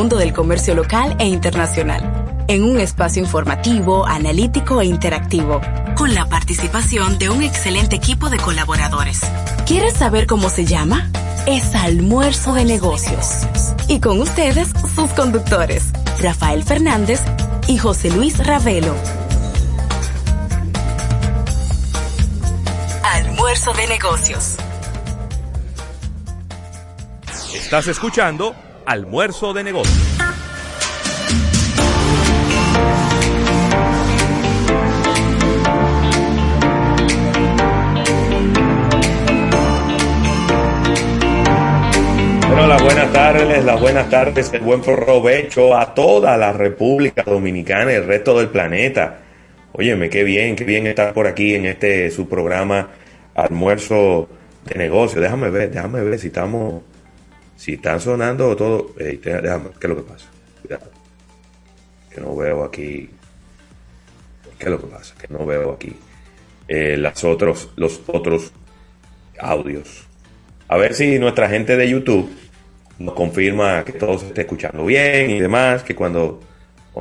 mundo del comercio local e internacional, en un espacio informativo, analítico e interactivo, con la participación de un excelente equipo de colaboradores. ¿Quieres saber cómo se llama? Es Almuerzo de Negocios. Y con ustedes, sus conductores, Rafael Fernández y José Luis Ravelo. Almuerzo de Negocios. Estás escuchando Almuerzo de Negocios. Bueno, las buenas tardes, las buenas tardes, el buen provecho a toda la República Dominicana y el resto del planeta. Óyeme, qué bien, qué bien estar por aquí en este su programa Almuerzo de Negocios. Déjame ver, déjame ver si estamos si están sonando todo, déjame, ¿qué es lo que pasa? Cuidado. Que no veo aquí. ¿Qué es lo que pasa? Que no veo aquí eh, las otros, los otros audios. A ver si nuestra gente de YouTube nos confirma que todo se esté escuchando bien y demás, que cuando,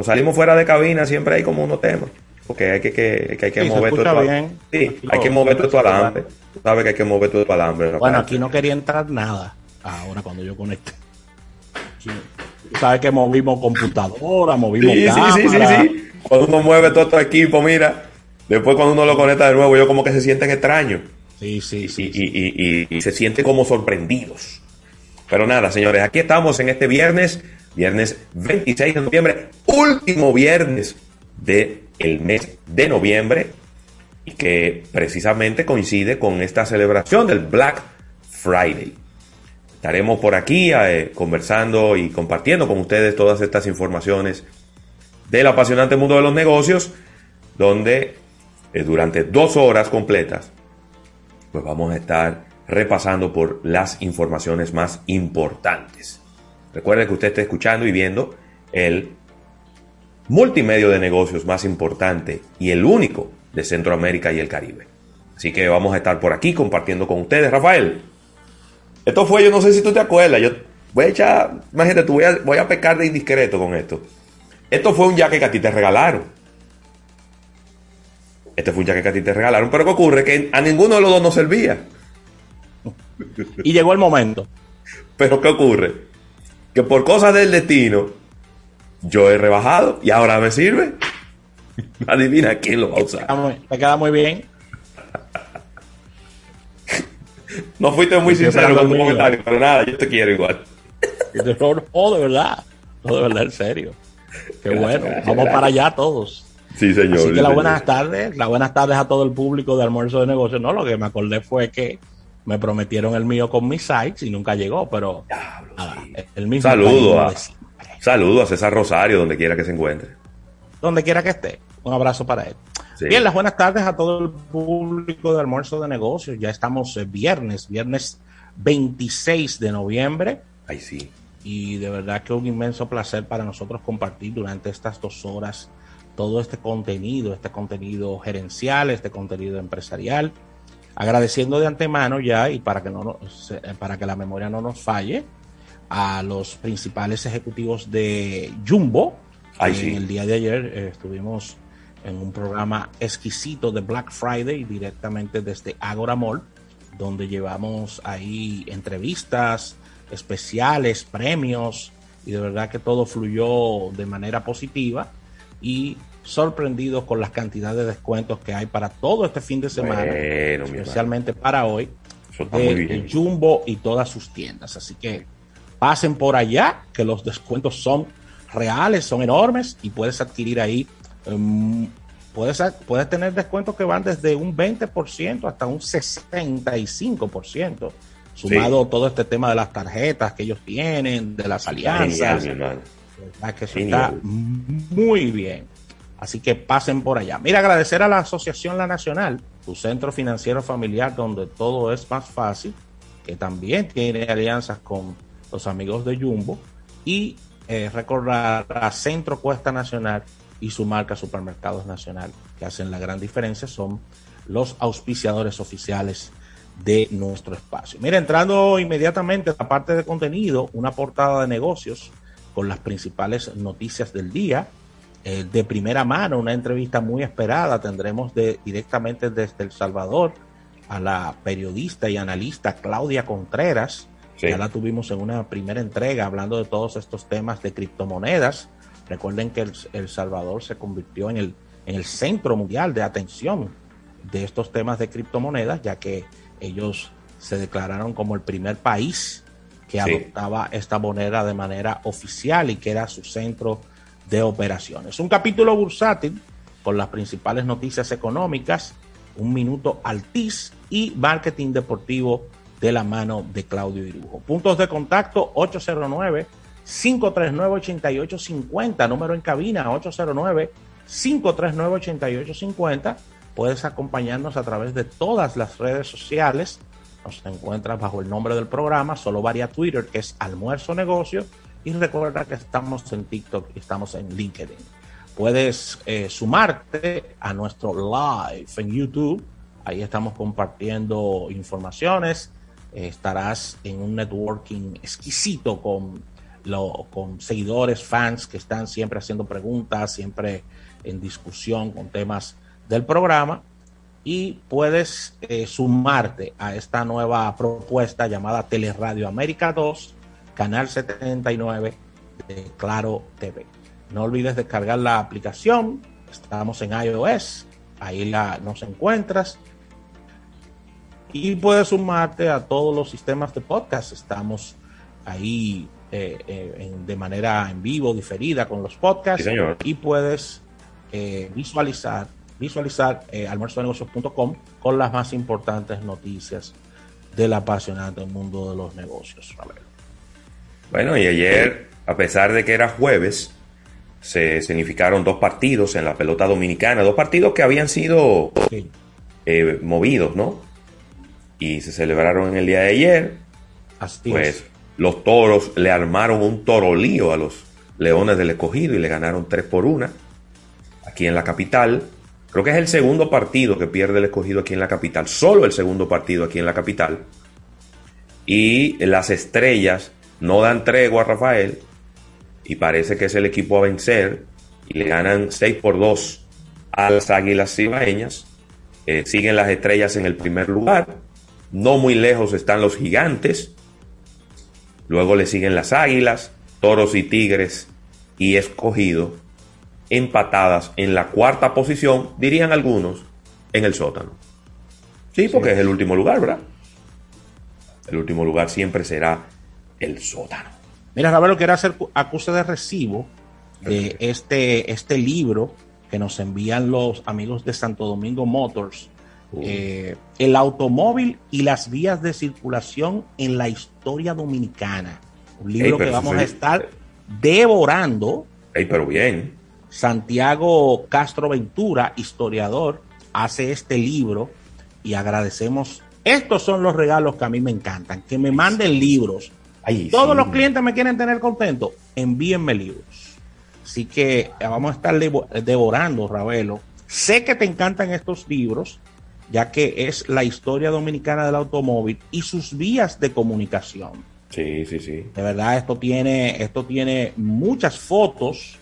salimos fuera de cabina siempre hay como unos temas. Porque hay que, que, hay que mover todo el Sí, hay que mover todo el alambre. Tú sabes que hay que mover todo el alambre. Bueno, aquí no quería entrar nada ahora cuando yo conecte. Sabes que movimos computadora, movimos sí, Sí, sí, sí, Cuando uno mueve todo este equipo, mira, después cuando uno lo conecta de nuevo, yo como que se sienten extraños. Sí, sí, sí. Y, y, se sienten como sorprendidos. Pero nada, señores, aquí estamos en este viernes, viernes 26 de noviembre, último viernes del el mes de noviembre, y que precisamente coincide con esta celebración del Black Friday. Estaremos por aquí eh, conversando y compartiendo con ustedes todas estas informaciones del apasionante mundo de los negocios, donde eh, durante dos horas completas, pues vamos a estar repasando por las informaciones más importantes. Recuerde que usted está escuchando y viendo el multimedio de negocios más importante y el único de Centroamérica y el Caribe. Así que vamos a estar por aquí compartiendo con ustedes. Rafael, esto fue, yo no sé si tú te acuerdas, yo voy a echar, imagínate, tú voy a, voy a pecar de indiscreto con esto. Esto fue un jaque que a ti te regalaron. Este fue un jaque que a ti te regalaron, pero ¿qué ocurre? Que a ninguno de los dos nos servía. Y llegó el momento. Pero ¿qué ocurre? Que por cosas del destino, yo he rebajado y ahora me sirve. Adivina quién lo va a usar. Me queda muy bien. No fuiste muy sincero con tu comentario, pero nada, yo te quiero igual. No, de verdad. No, de verdad, en serio. Qué bueno. Vamos para allá todos. Sí, señor. Así que las buenas tardes, las buenas tardes a todo el público de almuerzo de negocios. No, lo que me acordé fue que me prometieron el mío con mis sites y nunca llegó, pero el mismo. Saludo a, saludo a César Rosario, donde quiera que se encuentre. Donde quiera que esté. Un abrazo para él. Bien, las buenas tardes a todo el público de almuerzo de negocios. Ya estamos eh, viernes, viernes 26 de noviembre. Ay, sí. Y de verdad que un inmenso placer para nosotros compartir durante estas dos horas todo este contenido, este contenido gerencial, este contenido empresarial. Agradeciendo de antemano ya y para que, no, para que la memoria no nos falle a los principales ejecutivos de Jumbo. Ay, sí. En el día de ayer eh, estuvimos en un programa exquisito de Black Friday directamente desde Agora Mall, donde llevamos ahí entrevistas especiales, premios, y de verdad que todo fluyó de manera positiva y sorprendidos con las cantidades de descuentos que hay para todo este fin de semana, especialmente para hoy, de Jumbo y todas sus tiendas. Así que pasen por allá, que los descuentos son reales, son enormes y puedes adquirir ahí Em, puedes, puedes tener descuentos que van desde un 20% hasta un 65%, sumado todo este tema de las tarjetas que ellos tienen, de las alianzas. que eso está muy bien. Así que pasen por allá. Mira, agradecer a la Asociación La Nacional, tu centro financiero familiar donde todo es más fácil, que también tiene alianzas con los amigos de Jumbo. Y eh, recordar a Centro Cuesta Nacional, y su marca Supermercados Nacional, que hacen la gran diferencia, son los auspiciadores oficiales de nuestro espacio. Mira, entrando inmediatamente a la parte de contenido, una portada de negocios con las principales noticias del día. Eh, de primera mano, una entrevista muy esperada. Tendremos de, directamente desde El Salvador a la periodista y analista Claudia Contreras. Ya la tuvimos en una primera entrega hablando de todos estos temas de criptomonedas. Recuerden que El, Salvador se convirtió en el, en el centro mundial de atención de estos temas de criptomonedas, ya que ellos se declararon como el primer país que adoptaba esta moneda de manera oficial y que era su centro de operaciones. Un capítulo bursátil con las principales noticias económicas, un minuto altiz y marketing deportivo de la mano de Claudio Irujo. Puntos de contacto 809 539 8850, número en cabina 809 539 8850. Puedes acompañarnos a través de todas las redes sociales nos encuentras bajo el nombre del programa, solo varía Twitter, que es Almuerzo Negocio. Y recuerda que estamos en TikTok y estamos en LinkedIn. Puedes eh, sumarte a nuestro live en YouTube. Ahí estamos compartiendo informaciones. estarás en un networking exquisito con, con seguidores, fans que están siempre haciendo preguntas, siempre en discusión con temas del programa y puedes eh, sumarte a esta nueva propuesta llamada Teleradio América 2, Canal 79 de Claro TV. No olvides descargar la aplicación, estamos en iOS, ahí la, nos encuentras. Y puedes sumarte a todos los sistemas de podcast, estamos ahí eh, eh, de manera en vivo, diferida con los podcasts. y puedes visualizar visualizar eh, almuerzonegocios.com con las más importantes noticias del apasionante mundo de los negocios. Bueno, y ayer, a pesar de que era jueves, se significaron dos partidos en la pelota dominicana, dos partidos que habían sido eh, movidos, ¿no? Y se celebraron en el día de ayer. Así pues los toros le armaron un torolío a los leones del escogido y le ganaron 3 por 1 aquí en la capital. Creo que es el segundo partido que pierde el escogido aquí en la capital, solo el segundo partido aquí en la capital. Y las estrellas no dan tregua a Rafael y parece que es el equipo a vencer y le ganan 6 por 2 a las Águilas Cibaeñas. Eh, siguen las estrellas en el primer lugar. No muy lejos están los gigantes. Luego le siguen las Águilas, Toros y Tigres y Escogido empatadas en la cuarta posición, dirían algunos, en el sótano. Sí, porque es el último lugar, ¿verdad? El último lugar siempre será el sótano. Mira, Ravelo, quiero hacer acuse de recibo de este, este libro que nos envían los amigos de Santo Domingo Motors. Eh, el automóvil y las vías de circulación en la historia dominicana. Un libro que vamos a estar devorando. Ey, pero bien. Santiago Castro Ventura, historiador, hace este libro y agradecemos. Estos son los regalos que a mí me encantan, que me manden libros. Todos los clientes me quieren tener contento, envíenme libros. Así que eh, vamos a estar devorando, Ravelo. Sé que te encantan estos libros, ya que es la historia dominicana del automóvil y sus vías de comunicación. Sí, sí, sí. De verdad, esto tiene, esto tiene muchas fotos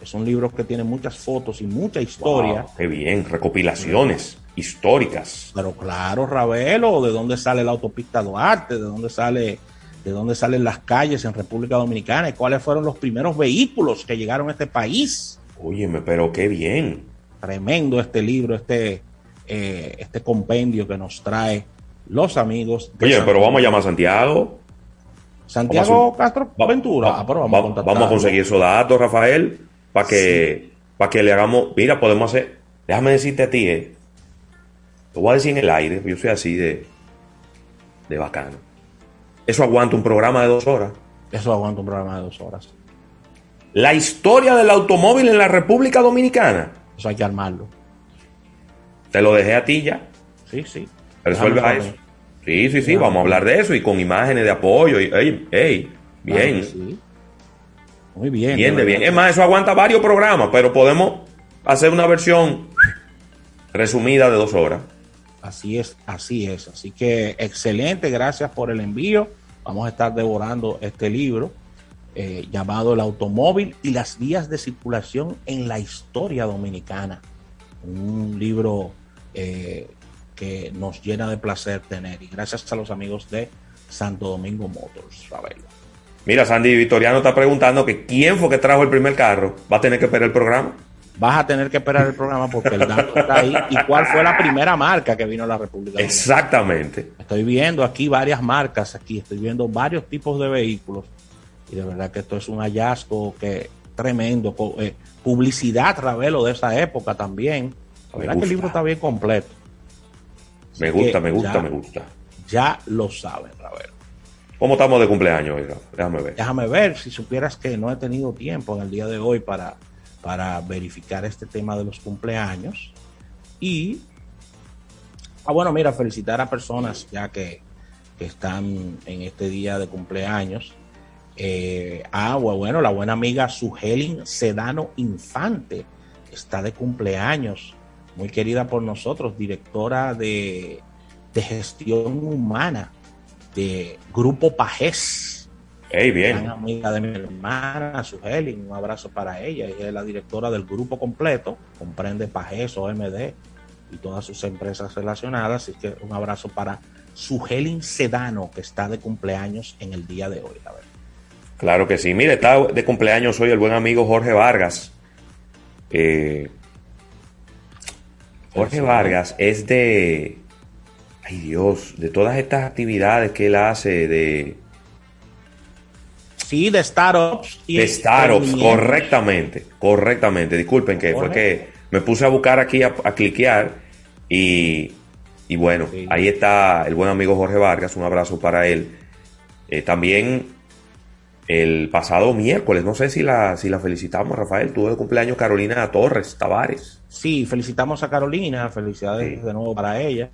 es un libro que tiene muchas fotos y mucha historia. qué bien, recopilaciones históricas. Pero claro, Ravelo, ¿de dónde sale la autopista Duarte? ¿De dónde sale de dónde salen las calles en República Dominicana y cuáles fueron los primeros vehículos que llegaron a este país? Óyeme, pero qué bien. Tremendo este libro, este, eh, este compendio que nos trae los amigos. Oye, pero vamos a llamar a Santiago. Santiago Castro Ventura. Ah, vamos, vamos, a conseguir esos datos, Rafael para que, que le hagamos, mira, podemos hacer, déjame decirte a ti, eh, lo voy a decir en el aire, yo soy así de, de bacano. Eso aguanta un programa de dos horas. Eso aguanta un programa de dos horas. La historia del automóvil en la República Dominicana. Eso hay que armarlo. Te lo dejé a ti ya. Sí, sí. Resuelve a eso. Sí, sí, sí, vamos a hablar de eso y con imágenes de apoyo. Y, ey, bien. Muy bien. Bien, de bien. Es más, eso aguanta varios programas, pero podemos hacer una versión resumida de dos horas. Así es, así es. Así que excelente, gracias por el envío. Vamos a estar devorando este libro. eh, llamado El automóvil y las vías de circulación en la historia dominicana. Un libro eh, que nos llena de placer tener y gracias a los amigos de Santo Domingo Motors, Mira, Sandy Victoriano está preguntando que quién fue que trajo el primer carro. ¿Va a tener que esperar el programa? Vas a tener que esperar el programa porque el dato está ahí. ¿Y cuál fue la primera marca que vino a la República Exactamente. Estoy viendo aquí varias marcas, aquí estoy viendo varios tipos de vehículos. Y de verdad que esto es un hallazgo que tremendo. Eh, publicidad, Ravelo, de esa época también. La verdad que el libro está bien completo. me gusta, me gusta, me gusta. Ya lo saben, Ravelo. ¿Cómo estamos de cumpleaños? Déjame ver. Déjame ver, si supieras que no he tenido tiempo en el día de hoy para, para verificar este tema de los cumpleaños. Y, ah, bueno, mira, felicitar a personas ya que, están en este día de cumpleaños. Eh, ah, bueno, la buena amiga Sugelin Sedano Infante está de cumpleaños, muy querida por nosotros, directora de, de gestión humana de Grupo Pajés. Hey, bien. amiga de mi hermana, Sugelin, un abrazo para ella. Ella es la directora del grupo completo, comprende Pajés, OMD y todas sus empresas relacionadas. Así que un abrazo para Sugelin Sedano, que está de cumpleaños en el día de hoy. A ver. Claro que sí. Mire, está de cumpleaños hoy el buen amigo Jorge Vargas. Eh, Jorge Vargas es de ay Dios, de todas estas actividades que él hace de... Sí, de startups. de startups, correctamente, correctamente. Disculpen que fue que me puse a buscar aquí, a, cliquear y, y bueno, ahí está el buen amigo Jorge Vargas, un abrazo para él. Eh, también el pasado miércoles, no sé si la, si la felicitamos, Rafael, tuvo el cumpleaños Carolina Torres Tavares. Sí, felicitamos a Carolina, felicidades de nuevo para ella.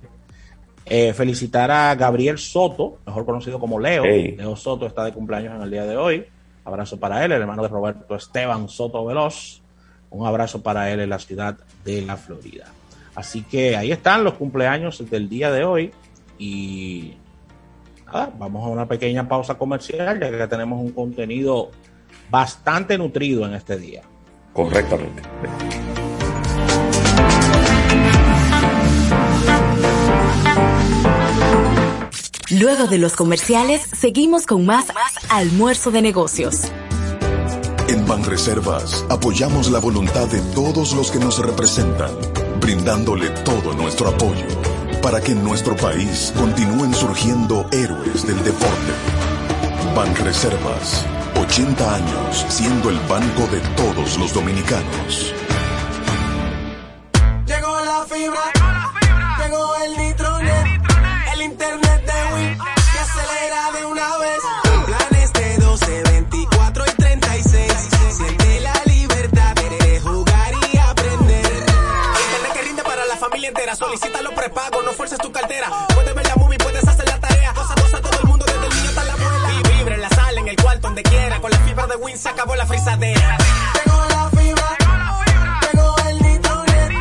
Eh, felicitar a Gabriel Soto, mejor conocido como Leo. Leo Soto está de cumpleaños en el día de hoy. Abrazo para él, el hermano de Roberto Esteban Soto Veloz. Un abrazo para él en la ciudad de la Florida. Así que ahí están los cumpleaños del día de hoy. Y nada, vamos a una pequeña pausa comercial, ya que tenemos un contenido bastante nutrido en este día. Correctamente. Luego de los comerciales, seguimos con más almuerzo de negocios. En Banreservas apoyamos la voluntad de todos los que nos representan, brindándole todo nuestro apoyo para que en nuestro país continúen surgiendo héroes del deporte. Banreservas, 80 años siendo el banco de todos los dominicanos. Llegó la fibra, Solicita los prepagos, no fuerces tu cartera. Puedes ver la movie, puedes hacer la tarea. Cosa, cosa, todo el mundo, desde el niño hasta la abuela. Y vibre en la sala, en el cuarto, donde quiera. Con la fibra de Win se acabó la frisadera. Tengo la fibra. Tengo el nitronet.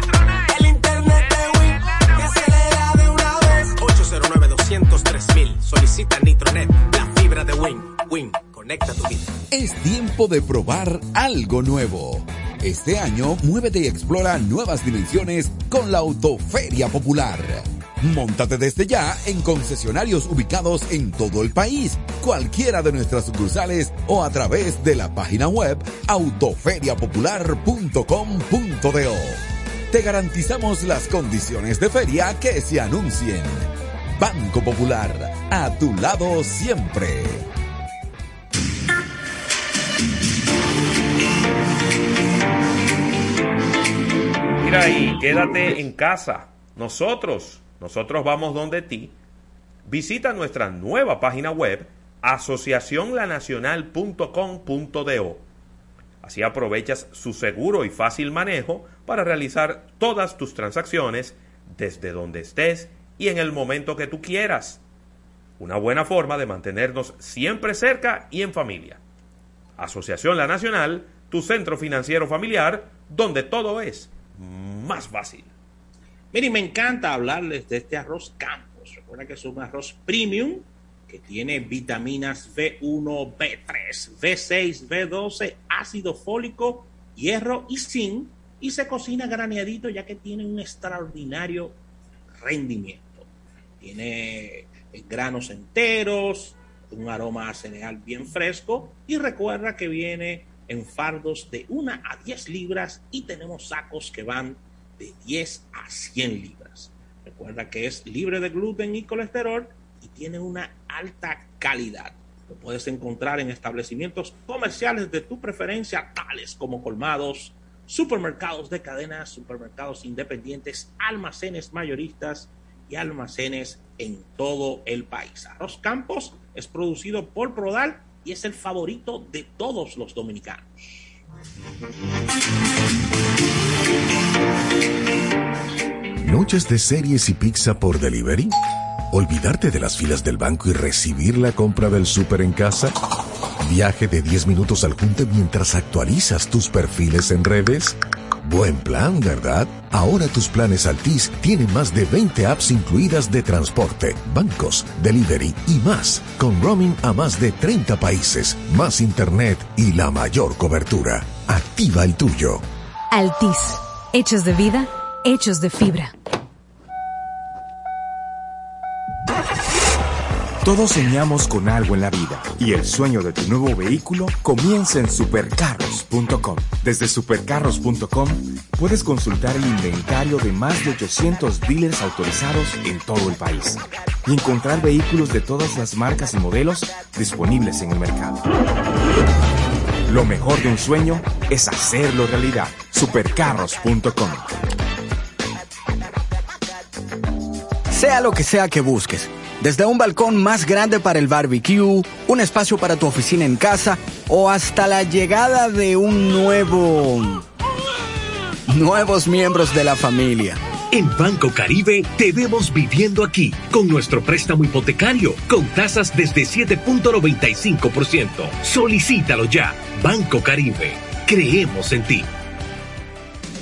El internet de Win. Que acelera de una vez. 809 203 Solicita Nitronet, la fibra de Win. Win, conecta tu vida. Es tiempo de probar algo nuevo. Este año, muévete y explora nuevas dimensiones con la Autoferia Popular. Móntate desde ya en concesionarios ubicados en todo el país, cualquiera de nuestras sucursales o a través de la página web autoferiapopular.com.do. Te garantizamos las condiciones de feria que se anuncien. Banco Popular, a tu lado siempre. Mira ahí, quédate en casa. Nosotros, nosotros vamos donde ti. Visita nuestra nueva página web asociacionlanacional.com.do. Así aprovechas su seguro y fácil manejo para realizar todas tus transacciones desde donde estés y en el momento que tú quieras. Una buena forma de mantenernos siempre cerca y en familia. Asociación La Nacional, tu centro financiero familiar, donde todo es más fácil. Miren, me encanta hablarles de este arroz Campos. Recuerda que es un arroz premium que tiene vitaminas B1, B3, B6, B12, ácido fólico, hierro y zinc, y se cocina graneadito ya que tiene un extraordinario rendimiento. Tiene granos enteros, un aroma a cereal bien fresco y recuerda que viene en fardos de 1 a 10 libras y tenemos sacos que van de 10 a 100 libras. Recuerda que es libre de gluten y colesterol y tiene una alta calidad. Lo puedes encontrar en establecimientos comerciales de tu preferencia, tales como colmados, supermercados de cadenas, supermercados independientes, almacenes mayoristas y almacenes en todo el país. Arroz Campos es producido por Prodal y es el favorito de todos los dominicanos. Noches de series y pizza por delivery. Olvidarte de las filas del banco y recibir la compra del súper en casa. Viaje de 10 minutos al junte mientras actualizas tus perfiles en redes. Buen plan, ¿verdad? Ahora tus planes Altis tienen más de 20 apps incluidas de transporte, bancos, delivery y más, con roaming a más de 30 países, más internet y la mayor cobertura. Activa el tuyo. Altis, hechos de vida, hechos de fibra. Todos soñamos con algo en la vida y el sueño de tu nuevo vehículo comienza en supercarros.com. Desde supercarros.com puedes consultar el inventario de más de 800 dealers autorizados en todo el país y encontrar vehículos de todas las marcas y modelos disponibles en el mercado. Lo mejor de un sueño es hacerlo realidad. supercarros.com. Sea lo que sea que busques desde un balcón más grande para el barbecue, un espacio para tu oficina en casa o hasta la llegada de un nuevo... nuevos miembros de la familia. En Banco Caribe te vemos viviendo aquí con nuestro préstamo hipotecario con tasas desde 7.95%. Solicítalo ya. Banco Caribe. Creemos en ti.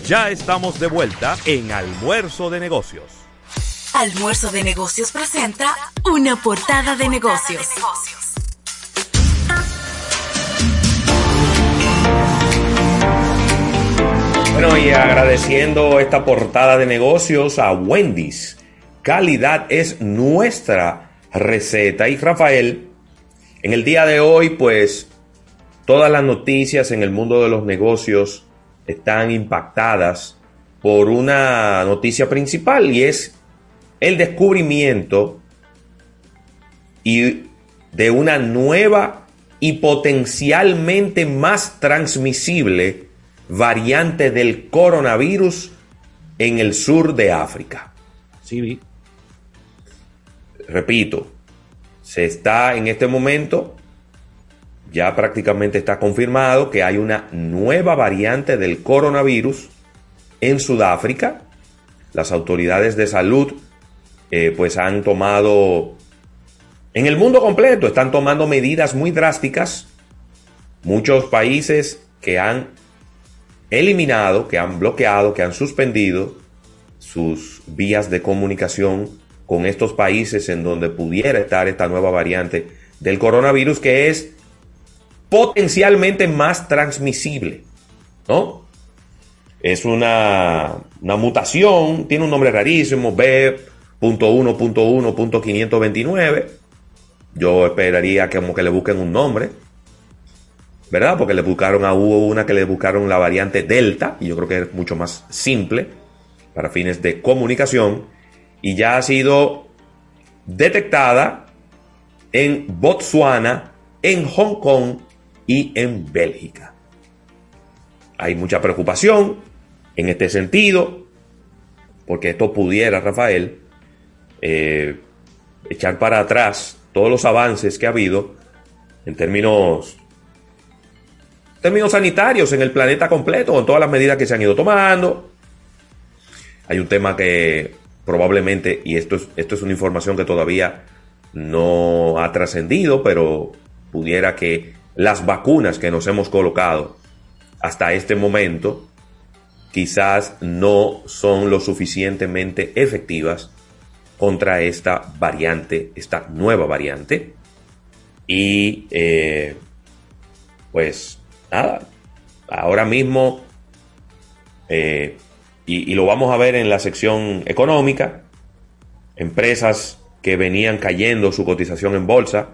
Ya estamos de vuelta en Almuerzo de Negocios. Almuerzo de Negocios presenta una portada de negocios. Bueno, y agradeciendo esta portada de negocios a Wendy's. Calidad es nuestra receta. Y Rafael, en el día de hoy, pues todas las noticias en el mundo de los negocios están impactadas por una noticia principal y es el descubrimiento y de una nueva y potencialmente más transmisible variante del coronavirus en el sur de África. Sí, Repito, se está en este momento, ya prácticamente está confirmado que hay una nueva variante del coronavirus en Sudáfrica. Las autoridades de salud eh, pues han tomado, en el mundo completo, están tomando medidas muy drásticas. Muchos países que han eliminado, que han bloqueado, que han suspendido sus vías de comunicación con estos países en donde pudiera estar esta nueva variante del coronavirus que es potencialmente más transmisible, ¿no? Es una, una mutación, tiene un nombre rarísimo, B.1.1.529. Yo esperaría que como que le busquen un nombre, ¿verdad? Porque le buscaron a hubo una que le buscaron la variante Delta, y yo creo que es mucho más simple para fines de comunicación, y ya ha sido detectada en Botswana, en Hong Kong y en Bélgica. Hay mucha preocupación en este sentido, porque esto pudiera, Rafael, eh, echar para atrás todos los avances que ha habido en términos términos sanitarios en el planeta completo, con todas las medidas que se han ido tomando. Hay un tema que probablemente, y esto es, esto es una información que todavía no ha trascendido, pero pudiera que las vacunas que nos hemos colocado hasta este momento quizás no son lo suficientemente efectivas contra esta variante, esta nueva variante. Y eh, pues nada, ahora mismo, eh, y, lo vamos a ver en la sección económica, empresas que venían cayendo su cotización en bolsa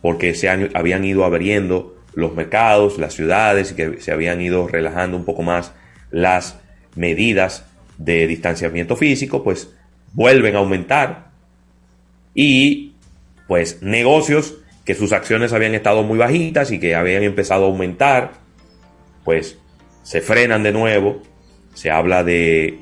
porque se han- habían ido abriendo los mercados, las ciudades y que se habían ido relajando un poco más las medidas de distanciamiento físico, pues vuelven a aumentar y pues negocios que sus acciones habían estado muy bajitas y que habían empezado a aumentar, pues se frenan de nuevo. Se habla de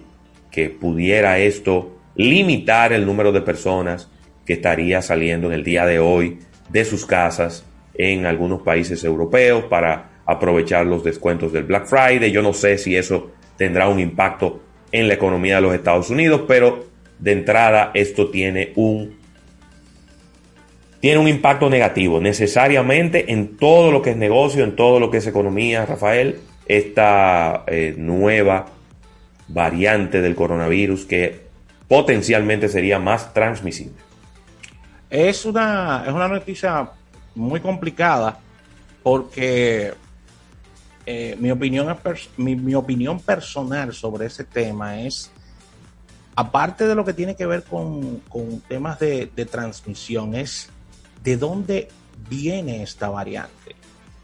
que pudiera esto limitar el número de personas que estaría saliendo en el día de hoy de sus casas en algunos países europeos para aprovechar los descuentos del Black Friday. Yo no sé si eso tendrá un impacto en la economía de los Estados Unidos, pero de entrada esto tiene un tiene un impacto negativo necesariamente en todo lo que es negocio, en todo lo que es economía, Rafael, esta eh, nueva variante del coronavirus que potencialmente sería más transmisible. Es una, es una noticia muy complicada porque eh, mi, opinión, mi, mi opinión personal sobre ese tema es, aparte de lo que tiene que ver con, temas de, transmisión, es de dónde viene esta variante.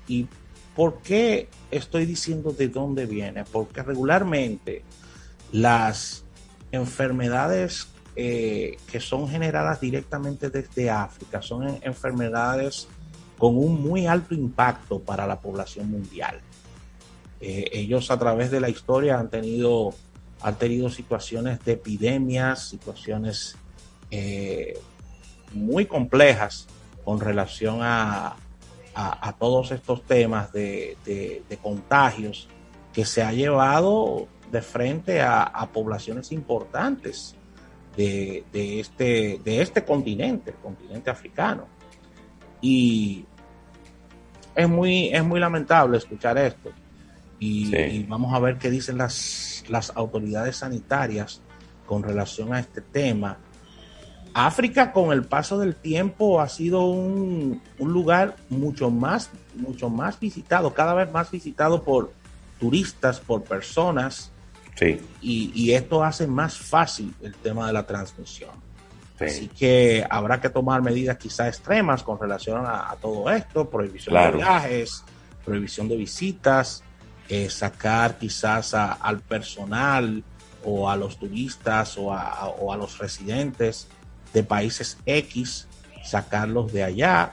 ¿Y por qué estoy diciendo de dónde viene? Porque regularmente las enfermedades eh, que son generadas directamente desde África son en- enfermedades con un muy alto impacto para la población mundial. Eh, ellos a través de la historia han tenido, han tenido situaciones de epidemias, situaciones eh, muy complejas con relación a, a- todos estos temas de, de- de contagios que se ha llevado de frente a, a poblaciones importantes de, de este, de este continente, el continente africano. Y es muy, es muy lamentable escuchar esto. Y, Sí. y vamos a ver qué dicen las, las autoridades sanitarias con relación a este tema. África con el paso del tiempo ha sido un, un lugar mucho más, mucho más visitado, cada vez más visitado por turistas, por personas, Sí, y, y esto hace más fácil el tema de la transmisión. sí. Así que habrá que tomar medidas quizá extremas con relación a, a todo esto, prohibición Claro. de viajes, prohibición de visitas, eh, sacar quizás a- al personal o a los turistas o a, o a los residentes de países X, sacarlos de allá,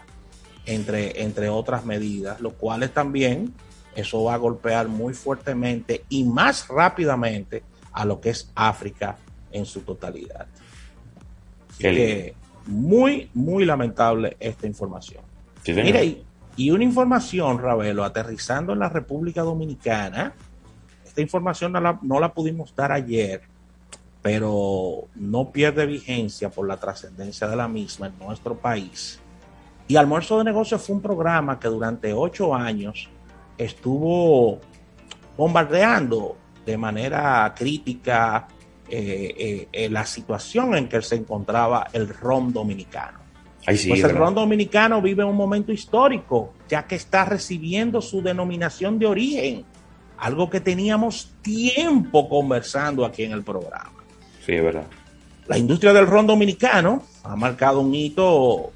entre, entre otras medidas, lo cual es también eso va a golpear muy fuertemente y más rápidamente a lo que es África en su totalidad. Así que muy, muy lamentable esta información. Sí. Mira, y, y una información, Ravelo, aterrizando en la República Dominicana, esta información no la, pudimos dar ayer, pero no pierde vigencia por la trascendencia de la misma en nuestro país. Y Almuerzo de Negocios fue un programa que durante ocho años estuvo bombardeando de manera crítica eh, eh, eh, la situación en que se encontraba el ron dominicano. Ay, sí, pues el ron dominicano vive un momento histórico, ya que está recibiendo su denominación de origen, algo que teníamos tiempo conversando aquí en el programa. Sí, es verdad. La industria del ron dominicano ha marcado un hito,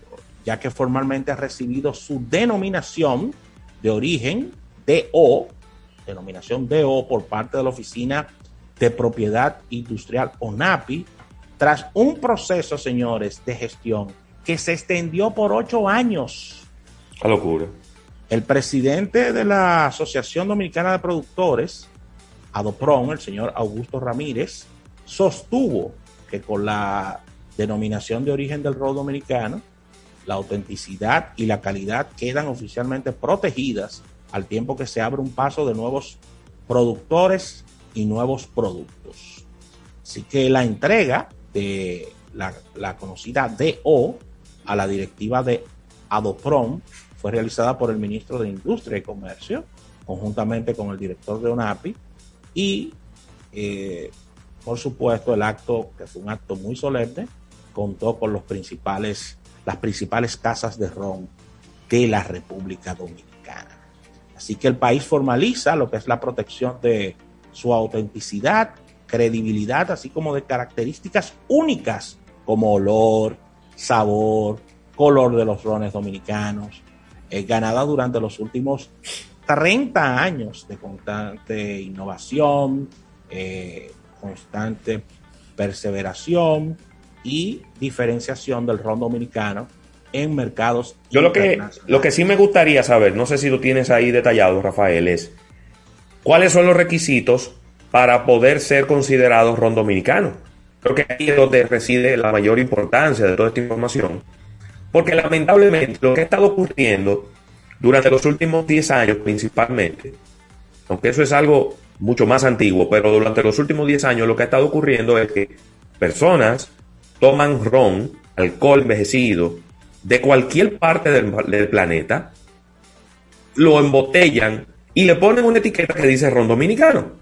ya que formalmente ha recibido su denominación de origen DO, denominación DO por parte de la Oficina de Propiedad Industrial ONAPI, tras un proceso, señores, de gestión que se extendió por ocho años. La locura. El presidente de la Asociación Dominicana de Productores, Adopron, el señor Augusto Ramírez, sostuvo que con la denominación de origen del rol dominicano, la autenticidad y la calidad quedan oficialmente protegidas al tiempo que se abre un paso de nuevos productores y nuevos productos. Así que la entrega de la, la conocida DO a la directiva de Adoprom fue realizada por el ministro de Industria y Comercio, conjuntamente con el director de ONAPI, y eh, por supuesto el acto, que fue un acto muy solemne, contó con los principales, las principales casas de ron de la República Dominicana. Así que el país formaliza lo que es la protección de su autenticidad, credibilidad, así como de características únicas como olor, sabor, color de los rones dominicanos, eh, ganada durante los últimos 30 años de constante innovación, eh, constante perseveración y diferenciación del ron dominicano en mercados Yo lo que, lo que sí me gustaría saber, no sé si lo tienes ahí detallado, Rafael, es cuáles son los requisitos para poder ser considerado ron dominicano. Creo que ahí es donde reside la mayor importancia de toda esta información. Porque lamentablemente lo que ha estado ocurriendo durante los últimos 10 años principalmente, aunque eso es algo mucho más antiguo, pero durante los últimos 10 años lo que ha estado ocurriendo es que personas toman ron, alcohol envejecido, de cualquier parte del, del planeta, lo embotellan y le ponen una etiqueta que dice ron dominicano,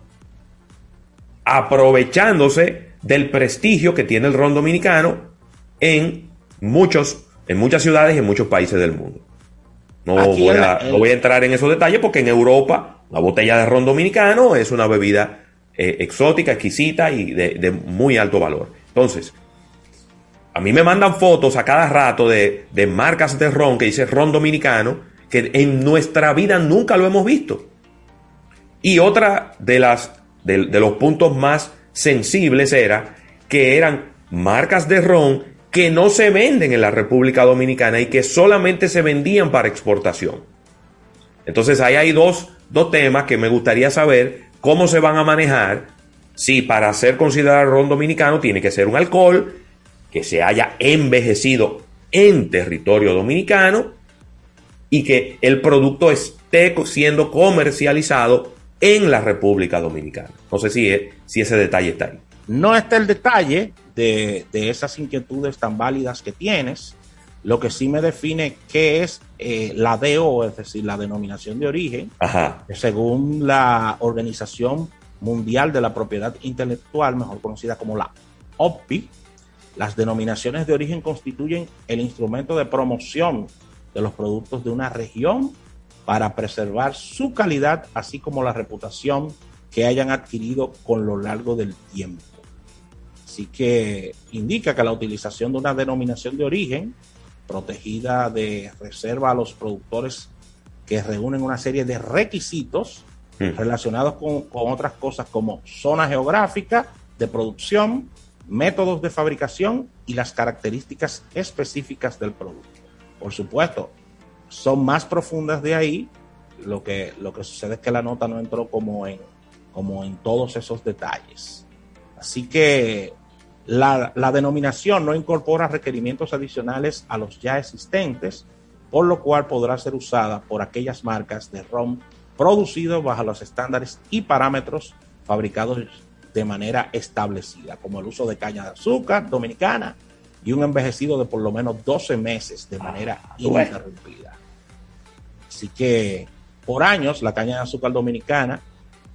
aprovechándose del prestigio que tiene el ron dominicano en, muchos, en muchas ciudades y en muchos países del mundo. No voy, a, no voy, a, entrar en esos detalles porque en Europa la botella de ron dominicano es una bebida eh, exótica, exquisita y de, de, muy alto valor. Entonces, a mí me mandan fotos a cada rato de, de marcas de ron que dice ron dominicano que en nuestra vida nunca lo hemos visto. Y otra de las de, de los puntos más sensibles era que eran marcas de ron que no se venden en la República Dominicana y que solamente se vendían para exportación. Entonces ahí hay dos, dos temas que me gustaría saber cómo se van a manejar. Si para ser considerado ron dominicano tiene que ser un alcohol que se haya envejecido en territorio dominicano y que el producto esté siendo comercializado en la República Dominicana. No sé si, si ese detalle está ahí. No está el detalle de, de, esas inquietudes tan válidas que tienes. Lo que sí me define qué es eh, la DO, es decir, la denominación de origen, Ajá. según la Organización Mundial de la Propiedad Intelectual, mejor conocida como la OPI, las denominaciones de origen constituyen el instrumento de promoción de los productos de una región para preservar su calidad, así como la reputación que hayan adquirido con lo largo del tiempo. Así que indica que la utilización de una denominación de origen protegida de reserva a los productores que reúnen una serie de requisitos mm. relacionados con, con, otras cosas como zona geográfica de producción, métodos de fabricación y las características específicas del producto. Por supuesto, son más profundas de ahí. Lo que, lo que sucede es que la nota no entró como en, como en todos esos detalles. Así que la, la, denominación no incorpora requerimientos adicionales a los ya existentes, por lo cual podrá ser usada por aquellas marcas de ROM producidos bajo los estándares y parámetros fabricados de manera establecida, como el uso de caña de azúcar dominicana y un envejecido de por lo menos 12 meses de manera ininterrumpida. Así que por años la caña de azúcar dominicana,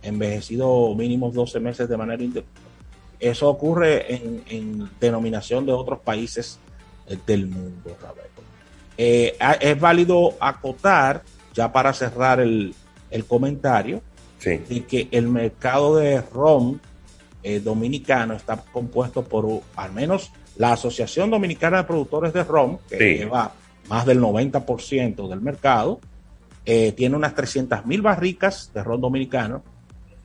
envejecido mínimo 12 meses de manera eso ocurre en, en, denominación de otros países del mundo. Eh, es válido acotar, ya para cerrar el, el comentario, sí. de que el mercado de ron eh, dominicano está compuesto por uh, al menos la Asociación Dominicana de Productores de Ron, que Sí. lleva más del 90% del mercado, eh, tiene unas 300 mil barricas de ron dominicano,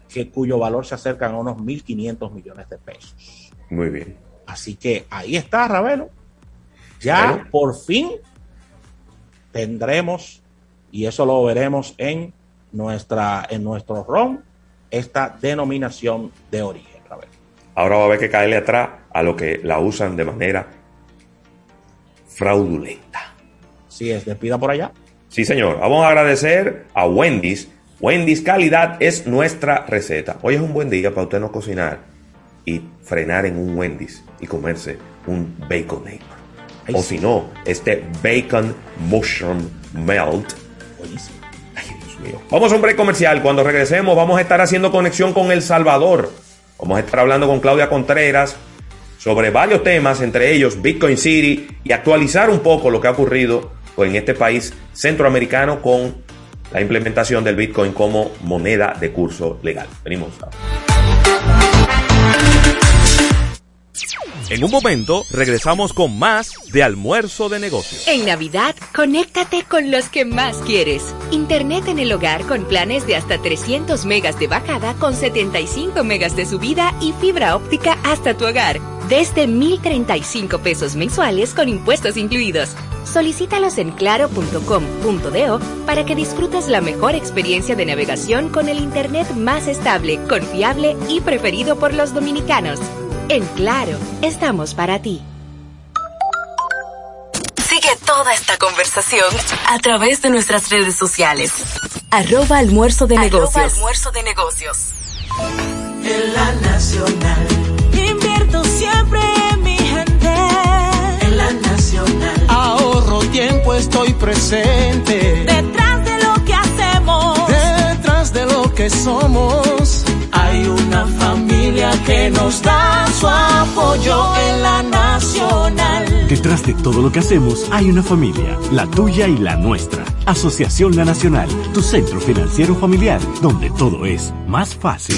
que, cuyo valor se acerca a unos 1.500 millones de pesos. Muy bien. Así que ahí está, Ravelo. Ya por fin tendremos, y eso lo veremos en, nuestra, en nuestro ron, esta denominación de origen, Ravelo. Ahora va a haber que caerle atrás a lo que la usan de manera fraudulenta. Si es, despida por allá. Sí, señor. Vamos a agradecer a Wendy's. Wendy's calidad es nuestra receta. Hoy es un buen día para usted no cocinar y frenar en un Wendy's y comerse un Baconator. Ay, O sí. si no, este Bacon Mushroom Melt. Buenísimo. Ay, Dios mío. Vamos a un break comercial. Cuando regresemos vamos a estar haciendo conexión con El Salvador. Vamos a estar hablando con Claudia Contreras sobre varios temas, entre ellos Bitcoin City y actualizar un poco lo que ha ocurrido en este país centroamericano con la implementación del Bitcoin como moneda de curso legal. Venimos. En un momento regresamos con más de almuerzo de negocios. En Navidad, conéctate con los que más quieres. Internet en el hogar con planes de hasta 300 megas de bajada con 75 megas de subida y fibra óptica hasta tu hogar. Desde 1.035 pesos mensuales con impuestos incluidos. Solicítalos en claro.com.do para que disfrutes la mejor experiencia de navegación con el Internet más estable, confiable y preferido por los dominicanos. En Claro, estamos para ti. Sigue toda esta conversación a través de nuestras redes sociales. Arroba almuerzo de negocios. almuerzo de negocios. En la nacional. Siempre en mi gente. En la nacional. Ahorro tiempo, estoy presente. Detrás de lo que hacemos. Detrás de lo que somos. Hay una familia que nos da su apoyo en la nacional. Detrás de todo lo que hacemos hay una familia, la tuya y la nuestra. Asociación La Nacional, tu centro financiero familiar, donde todo es más fácil.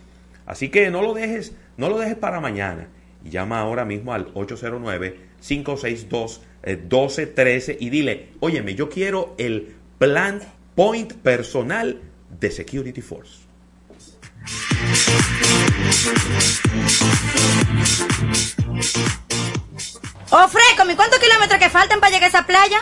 así que no lo dejes, no lo dejes para mañana llama ahora mismo al 809-562-1213 y dile, óyeme, yo quiero el plan Point personal de Security Force. Oh, Freco, ¿y cuántos kilómetros que faltan para llegar a esa playa?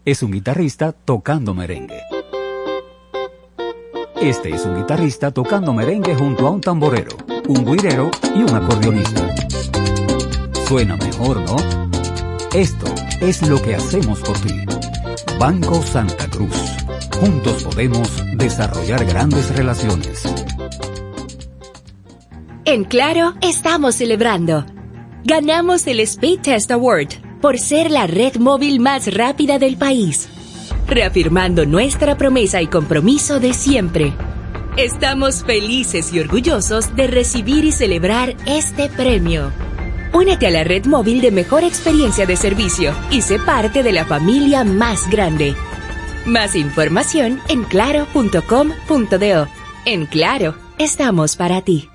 es un guitarrista tocando merengue. Este es un guitarrista tocando merengue junto a un tamborero, un guirero y un acordeonista. Suena mejor, ¿no? Esto es lo que hacemos por ti. Banco Santa Cruz. Juntos podemos desarrollar grandes relaciones. En Claro, estamos celebrando. Ganamos el Speed Test Award por ser la red móvil más rápida del país, reafirmando nuestra promesa y compromiso de siempre. Estamos felices y orgullosos de recibir y celebrar este premio. Únete a la red móvil de mejor experiencia de servicio y sé parte de la familia más grande. Más información en claro.com.do. En Claro, estamos para ti.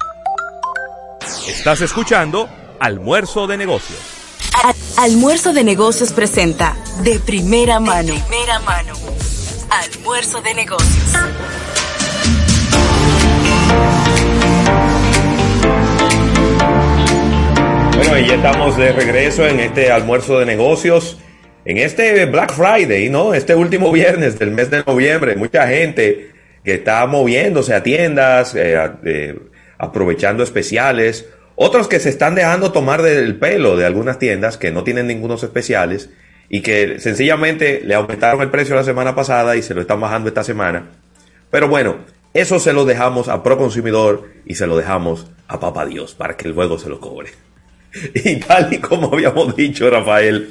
Estás escuchando Almuerzo de Negocios. Almuerzo de Negocios presenta De primera mano. De primera mano. Almuerzo de Negocios. Bueno, y ya estamos de regreso en este almuerzo de negocios. En este Black Friday, ¿no? Este último viernes del mes de noviembre, mucha gente que está moviéndose a tiendas, eh, eh, aprovechando especiales. Otros que se están dejando tomar del pelo de algunas tiendas que no tienen ningunos especiales y que sencillamente le aumentaron el precio la semana pasada y se lo están bajando esta semana. Pero bueno, eso se lo dejamos a Pro Consumidor y se lo dejamos a Papá Dios para que luego se lo cobre. Y tal y como habíamos dicho, Rafael,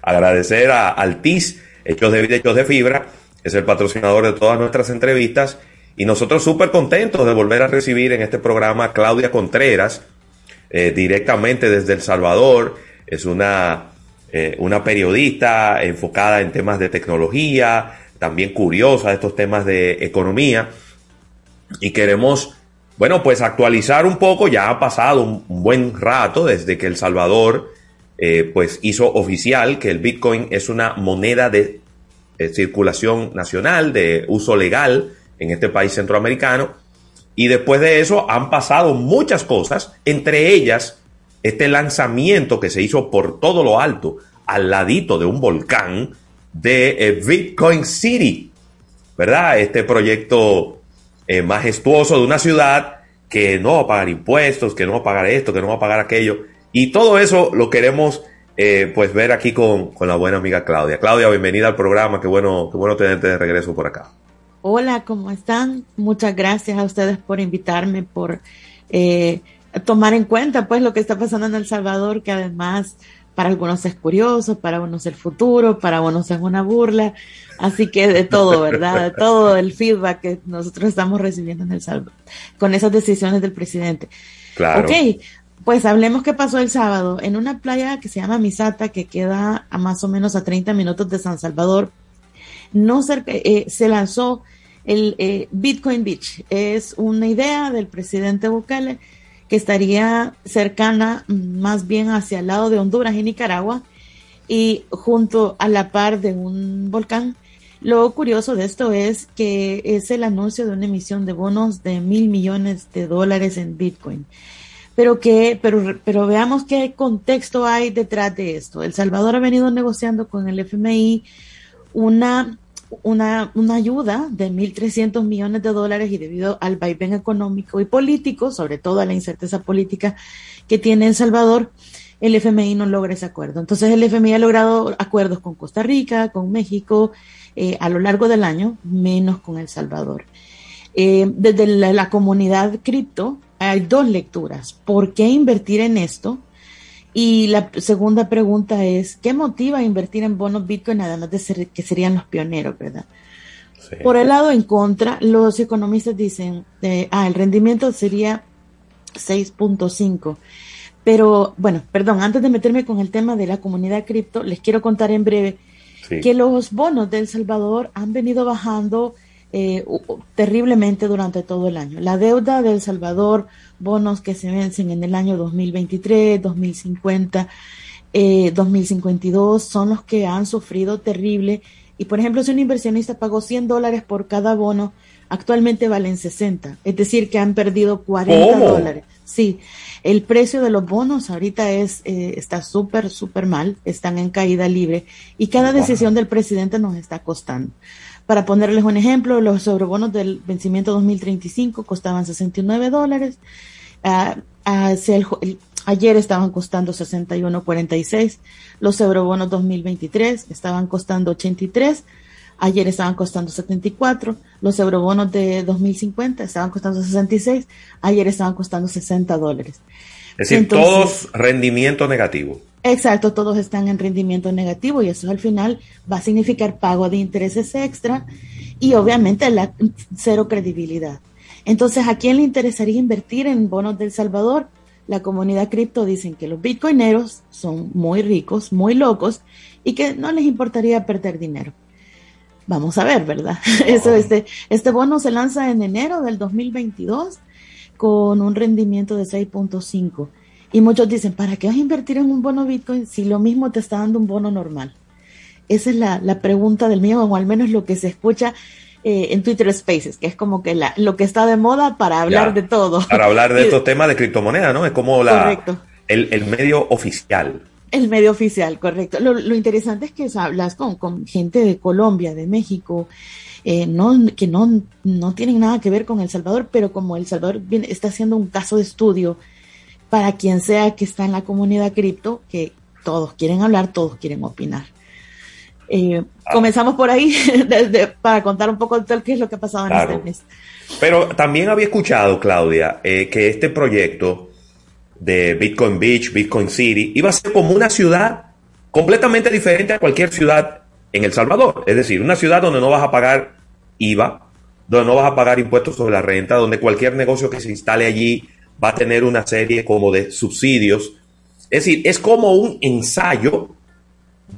agradecer a Altis, Hechos de Vida, Hechos de Fibra, es el patrocinador de todas nuestras entrevistas. Y nosotros súper contentos de volver a recibir en este programa a Claudia Contreras, eh, directamente desde El Salvador. Es una, eh, una periodista enfocada en temas de tecnología, también curiosa de estos temas de economía. Y queremos, bueno, pues actualizar un poco. Ya ha pasado un, buen rato desde que El Salvador eh, pues hizo oficial que el Bitcoin es una moneda de circulación nacional, de uso legal en este país centroamericano. Y después de eso han pasado muchas cosas, entre ellas este lanzamiento que se hizo por todo lo alto, al ladito de un volcán, de eh, Bitcoin City, ¿verdad? Este proyecto eh, majestuoso de una ciudad que no va a pagar impuestos, que no va a pagar esto, que no va a pagar aquello. Y todo eso lo queremos eh, pues ver aquí con, con, la buena amiga Claudia. Claudia, bienvenida al programa, qué bueno, qué bueno tenerte de regreso por acá. Hola, ¿cómo están? Muchas gracias a ustedes por invitarme, por eh, tomar en cuenta pues lo que está pasando en El Salvador, que además para algunos es curioso, para unos el futuro, para unos es una burla, así que de todo, ¿verdad? De todo el feedback que nosotros estamos recibiendo en El Salvador con esas decisiones del presidente. Claro. Ok, pues hablemos qué pasó el sábado en una playa que se llama Misata, que queda a más o menos a 30 minutos de San Salvador. No cerca, eh, se lanzó el eh, Bitcoin Beach. Es una idea del presidente Bukele que estaría cercana mm, más bien hacia el lado de Honduras y Nicaragua y junto a la par de un volcán. Lo curioso de esto es que es el anuncio de una emisión de bonos de mil millones de dólares en Bitcoin pero que, pero, pero veamos qué contexto hay detrás de esto. El Salvador ha venido negociando con el FMI una, una, una ayuda de 1.300 millones de dólares y debido al vaivén económico y político, sobre todo a la incerteza política que tiene El Salvador, el FMI no logra ese acuerdo. Entonces el FMI ha logrado acuerdos con Costa Rica, con México, eh, a lo largo del año, menos con El Salvador. Eh, desde la, la comunidad cripto, hay dos lecturas. ¿Por qué invertir en esto? Y la segunda pregunta es, ¿qué motiva a invertir en bonos Bitcoin además de ser que serían los pioneros, verdad? Sí. Por el lado en contra, los economistas dicen, eh, ah, el rendimiento sería 6.5. Pero bueno, perdón, antes de meterme con el tema de la comunidad cripto, les quiero contar en breve sí. que los bonos de El Salvador han venido bajando eh, terriblemente durante todo el año. La deuda de El Salvador, bonos que se vencen en el año 2023, 2050, eh, 2052, son los que han sufrido terrible. Y por ejemplo, si un inversionista pagó 100 dólares por cada bono, actualmente valen 60, es decir, que han perdido 40 ¿Cómo? dólares. Sí, el precio de los bonos ahorita es eh, está súper, súper mal, están en caída libre y cada decisión del presidente nos está costando. Para ponerles un ejemplo, los sobrebonos del vencimiento 2035 costaban 69 dólares. Uh, uh, el, el, ayer estaban costando 61.46. Los eurobonos 2023 estaban costando 83. Ayer estaban costando 74. Los eurobonos de 2050 estaban costando 66. Ayer estaban costando 60 dólares. Es decir, Entonces, todos rendimiento negativo. Exacto, todos están en rendimiento negativo y eso al final va a significar pago de intereses extra y obviamente la cero credibilidad. Entonces, ¿a quién le interesaría invertir en bonos del Salvador? La comunidad cripto dicen que los bitcoineros son muy ricos, muy locos y que no les importaría perder dinero. Vamos a ver, ¿verdad? Oh. Eso, este, este bono se lanza en enero del 2022 con un rendimiento de 6.5 y muchos dicen, ¿para qué vas a invertir en un bono Bitcoin si lo mismo te está dando un bono normal? Esa es la, la pregunta del mío, o al menos lo que se escucha eh, en Twitter Spaces, que es como que la, lo que está de moda para hablar ya, de todo. Para hablar de estos temas de criptomonedas, ¿no? Es como la, el, el, medio oficial. El medio oficial, correcto. Lo, lo interesante es que hablas con, con, gente de Colombia, de México, eh, no, que no, no tienen nada que ver con El Salvador, pero como El Salvador viene, está haciendo un caso de estudio para quien sea que está en la comunidad cripto, que todos quieren hablar, todos quieren opinar. Eh, ah. Comenzamos por ahí desde, para contar un poco de qué es lo que ha pasado claro. en este mes. Pero también había escuchado, Claudia, eh, que este proyecto de Bitcoin Beach, Bitcoin City, iba a ser como una ciudad completamente diferente a cualquier ciudad en El Salvador. Es decir, una ciudad donde no vas a pagar IVA, donde no vas a pagar impuestos sobre la renta, donde cualquier negocio que se instale allí va a tener una serie como de subsidios. Es decir, es como un ensayo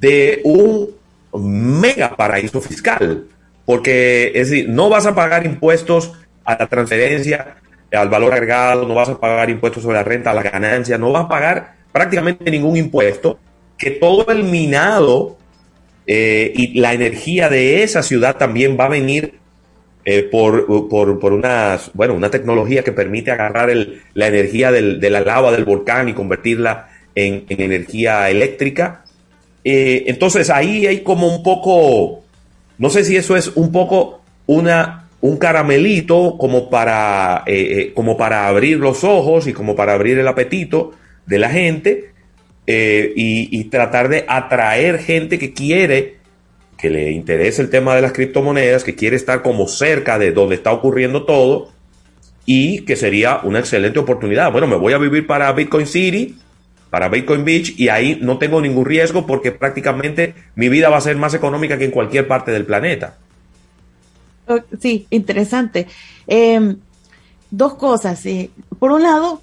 de un mega paraíso fiscal, porque es decir, no vas a pagar impuestos a la transferencia, al valor agregado, no vas a pagar impuestos sobre la renta, a la ganancia, no vas a pagar prácticamente ningún impuesto, que todo el minado eh, y la energía de esa ciudad también va a venir eh, por, por, por unas, bueno, una tecnología que permite agarrar el, la energía del, de la lava del volcán y convertirla en, en energía eléctrica. Eh, entonces ahí hay como un poco, no sé si eso es un poco una, un caramelito como para, eh, como para abrir los ojos y como para abrir el apetito de la gente y tratar de atraer gente que quiere que le interesa el tema de las criptomonedas, que quiere estar como cerca de donde está ocurriendo todo y que sería una excelente oportunidad. Bueno, me voy a vivir para Bitcoin City, para Bitcoin Beach y ahí no tengo ningún riesgo porque prácticamente mi vida va a ser más económica que en cualquier parte del planeta. Sí, interesante. Eh, dos cosas. Eh. Por un lado,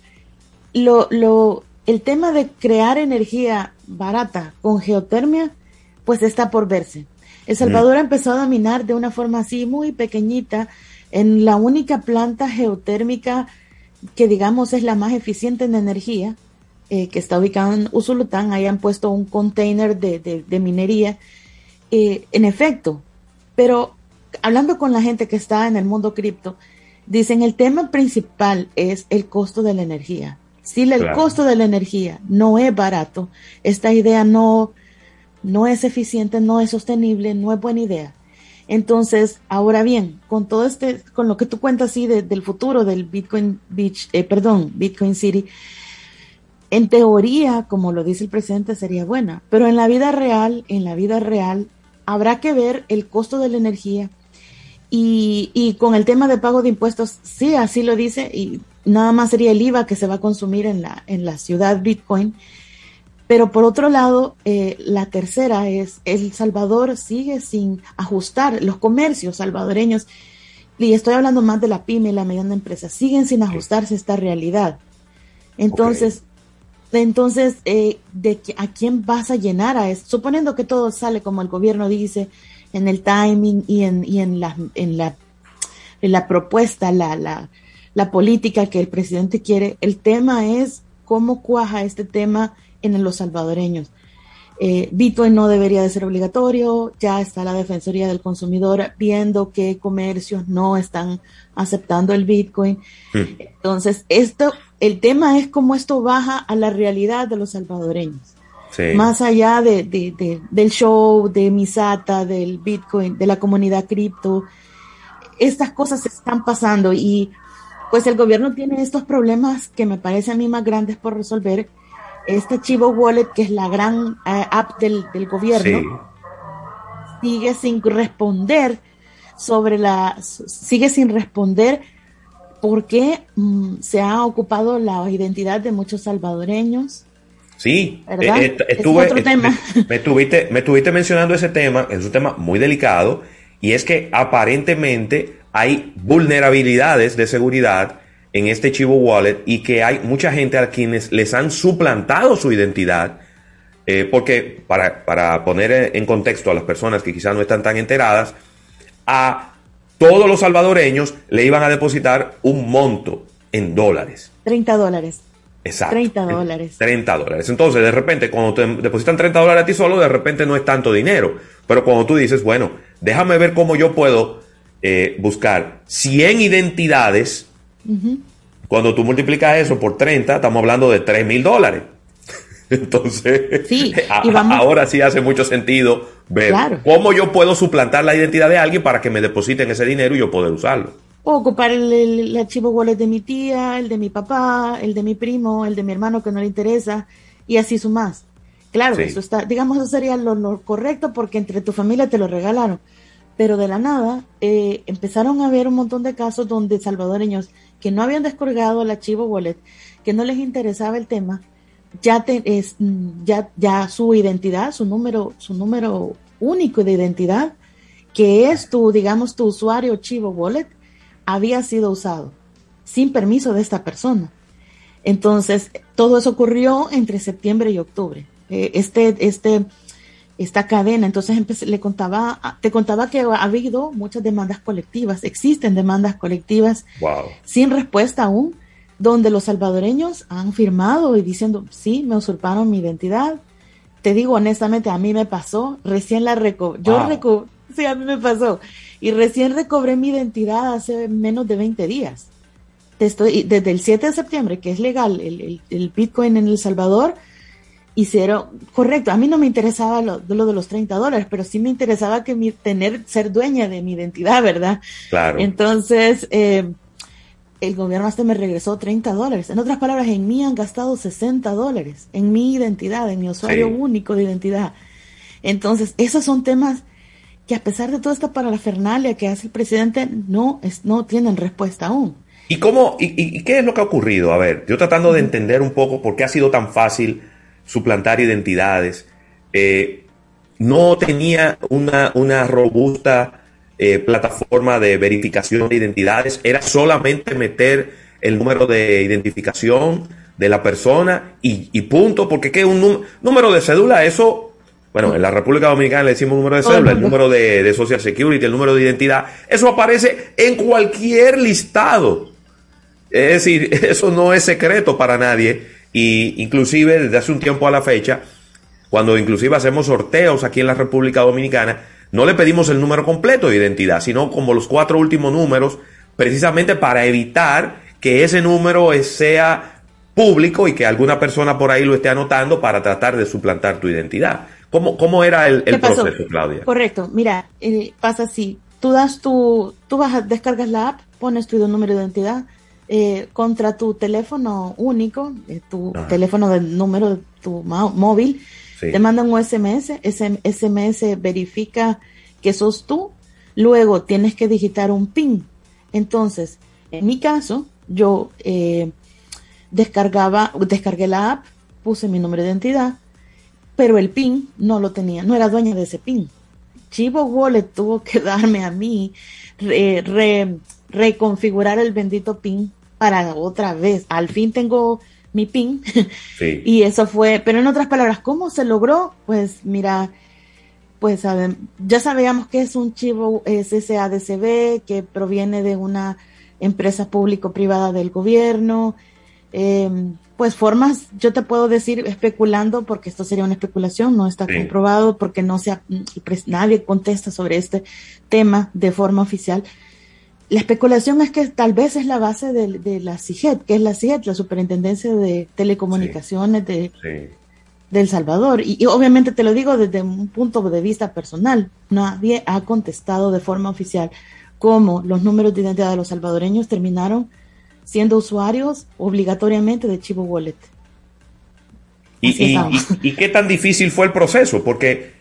lo, lo, el tema de crear energía barata con geotermia, pues está por verse. El Salvador empezó a dominar de una forma así muy pequeñita en la única planta geotérmica que digamos es la más eficiente en energía, eh, que está ubicada en Usulután, ahí han puesto un container de, de, de minería. Eh, en efecto, pero hablando con la gente que está en el mundo cripto, dicen el tema principal es el costo de la energía. Si el claro. costo de la energía no es barato, esta idea no, no es eficiente, no es sostenible, no es buena idea. Entonces, ahora bien, con todo este, con lo que tú cuentas así de, del futuro del Bitcoin Beach, eh, perdón, Bitcoin City, en teoría, como lo dice el presidente, sería buena, pero en la vida real, en la vida real, habrá que ver el costo de la energía y, y con el tema de pago de impuestos, sí, así lo dice, y nada más sería el IVA que se va a consumir en la, en la ciudad Bitcoin. Pero por otro lado, eh, la tercera es, El Salvador sigue sin ajustar, los comercios salvadoreños, y estoy hablando más de la pyme y la mediana empresa, siguen sin ajustarse a esta realidad. Entonces, okay. entonces eh, de, ¿a quién vas a llenar a eso? Suponiendo que todo sale como el gobierno dice, en el timing y en, y en, la, en, la, en la propuesta, la, la, la política que el presidente quiere, el tema es cómo cuaja este tema en los salvadoreños. Eh, Bitcoin no debería de ser obligatorio, ya está la Defensoría del Consumidor viendo qué comercios no están aceptando el Bitcoin. Mm. Entonces, esto, el tema es cómo esto baja a la realidad de los salvadoreños. Sí. Más allá de, de, de, del show, de Misata, del Bitcoin, de la comunidad cripto, estas cosas están pasando y pues el gobierno tiene estos problemas que me parece a mí más grandes por resolver este Chivo Wallet, que es la gran uh, app del, del gobierno, sí. sigue sin responder sobre la, sigue sin responder por qué mm, se ha ocupado la identidad de muchos salvadoreños. Sí, eh, estuve, es tema. Me, me, estuviste, me estuviste mencionando ese tema, es un tema muy delicado, y es que aparentemente hay vulnerabilidades de seguridad en este Chivo Wallet y que hay mucha gente a quienes les han suplantado su identidad, eh, porque para, para, poner en contexto a las personas que quizás no están tan enteradas, a todos los salvadoreños le iban a depositar un monto en dólares. 30 dólares. Exacto. 30 dólares. 30 dólares. Entonces, de repente, cuando te depositan 30 dólares a ti solo, de repente no es tanto dinero. Pero cuando tú dices, bueno, déjame ver cómo yo puedo eh, buscar 100 identidades, uh -huh. cuando tú multiplicas eso por 30, estamos hablando de 3 mil dólares. Entonces, sí, a, vamos... ahora sí hace mucho sentido ver claro. cómo yo puedo suplantar la identidad de alguien para que me depositen ese dinero y yo poder usarlo. O ocupar el, el, el, archivo wallet de mi tía, el de mi papá, el de mi primo, el de mi hermano que no le interesa, y así sumas. Claro, sí. eso está, digamos, eso sería lo, lo, correcto porque entre tu familia te lo regalaron. Pero de la nada eh, empezaron a haber un montón de casos donde salvadoreños que no habían descargado el archivo wallet que no les interesaba el tema, ya, te, es, ya, ya su identidad, su número, su número único de identidad, que es tu, digamos, tu usuario Chivo Wallet, había sido usado sin permiso de esta persona. Entonces, todo eso ocurrió entre septiembre y octubre. Eh, este, este, esta cadena, entonces le contaba, te contaba que ha habido muchas demandas colectivas, existen demandas colectivas sin respuesta aún, donde los salvadoreños han firmado y diciendo, sí, me usurparon mi identidad. Te digo honestamente, a mí me pasó, recién la reco yo reco sí, a mí me pasó, y recién recobré mi identidad hace menos de 20 días. estoy, desde el 7 de septiembre, que es legal el, el, Bitcoin en El Salvador, hicieron, correcto, a mí no me interesaba lo, lo de los 30 dólares, pero sí me interesaba que mi, tener, ser dueña de mi identidad, ¿verdad? Claro. Entonces, eh, el gobierno hasta me regresó 30 dólares. En otras palabras, en mí han gastado 60 dólares, en mi identidad, en mi usuario único de identidad. Entonces, esos son temas que a pesar de toda esta parafernalia que hace el presidente, no, es, no tienen respuesta aún. ¿Y cómo, y, qué es lo que ha ocurrido? A ver, yo tratando de entender un poco por qué ha sido tan fácil suplantar identidades. Eh, no tenía una, una robusta eh, plataforma de verificación de identidades, era solamente meter el número de identificación de la persona y, punto, porque que un número de cédula, eso bueno, en la República Dominicana le decimos número de cédula, el número de, Social Security, el número de identidad. Eso aparece en cualquier listado. Es decir, eso no es secreto para nadie. Y inclusive desde hace un tiempo a la fecha, cuando inclusive hacemos sorteos aquí en la República Dominicana, no le pedimos el número completo de identidad, sino como los cuatro últimos números, precisamente para evitar que ese número sea público y que alguna persona por ahí lo esté anotando para tratar de suplantar tu identidad. ¿Cómo, cómo era el, proceso, Claudia? Correcto, mira, eh, pasa así, tú das tu, tú vas descargas la app, pones tu número de identidad, eh, contra tu teléfono único, eh, tu teléfono del número de tu móvil, te mandan un SMS, ese SMS verifica que sos tú, luego tienes que digitar un PIN. Entonces, en mi caso, yo descargaba, descargué la app, puse mi número de identidad, pero el PIN no lo tenía, no era dueña de ese PIN. Chivo Wallet tuvo que darme a mí reconfigurar el bendito PIN para otra vez. Al fin tengo mi PIN y eso fue, pero en otras palabras, ¿cómo se logró? Pues mira, pues ya sabíamos que es un chivo SSADCB que proviene de una empresa público-privada del gobierno. Eh, pues formas, yo te puedo decir especulando, porque esto sería una especulación, no está comprobado, porque no se nadie contesta sobre este tema de forma oficial. La especulación es que tal vez es la base de, la CIGET, que es la CIGET, la Superintendencia de Telecomunicaciones de, El Salvador. Y, obviamente te lo digo desde un punto de vista personal. Nadie ha contestado de forma oficial cómo los números de identidad de los salvadoreños terminaron siendo usuarios obligatoriamente de Chivo Wallet. Y, y, qué tan difícil fue el proceso? Porque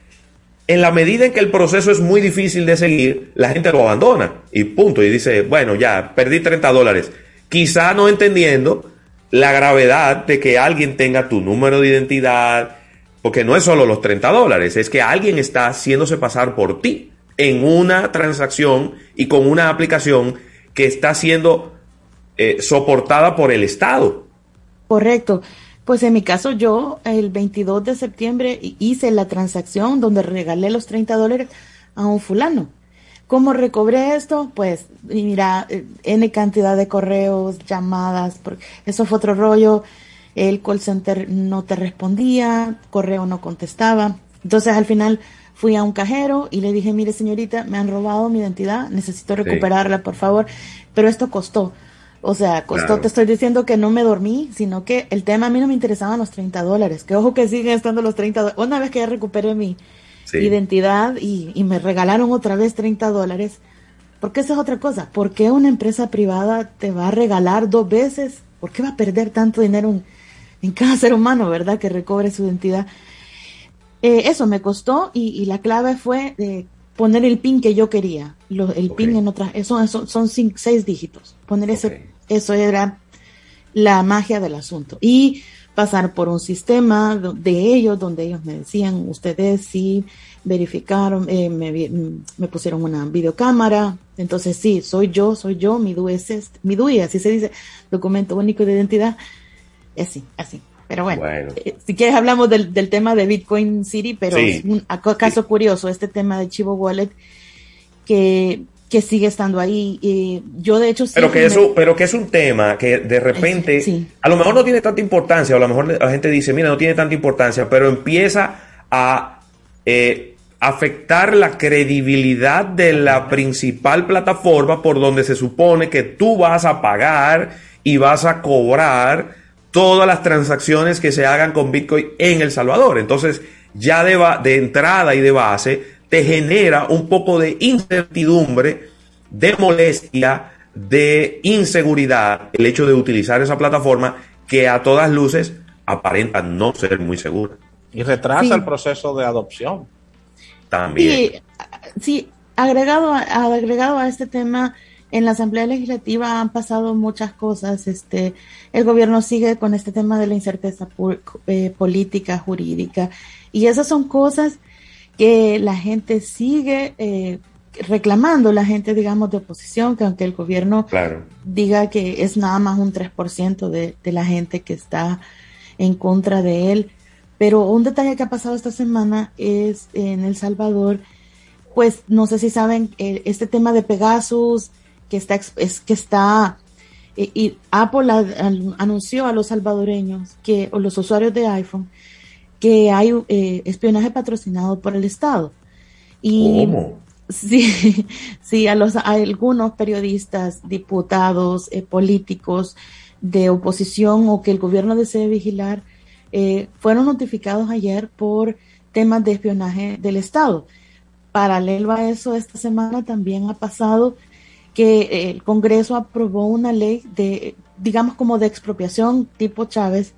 en la medida en que el proceso es muy difícil de seguir, la gente lo abandona y punto. Y dice, bueno, ya, perdí 30 dólares. Quizá no entendiendo la gravedad de que alguien tenga tu número de identidad, porque no es solo los 30 dólares, es que alguien está haciéndose pasar por ti en una transacción y con una aplicación que está siendo eh, soportada por el Estado. Correcto. Pues en mi caso yo el 22 de septiembre hice la transacción donde regalé los 30 dólares a un fulano. ¿Cómo recobré esto? Pues mira, eh, N cantidad de correos, llamadas, porque eso fue otro rollo. El call center no te respondía, correo no contestaba. Entonces al final fui a un cajero y le dije, mire señorita, me han robado mi identidad, necesito recuperarla, por favor. Pero esto costó. O sea, costó, te estoy diciendo que no me dormí, sino que el tema a mí no me interesaban los 30 dólares. Que ojo que siguen estando los 30 dólares. Una vez que ya recuperé mi identidad y, y, me regalaron otra vez 30 dólares, porque esa es otra cosa. ¿Por qué una empresa privada te va a regalar dos veces? ¿Por qué va a perder tanto dinero en, cada ser humano, verdad? Que recobre su identidad. Eh, eso me costó y, y, la clave fue de poner el pin que yo quería. el pin en otras, son, son seis dígitos. Poner ese eso era la magia del asunto. Y pasar por un sistema de ellos, donde ellos me decían, ustedes sí verificaron, eh, me, me, pusieron una videocámara, entonces sí, soy yo, soy yo, mi DUI es este, mi DUI, así se dice, documento único de identidad, es así, así. Pero bueno, eh, si quieres hablamos del, del, tema de Bitcoin City, pero es un caso curioso este tema de Chivo Wallet que que sigue estando ahí. yo de hecho... pero, que eso, pero que es un tema que de repente, a lo mejor no tiene tanta importancia, o a lo mejor la gente dice, mira, no tiene tanta importancia, pero empieza a eh, afectar la credibilidad de la principal plataforma por donde se supone que tú vas a pagar y vas a cobrar todas las transacciones que se hagan con Bitcoin en El Salvador. Entonces, ya de, de entrada y de base, te genera un poco de incertidumbre, de molestia, de inseguridad el hecho de utilizar esa plataforma que a todas luces aparenta no ser muy segura. Y retrasa el proceso de adopción. También. Sí, agregado, a, agregado a este tema, en la Asamblea Legislativa han pasado muchas cosas. Este, el gobierno sigue con este tema de la incerteza eh, política, jurídica, y esas son cosas que la gente sigue eh, reclamando, la gente, digamos, de oposición, que aunque el gobierno diga que es nada más un 3% de, de la gente que está en contra de él. Pero un detalle que ha pasado esta semana es en El Salvador, pues no sé si saben, eh, este tema de Pegasus, que está, es, que está, eh, y Apple anunció a los salvadoreños que, o los usuarios de iPhone, que hay eh, espionaje patrocinado por el Estado. Y ¿Cómo? Sí, sí, a, los, algunos periodistas, diputados, eh, políticos de oposición o que el gobierno desee vigilar, eh, fueron notificados ayer por temas de espionaje del Estado. Paralelo a eso, esta semana también ha pasado que el Congreso aprobó una ley de, digamos, como de expropiación tipo Chávez,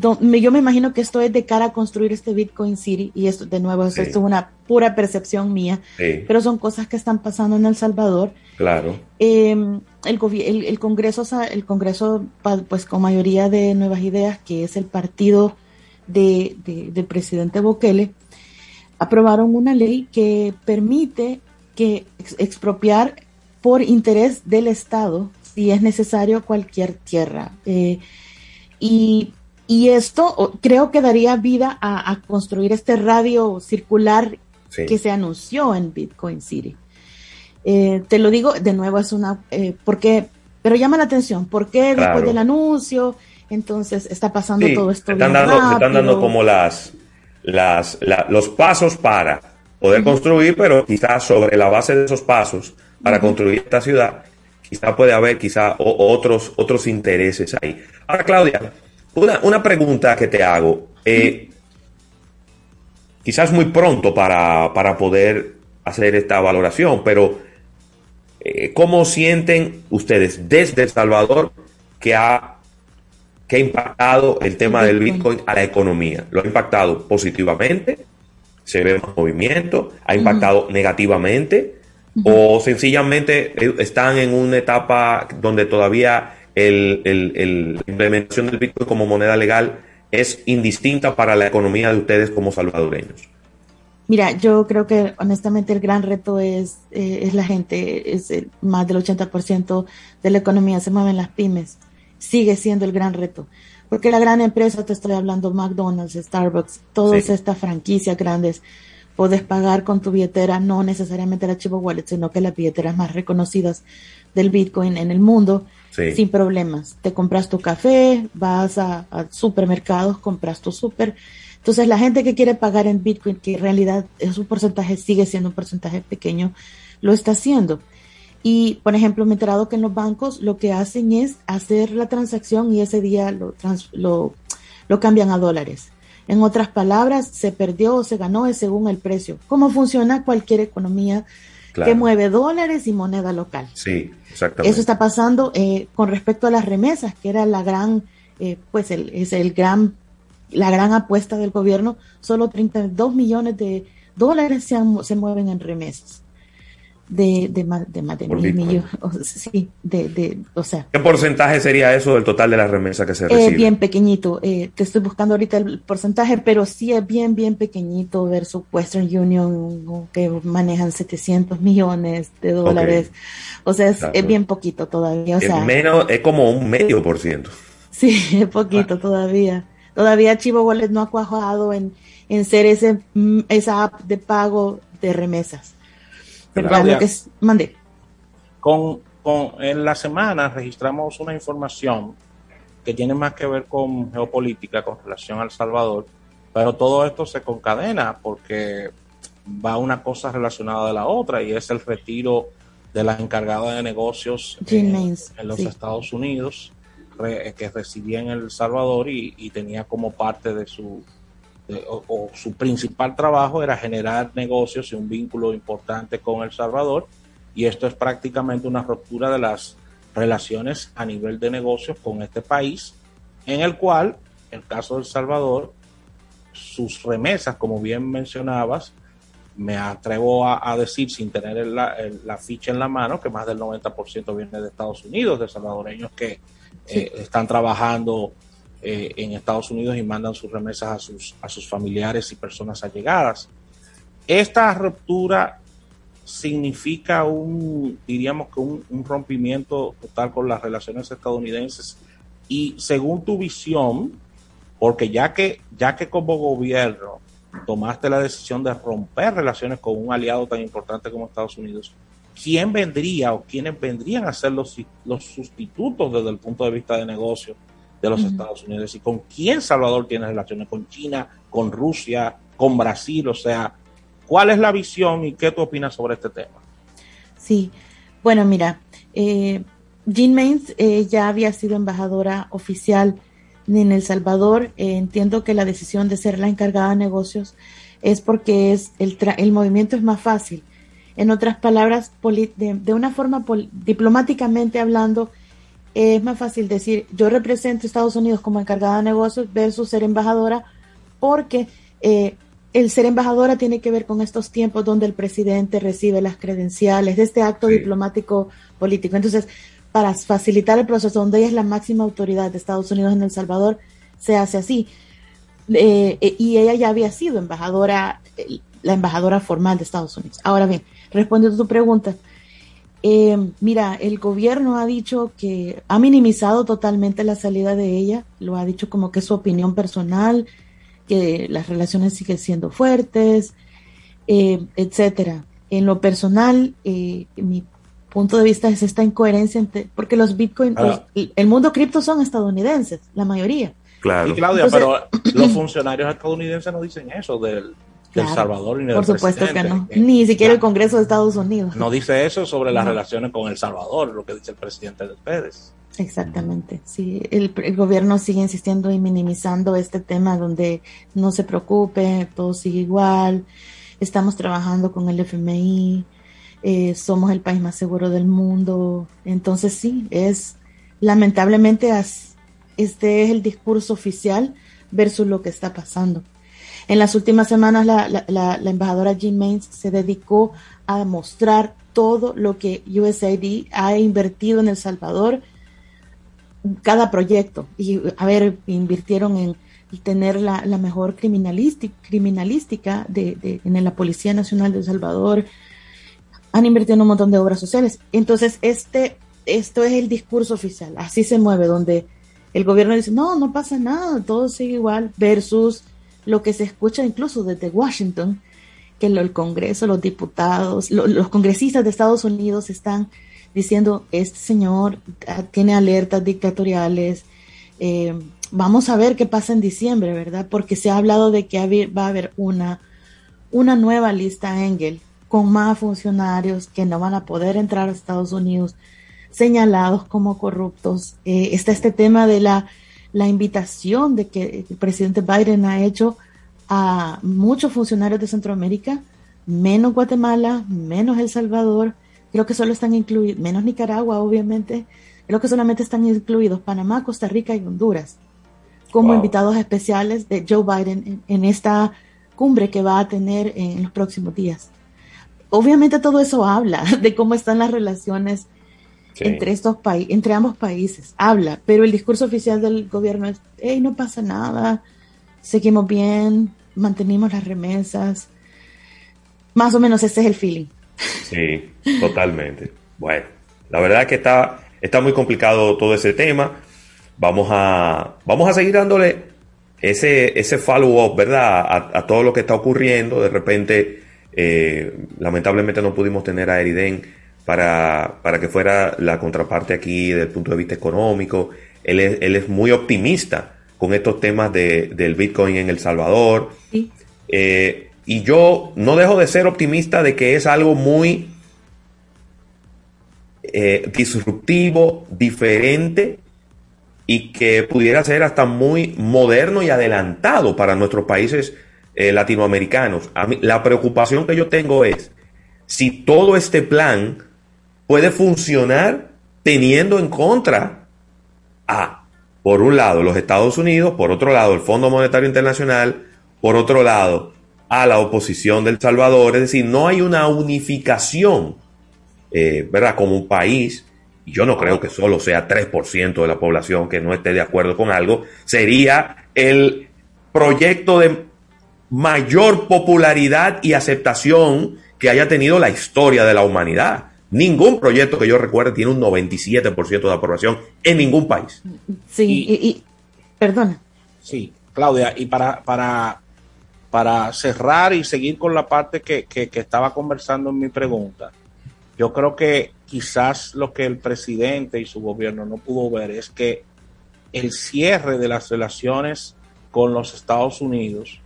yo me imagino que esto es de cara a construir este Bitcoin City y esto de nuevo esto es una pura percepción mía, pero son cosas que están pasando en El Salvador. Claro. Em, el, el, Congreso, el Congreso, pues con mayoría de nuevas ideas, que es el partido de, del presidente Bukele, aprobaron una ley que permite que expropiar por interés del Estado si es necesario cualquier tierra. Eh, y y esto creo que daría vida a, construir este radio circular que se anunció en Bitcoin City. Eh, te lo digo, de nuevo, es una, eh, porque, pero llama la atención, ¿por qué después del anuncio? Entonces está pasando todo esto. Se están, dando, están dando como las, las, los pasos para poder construir, pero quizás sobre la base de esos pasos para construir esta ciudad, quizá puede haber quizá otros, otros intereses ahí. Ahora, Claudia, una, pregunta que te hago. Eh, quizás muy pronto para, poder hacer esta valoración, pero eh, ¿cómo sienten ustedes desde El Salvador que ha, que ha impactado el tema del Bitcoin a la economía? ¿Lo ha impactado positivamente? ¿Se ve más movimiento? ¿Ha impactado negativamente? ¿O sencillamente eh, están en una etapa donde todavía el, la implementación del Bitcoin como moneda legal es indistinta para la economía de ustedes como salvadoreños? Mira, yo creo que honestamente el gran reto es, eh, es la gente, es más del 80% de la economía se mueven las pymes. Sigue siendo el gran reto. Porque la gran empresa, te estoy hablando McDonald's, Starbucks, todas estas franquicias grandes, puedes pagar con tu billetera, no necesariamente la Chivo Wallet, sino que las billeteras más reconocidas del Bitcoin en el mundo, sin problemas. Te compras tu café, vas a, supermercados, compras tu super. Entonces la gente que quiere pagar en Bitcoin, que en realidad es un porcentaje, sigue siendo un porcentaje pequeño, lo está haciendo. Y, por ejemplo, me he enterado que en los bancos lo que hacen es hacer la transacción y ese día lo, lo, lo cambian a dólares. En otras palabras, se perdió o se ganó es según el precio. ¿Cómo funciona cualquier economía que mueve dólares y moneda local? Sí, exactamente. Eso está pasando eh, con respecto a las remesas, que era la gran, eh, pues el, es el gran, la gran apuesta del gobierno. Solo 32 millones de dólares se, se mueven en remesas. De, de, más, de más de mil millones. Sí, de, de, o sea. ¿Qué porcentaje sería eso del total de la remesa que se Es recibe? bien pequeñito. Eh, te estoy buscando ahorita el porcentaje, pero sí es bien, bien pequeñito versus Western Union, que manejan 700 millones de dólares. O sea, es, Claro. es bien poquito todavía. O es, sea, menos, es como un medio por ciento. Sí, es poquito todavía. Todavía Chivo Wallet no ha cuajado en, en ser ese, mm, esa app de pago de remesas. Pero Claudia. lo que es, mande. Con, con- en la semana registramos una información que tiene más que ver con geopolítica con relación a El Salvador, pero todo esto se concadena porque va una cosa relacionada de la otra y es el retiro de la encargada de negocios en- en los sí. Estados Unidos re- que residía en El Salvador y, y tenía como parte de su o, o su principal trabajo era generar negocios y un vínculo importante con El Salvador y esto es prácticamente una ruptura de las relaciones a nivel de negocios con este país en el cual el caso de El Salvador sus remesas como bien mencionabas me atrevo a, a decir sin tener la ficha en la mano que más del 90% viene de Estados Unidos, de salvadoreños que eh, están trabajando eh, en Estados Unidos y mandan sus remesas a sus, a sus familiares y personas allegadas. Esta ruptura significa un, diríamos que un, un rompimiento total con las relaciones estadounidenses y según tu visión, porque ya que, ya que como gobierno tomaste la decisión de romper relaciones con un aliado tan importante como Estados Unidos, ¿quién vendría o quiénes vendrían a ser los, los sustitutos desde el punto de vista de negocio de los. Estados Unidos? ¿Y con quién Salvador tiene relaciones? ¿Con China, con Rusia, con Brasil? O sea, ¿cuál es la visión y qué tú opinas sobre este tema? Sí, bueno, mira, eh, Jean Mains eh, ya había sido embajadora oficial en El Salvador. Eh, entiendo que la decisión de ser la encargada de negocios es porque es el, tra- el movimiento es más fácil. En otras palabras, de, de una forma diplomáticamente hablando, es más fácil decir yo represento a Estados Unidos como encargada de negocios versus ser embajadora porque eh, el ser embajadora tiene que ver con estos tiempos donde el presidente recibe las credenciales de este acto diplomático político. Entonces, para facilitar el proceso donde ella es la máxima autoridad de Estados Unidos en El Salvador, se hace así. Eh, eh, y ella ya había sido embajadora, eh, la embajadora formal de Estados Unidos. Ahora bien, respondiendo a tu pregunta, eh, mira, el gobierno ha dicho que ha minimizado totalmente la salida de ella, lo ha dicho como que es su opinión personal, que las relaciones siguen siendo fuertes, eh, etcétera. En lo personal, eh, mi punto de vista es esta incoherencia, entre- porque los bitcoins, Ah. los- el mundo cripto son estadounidenses, la mayoría. Claro. Y Claudia, Entonces- pero los funcionarios estadounidenses no dicen eso del, del Claro, Salvador ni del Por supuesto que no, ni siquiera el Congreso de Estados Unidos. No dice eso sobre las No. relaciones con El Salvador, lo que dice el presidente de ustedes. Exactamente, sí. El, el gobierno sigue insistiendo y minimizando este tema donde no se preocupe, todo sigue igual. Estamos trabajando con el FMI, eh, somos el país más seguro del mundo. Entonces sí, es lamentablemente as- este es el discurso oficial versus lo que está pasando. En las últimas semanas la, la- la- embajadora Jean Mains se dedicó a mostrar todo lo que USAID ha invertido en El Salvador, cada proyecto. Y a ver, invirtieron en tener la, mejor criminalística, de- en la Policía Nacional de El Salvador, han invertido en un montón de obras sociales. Entonces, este, esto es el discurso oficial, así se mueve, donde el gobierno dice, no, no pasa nada, todo sigue igual, versus lo que se escucha incluso desde Washington, que el Congreso, los diputados, lo- los congresistas de Estados Unidos están diciendo, este señor ah, tiene alertas dictatoriales, eh, vamos a ver qué pasa en diciembre, ¿verdad? Porque se ha hablado de que va a haber una, una nueva lista Engel con más funcionarios que no van a poder entrar a Estados Unidos señalados como corruptos. Eh, está este tema de la, la invitación de que el presidente Biden ha hecho a muchos funcionarios de Centroamérica, menos Guatemala, menos El Salvador, creo que solo están incluidos, menos Nicaragua, obviamente, creo que solamente están incluidos Panamá, Costa Rica y Honduras como Wow. invitados especiales de Joe Biden en, en esta cumbre que va a tener en los próximos días. obviamente todo eso habla de cómo están las relaciones entre estos países, entre ambos países, habla, pero el discurso oficial del gobierno es, hey, no pasa nada, seguimos bien, mantenimos las remesas. Más o menos ese es el feeling. Sí, totalmente. Bueno, la verdad es que está, está muy complicado todo ese tema. Vamos a, vamos a seguir dándole ese, ese follow-up, ¿verdad? A, todo lo que está ocurriendo. De repente, eh, lamentablemente no pudimos tener a Eriden para, para que fuera la contraparte aquí desde el punto de vista económico. Él es, él es muy optimista con estos temas de, del Bitcoin en El Salvador. Eh, y yo no dejo de ser optimista de que es algo muy eh, disruptivo, diferente y que pudiera ser hasta muy moderno y adelantado para nuestros países eh, latinoamericanos. la preocupación que yo tengo es si todo este plan puede funcionar teniendo en contra a, por un lado, los Estados Unidos, por otro lado, el Fondo Monetario Internacional, por otro lado, a la oposición del Salvador. Es decir, no hay una unificación, eh, ¿verdad? Como un país y yo no creo que solo sea 3% de la población que no esté de acuerdo con algo, sería el proyecto de mayor popularidad y aceptación que haya tenido la historia de la humanidad. Ningún proyecto que yo recuerde tiene un 97% de aprobación en ningún país. Sí, y, perdona. Sí, Claudia, y para, para, para cerrar y seguir con la parte que, que estaba conversando en mi pregunta, yo creo que quizás lo que el presidente y su gobierno no pudo ver es que el cierre de las relaciones con los Estados Unidos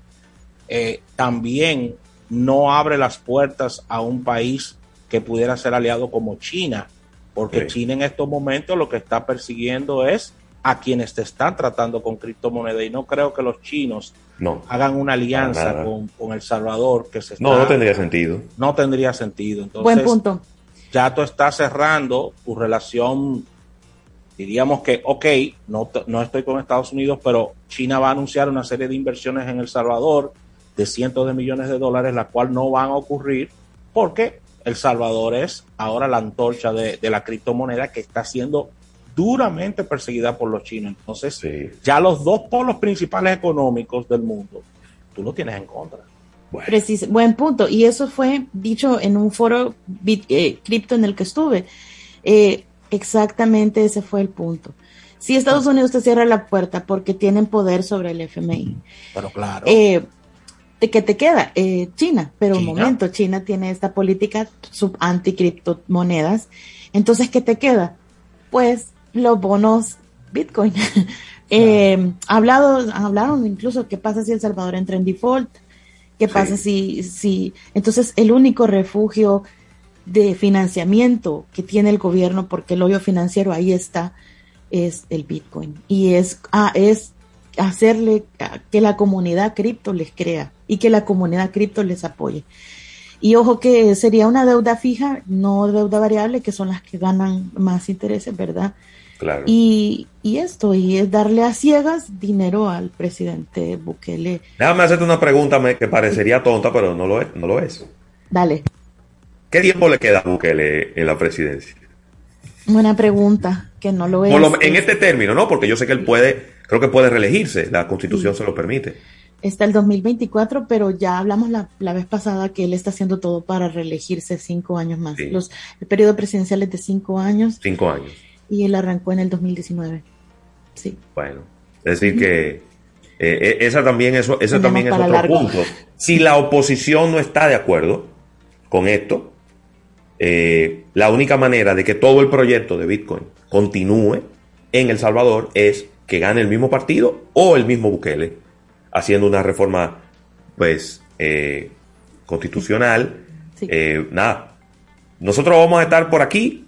eh, también no abre las puertas a un país que pudiera ser aliado como China, porque China en estos momentos lo que está persiguiendo es a quienes te están tratando con criptomonedas y no creo que los chinos hagan una alianza con, El Salvador que se No, no tendría sentido. No tendría sentido. Entonces, Buen punto ya tú estás cerrando tu relación, diríamos que, ok, no, no estoy con Estados Unidos, pero China va a anunciar una serie de inversiones en El Salvador de cientos de millones de dólares, la cual no van a ocurrir porque El Salvador es ahora la antorcha de, la criptomoneda que está siendo duramente perseguida por los chinos. Entonces, ya los dos polos principales económicos del mundo, tú lo tienes en contra buen punto. Y eso fue dicho en un foro eh, cripto en el que estuve. Eh, exactamente ese fue el punto. Si Estados Unidos te cierra la puerta porque tienen poder sobre el FMI. Pero claro. Eh, ¿De qué te queda? China. Pero un momento, China tiene esta política sub anti-criptomonedas. Entonces, ¿qué te queda? Pues los bonos Bitcoin. hablado, hablaron incluso qué pasa si El Salvador entra en default. ¿Qué pasa si, si, entonces el único refugio de financiamiento que tiene el gobierno, porque el hoyo financiero ahí está, es el Bitcoin. Y es, ah, es hacerle que la comunidad cripto les crea y que la comunidad cripto les apoye. Y ojo que sería una deuda fija, no deuda variable, que son las que ganan más intereses, ¿verdad? Y, esto, y es darle a ciegas dinero al presidente Bukele. Déjame hacerte una pregunta que parecería tonta, pero no lo es. No lo es. Dale. ¿Qué tiempo le queda a Bukele en la presidencia? Buena pregunta, que no lo es. en este término, ¿no? Porque yo sé que él puede, creo que puede reelegirse, la constitución se lo permite. Está el 2024, pero ya hablamos la, vez pasada que él está haciendo todo para reelegirse cinco años más. Los, el periodo presidencial es de cinco años. Cinco años y él arrancó en el 2019. Sí. Bueno, es decir que eh, esa también, eso, eso también es otro punto. Si la oposición no está de acuerdo con esto, eh, la única manera de que todo el proyecto de Bitcoin continúe en El Salvador es que gane el mismo partido o el mismo Bukele, haciendo una reforma, pues, constitucional. nada, nosotros vamos a estar por aquí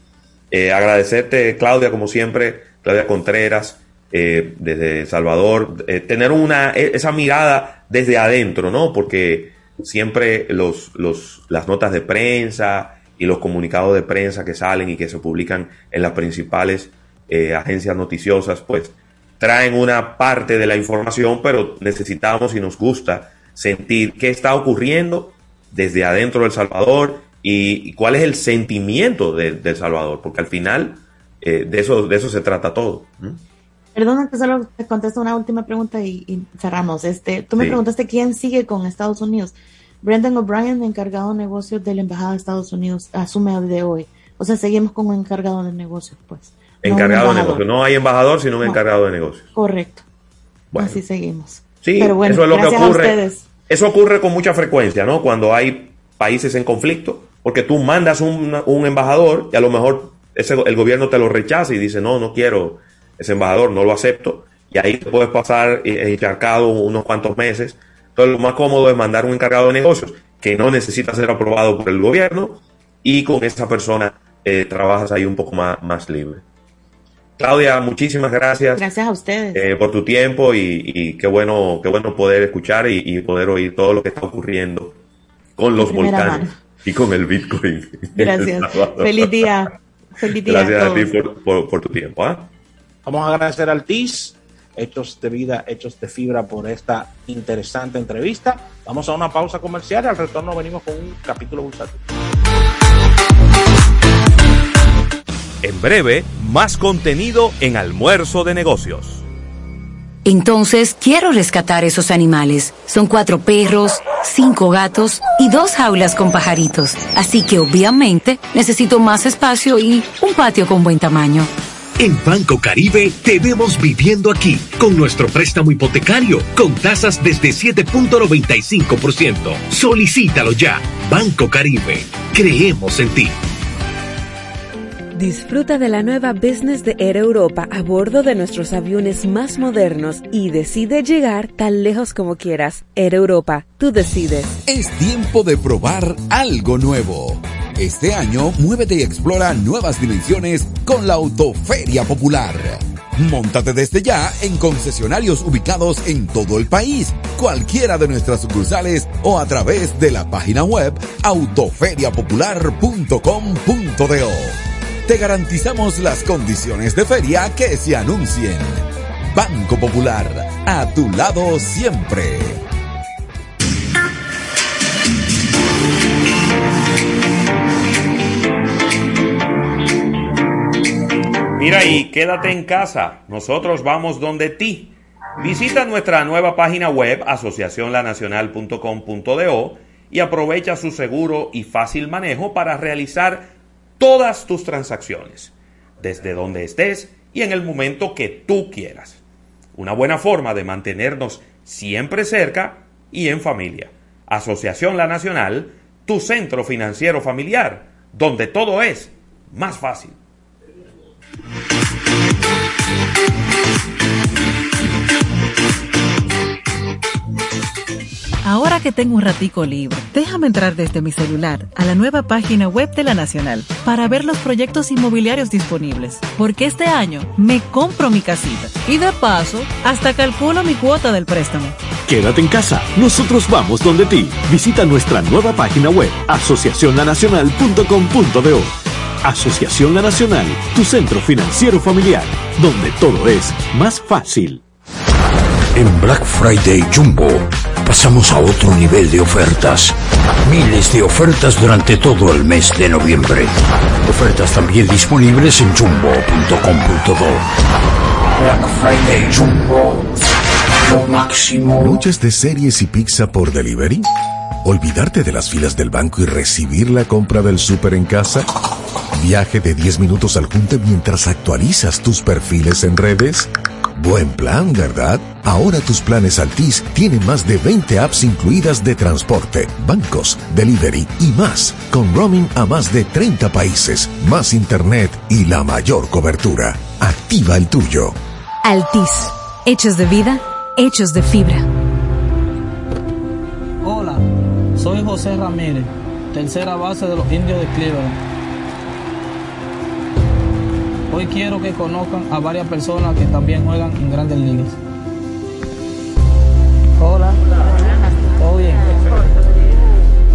eh, agradecerte, Claudia, como siempre, Claudia Contreras, eh, desde Salvador, eh, tener una, e, esa mirada desde adentro, ¿no? Porque siempre los, los, las notas de prensa y los comunicados de prensa que salen y que se publican en las principales agencias noticiosas, pues traen una parte de la información, pero necesitamos y nos gusta sentir qué está ocurriendo desde adentro del Salvador y, cuál es el sentimiento de, El Salvador, porque al final eh, de, eso, de eso se trata todo. Perdona que solo te contesto una última pregunta y, cerramos. Este, tú me preguntaste quién sigue con Estados Unidos. Brendan O'Brien, encargado de negocios de la Embajada de Estados Unidos, asume de hoy. O sea, seguimos con un encargado de negocios, pues. Encargado de negocios. No hay embajador, sino un encargado de negocios. Correcto. Así seguimos. Sí, eso es lo que ocurre. Eso ocurre con mucha frecuencia, ¿no? Cuando hay países en conflicto, porque tú mandas un, un embajador y a lo mejor ese, el gobierno te lo rechaza y dice, no, no quiero ese embajador, no lo acepto. Y ahí te puedes pasar encharcado unos cuantos meses. Entonces lo más cómodo es mandar un encargado de negocios que no necesita ser aprobado por el gobierno y con esa persona eh, trabajas ahí un poco más, más libre. Claudia, muchísimas gracias. Gracias a ustedes. Eh, por tu tiempo y, qué bueno, qué bueno poder escuchar y, poder oír todo lo que está ocurriendo con los volcanes y con el Bitcoin. Gracias. Feliz día. Feliz día. Gracias a, ti por, tu tiempo. ¿ah? Vamos a agradecer al TIS, Hechos de Vida, Hechos de Fibra, por esta interesante entrevista. Vamos a una pausa comercial y al retorno venimos con un capítulo bursátil. En breve, más contenido en Almuerzo de Negocios. Entonces, quiero rescatar esos animales. Son cuatro perros, cinco gatos y dos jaulas con pajaritos. Así que obviamente necesito más espacio y un patio con buen tamaño. En Banco Caribe te vemos viviendo aquí con nuestro préstamo hipotecario con tasas desde 7.95%. Solicítalo ya. Banco Caribe. Creemos en ti. Disfruta de la nueva business de Air Europa a bordo de nuestros aviones más modernos y decide llegar tan lejos como quieras. Air Europa, tú decides. Es tiempo de probar algo nuevo. Este año, muévete y explora nuevas dimensiones con la Autoferia Popular. Móntate desde ya en concesionarios ubicados en todo el país, cualquiera de nuestras sucursales o a través de la página web autoferiapopular.com.do te garantizamos las condiciones de feria que se anuncien. Banco Popular, a tu lado siempre. Mira y quédate en casa, nosotros vamos donde ti. Visita nuestra nueva página web asociacionlanacional.com.do y aprovecha su seguro y fácil manejo para realizar todas tus transacciones, desde donde estés y en el momento que tú quieras. Una buena forma de mantenernos siempre cerca y en familia. Asociación La Nacional, tu centro financiero familiar, donde todo es más fácil. Ahora que tengo un ratico libre, déjame entrar desde mi celular a la nueva página web de la Nacional para ver los proyectos inmobiliarios disponibles, porque este año me compro mi casita y de paso hasta calculo mi cuota del préstamo. Quédate en casa, nosotros vamos donde ti. Visita nuestra nueva página web asociacionlanacional.com.do. Asociación La Nacional, tu centro financiero familiar, donde todo es más fácil. En Black Friday Jumbo pasamos a otro nivel de ofertas. Miles de ofertas durante todo el mes de noviembre. Ofertas también disponibles en jumbo.com.do. Black Friday Jumbo. Lo máximo. ¿Noches de series y pizza por delivery? ¿Olvidarte de las filas del banco y recibir la compra del súper en casa? ¿Viaje de 10 minutos al junte mientras actualizas tus perfiles en redes? Buen plan, ¿verdad? Ahora tus planes Altis tienen más de 20 apps incluidas de transporte, bancos, delivery y más, con roaming a más de 30 países, más internet y la mayor cobertura. Activa el tuyo. Altis. Hechos de vida, hechos de fibra. Soy José Ramírez, tercera base de los indios de Cleveland Hoy quiero que conozcan a varias personas que también juegan en grandes ligas. Hola, ¿todo bien?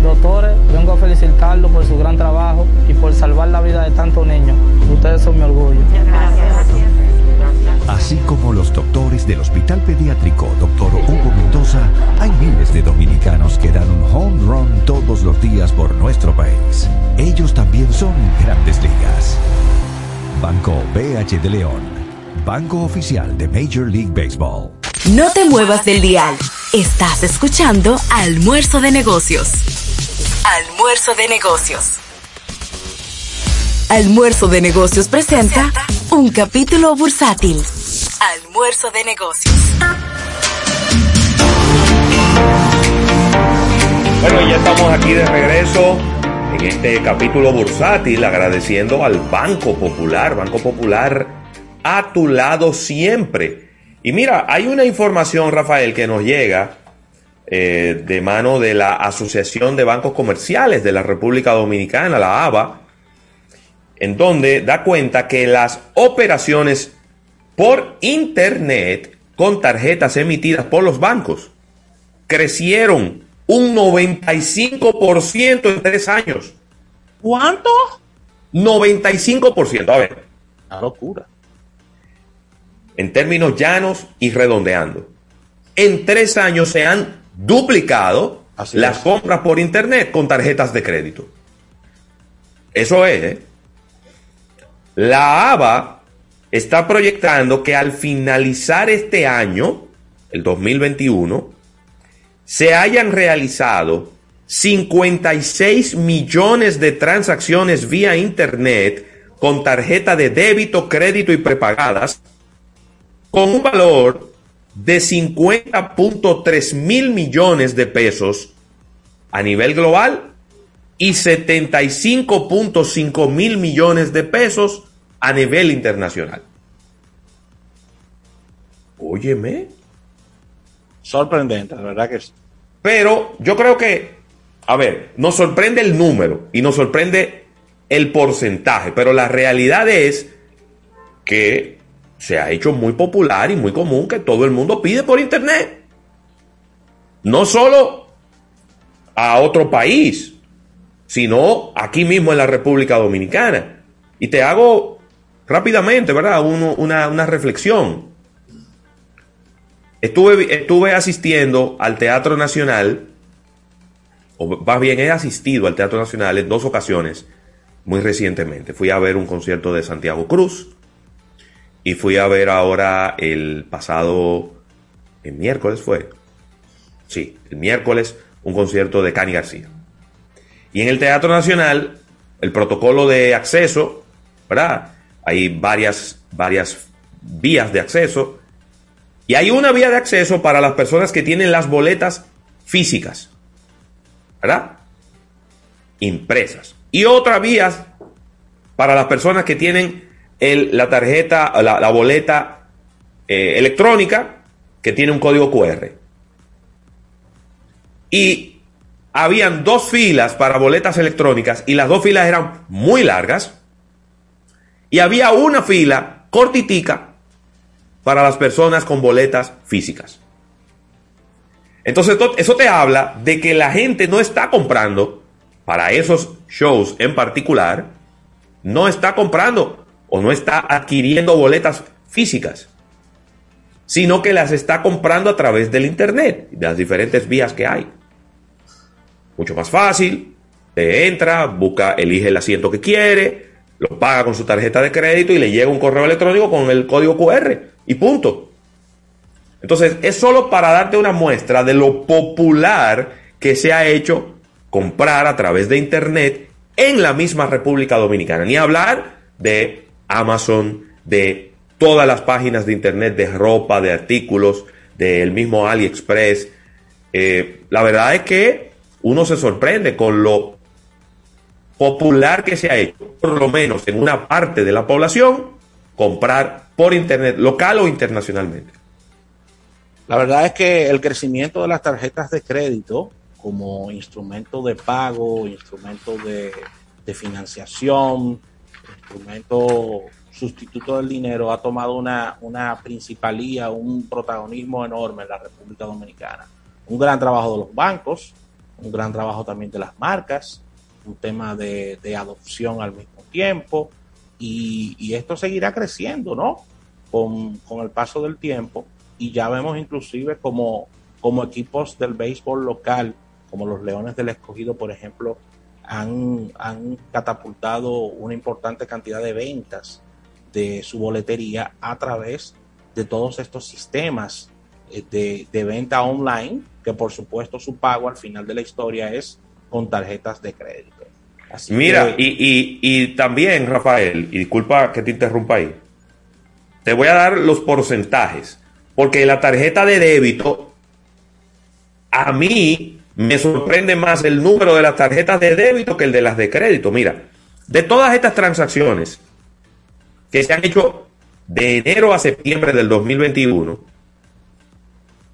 Doctores, vengo a felicitarlos por su gran trabajo y por salvar la vida de tantos niños. Ustedes son mi orgullo. Así como los doctores del Hospital Pediátrico Dr. Hugo Hay miles de dominicanos que dan un home run todos los días por nuestro país. son grandes ligas. Banco BH de León, banco oficial de Major League Baseball. No te muevas del dial. Estás escuchando Almuerzo de Negocios. Almuerzo de Negocios. Almuerzo de Negocios presenta un capítulo bursátil. Almuerzo de Negocios. Bueno, ya estamos aquí de regreso en este capítulo bursátil agradeciendo al Banco Popular, Banco Popular a tu lado siempre. Y mira, hay una información, Rafael, que nos llega eh, de mano de la Asociación de Bancos Comerciales de la República Dominicana, la ABA, en donde da cuenta que las operaciones por Internet con tarjetas emitidas por los bancos crecieron un 95% en tres años. ¿Cuánto? 95%. A ver. Una locura. En términos llanos y redondeando. En tres años se han duplicado Así las es. compras por Internet con tarjetas de crédito. Eso es. ¿eh? La ABA está proyectando que al finalizar este año, el 2021, se hayan realizado 56 millones de transacciones vía Internet con tarjeta de débito, crédito y prepagadas, con un valor de 50.3 mil millones de pesos a nivel global y 75.5 mil millones de pesos a nivel internacional. Óyeme. Sorprendente, la verdad que sí. Pero yo creo que, a ver, nos sorprende el número y nos sorprende el porcentaje, pero la realidad es que se ha hecho muy popular y muy común que todo el mundo pide por internet. No solo a otro país, sino aquí mismo en la República Dominicana. Y te hago rápidamente, ¿verdad? Uno- una, una reflexión. Estuve, estuve asistiendo al Teatro Nacional, o más bien he asistido al Teatro Nacional en dos ocasiones muy recientemente. Fui a ver un concierto de Santiago Cruz y fui a ver ahora el pasado, el miércoles fue, sí, el miércoles un concierto de Cani García. Y en el Teatro Nacional, el protocolo de acceso, ¿verdad? Hay varias, varias vías de acceso. Y hay una vía de acceso para las personas que tienen las boletas físicas, ¿verdad? Impresas. Y otra vía para las personas que tienen la tarjeta, la, la boleta eh, electrónica que tiene un código QR. Y habían dos filas para boletas electrónicas y las dos filas eran muy largas. Y había una fila cortitica para las personas con boletas físicas. Entonces to- eso te habla de que la gente no está comprando para esos shows en particular, no está comprando o no está adquiriendo boletas físicas, sino que las está comprando a través del Internet, de las diferentes vías que hay. Mucho más fácil, te entra, busca, elige el asiento que quiere, lo paga con su tarjeta de crédito y le llega un correo electrónico con el código QR y punto. Entonces, es solo para darte una muestra de lo popular que se ha hecho comprar a través de Internet en la misma República Dominicana. Ni hablar de Amazon, de todas las páginas de Internet de ropa, de artículos, del mismo AliExpress. Eh, la verdad es que uno se sorprende con lo popular que se ha hecho, por lo menos en una parte de la población, comprar por Internet, local o internacionalmente. La verdad es que el crecimiento de las tarjetas de crédito como instrumento de pago, instrumento de, financiación, instrumento sustituto del dinero ha tomado una, una principalía, un protagonismo enorme en la República Dominicana. Un gran trabajo de los bancos, un gran trabajo también de las marcas, un tema de, de adopción al mismo tiempo, y, esto seguirá creciendo, ¿no? Con, con el paso del tiempo, y ya vemos inclusive como, como equipos del béisbol local, como los Leones del Escogido, por ejemplo, han, han catapultado una importante cantidad de ventas de su boletería a través de todos estos sistemas eh, de, venta online, que por supuesto su pago al final de la historia es con tarjetas de crédito. Así Mira, que, y, y, y, también, Rafael, y disculpa que te interrumpa ahí, te voy a dar los porcentajes, porque la tarjeta de débito, a mí me sorprende más el número de las tarjetas de débito que el de las de crédito. Mira, de todas estas transacciones que se han hecho de enero a septiembre del 2021,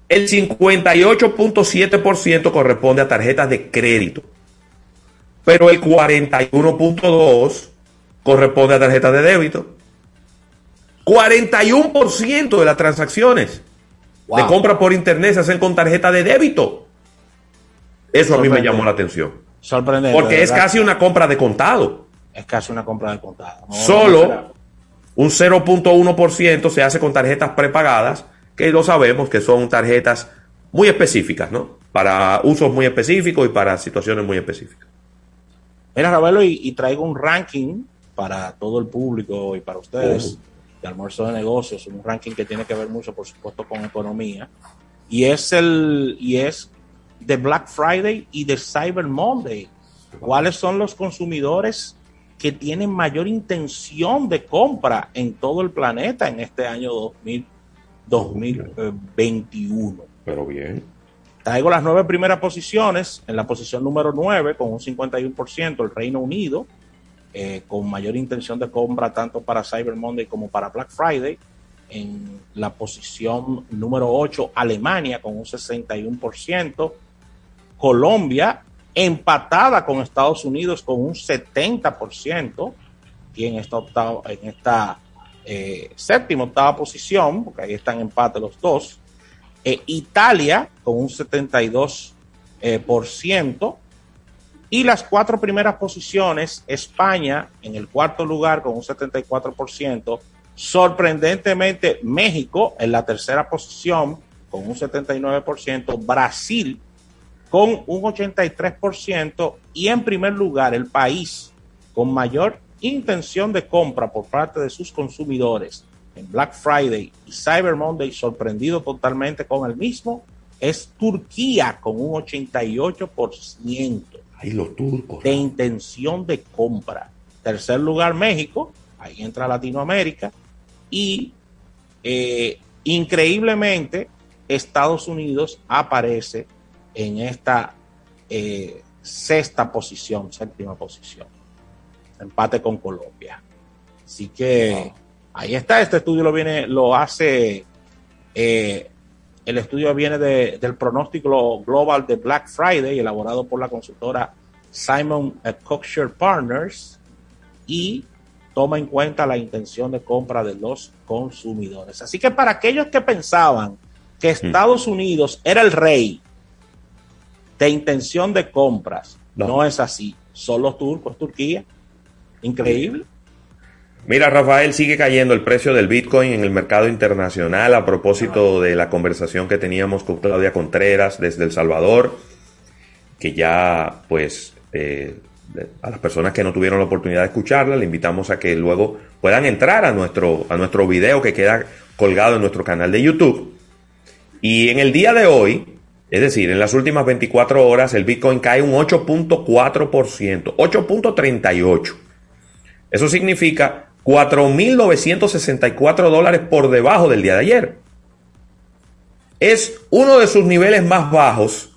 el 58.7% corresponde a tarjetas de crédito, pero el 41.2% corresponde a tarjetas de débito. 41% de las transacciones wow. de compra por internet se hacen con tarjeta de débito. Eso a mí me llamó la atención. Sorprendente. Porque es casi una compra de contado. Es casi una compra de contado. No, Solo no un 0.1% se hace con tarjetas prepagadas, que lo sabemos que son tarjetas muy específicas, ¿no? Para usos muy específicos y para situaciones muy específicas. Mira, Ravelo, y, y traigo un ranking para todo el público y para ustedes uh -huh. de almuerzo de negocios, un ranking que tiene que ver mucho, por supuesto, con economía. Y es el, y es de Black Friday y de Cyber Monday. ¿Cuáles son los consumidores que tienen mayor intención de compra en todo el planeta en este año 2000, 2021? Pero bien. Traigo las nueve primeras posiciones. En la posición número 9, con un 51%, el Reino Unido, eh, con mayor intención de compra tanto para Cyber Monday como para Black Friday. En la posición número 8, Alemania, con un 61%. Colombia, empatada con Estados Unidos con un 70%, y en esta, octava, en esta séptima, octava posición, porque ahí están empate los dos, eh, Italia con un 72%, eh, por ciento, y las cuatro primeras posiciones, España en el cuarto lugar con un 74%, sorprendentemente México en la tercera posición con un 79%, Brasil con un 83% y en primer lugar el país con mayor intención de compra por parte de sus consumidores en Black Friday y Cyber Monday, sorprendido totalmente con el mismo, es Turquía con un 88% Ay, los turcos, de intención de compra. Tercer lugar México, ahí entra Latinoamérica y eh, increíblemente Estados Unidos aparece en esta eh, sexta posición, séptima posición. Empate con Colombia. Así que ahí está. Este estudio lo viene, lo hace. Eh, el estudio viene de, del pronóstico global de Black Friday, elaborado por la consultora Simon Cocksure Partners, y toma en cuenta la intención de compra de los consumidores. Así que para aquellos que pensaban que Estados Unidos era el rey de intención de compras. No, no es así. Son los turcos, Turquía. Increíble. Mira, Rafael, sigue cayendo el precio del Bitcoin en el mercado internacional a propósito de la conversación que teníamos con Claudia Contreras desde El Salvador, que ya, pues, eh, a las personas que no tuvieron la oportunidad de escucharla, le invitamos a que luego puedan entrar a nuestro, a nuestro video que queda colgado en nuestro canal de YouTube. Y en el día de hoy, es decir, en las últimas 24 horas el Bitcoin cae un 8.4%, 8.38%. Eso significa 4.964 dólares por debajo del día de ayer. Es uno de sus niveles más bajos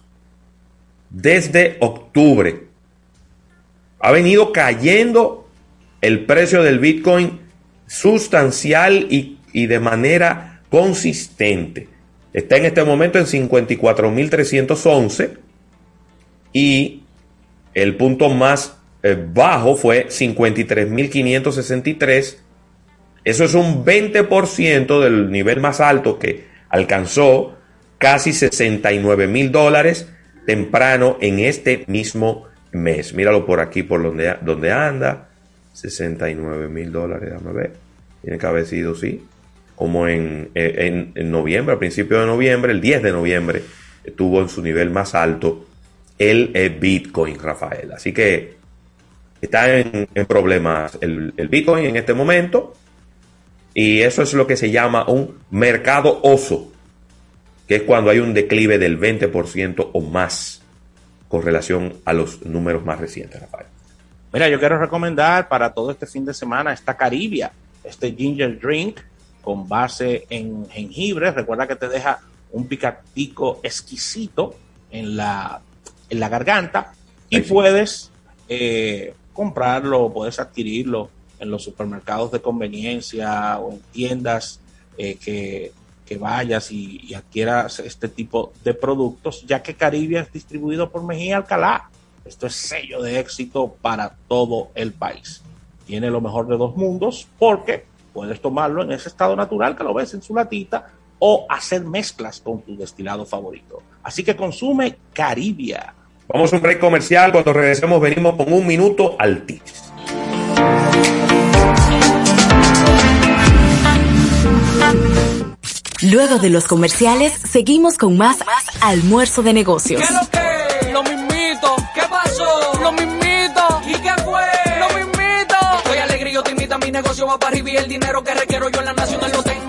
desde octubre. Ha venido cayendo el precio del Bitcoin sustancial y, de manera consistente. Está en este momento en 54.311 y el punto más bajo fue 53.563. Eso es un 20% del nivel más alto que alcanzó casi 69 mil dólares temprano en este mismo mes. Míralo por aquí, por donde, donde anda. 69 mil dólares, déjame ver. Tiene que haber sido, sí como en, en, en, noviembre, a principios de noviembre, el 10 de noviembre, estuvo en su nivel más alto el, el Bitcoin, Rafael. Así que está en, en problemas el, el Bitcoin en este momento. Y eso es lo que se llama un mercado oso, que es cuando hay un declive del 20% o más con relación a los números más recientes, Rafael. Mira, yo quiero recomendar para todo este fin de semana esta Caribia, este ginger drink con base en jengibre. Recuerda que te deja un picatico exquisito en la, en la garganta y Ahí sí. puedes eh, comprarlo, puedes adquirirlo en los supermercados de conveniencia o en tiendas eh, que, que vayas y, y adquieras este tipo de productos, ya que Caribia es distribuido por Mejía Alcalá. Esto es sello de éxito para todo el país. Tiene lo mejor de dos mundos porque puedes tomarlo en ese estado natural que lo ves en su latita o hacer mezclas con tu destilado favorito. Así que consume Caribia. Vamos a un break comercial. Cuando regresemos, venimos con un minuto al tips. Luego de los comerciales, seguimos con más almuerzo de negocios. ¿Qué lo que? Lo mismito. ¿Qué pasó? Lo mismito. ¿Y qué fue? Lo mismito. Estoy alegre y yo te invito a mi negocio va para arriba y el dinero que requiero yo en la nacional lo tengo.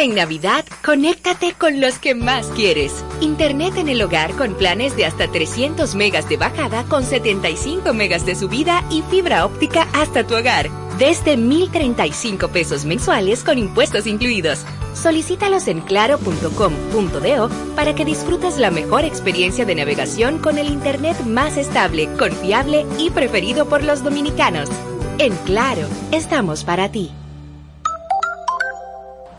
En Navidad, conéctate con los que más quieres. Internet en el hogar con planes de hasta 300 megas de bajada con 75 megas de subida y fibra óptica hasta tu hogar. Desde 1,035 pesos mensuales con impuestos incluidos. Solicítalos en claro.com.do para que disfrutes la mejor experiencia de navegación con el Internet más estable, confiable y preferido por los dominicanos. En Claro, estamos para ti.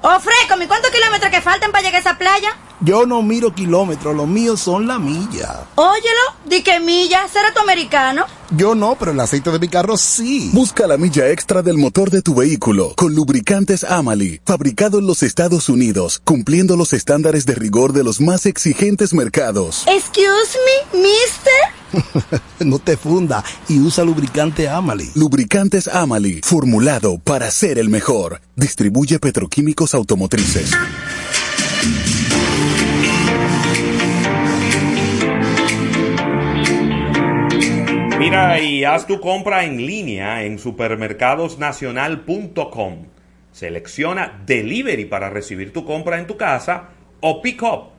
Oh, Frécome, ¿cuántos kilómetros que faltan para llegar a esa playa? Yo no miro kilómetros, los míos son la milla. Óyelo, di que milla, será tu americano. Yo no, pero el aceite de mi carro sí. Busca la milla extra del motor de tu vehículo con lubricantes Amali, fabricado en los Estados Unidos, cumpliendo los estándares de rigor de los más exigentes mercados. Excuse me, mister. no te funda y usa lubricante Amali. Lubricantes Amali, formulado para ser el mejor. Distribuye petroquímicos automotrices. Mira y haz tu compra en línea en supermercadosnacional.com. Selecciona Delivery para recibir tu compra en tu casa o Pick Up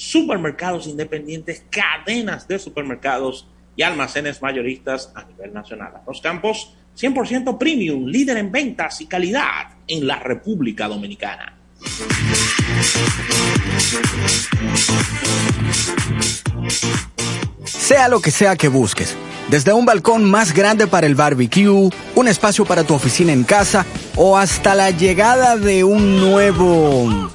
supermercados independientes, cadenas de supermercados y almacenes mayoristas a nivel nacional. Los campos 100% premium, líder en ventas y calidad en la República Dominicana. Sea lo que sea que busques, desde un balcón más grande para el barbecue, un espacio para tu oficina en casa o hasta la llegada de un nuevo...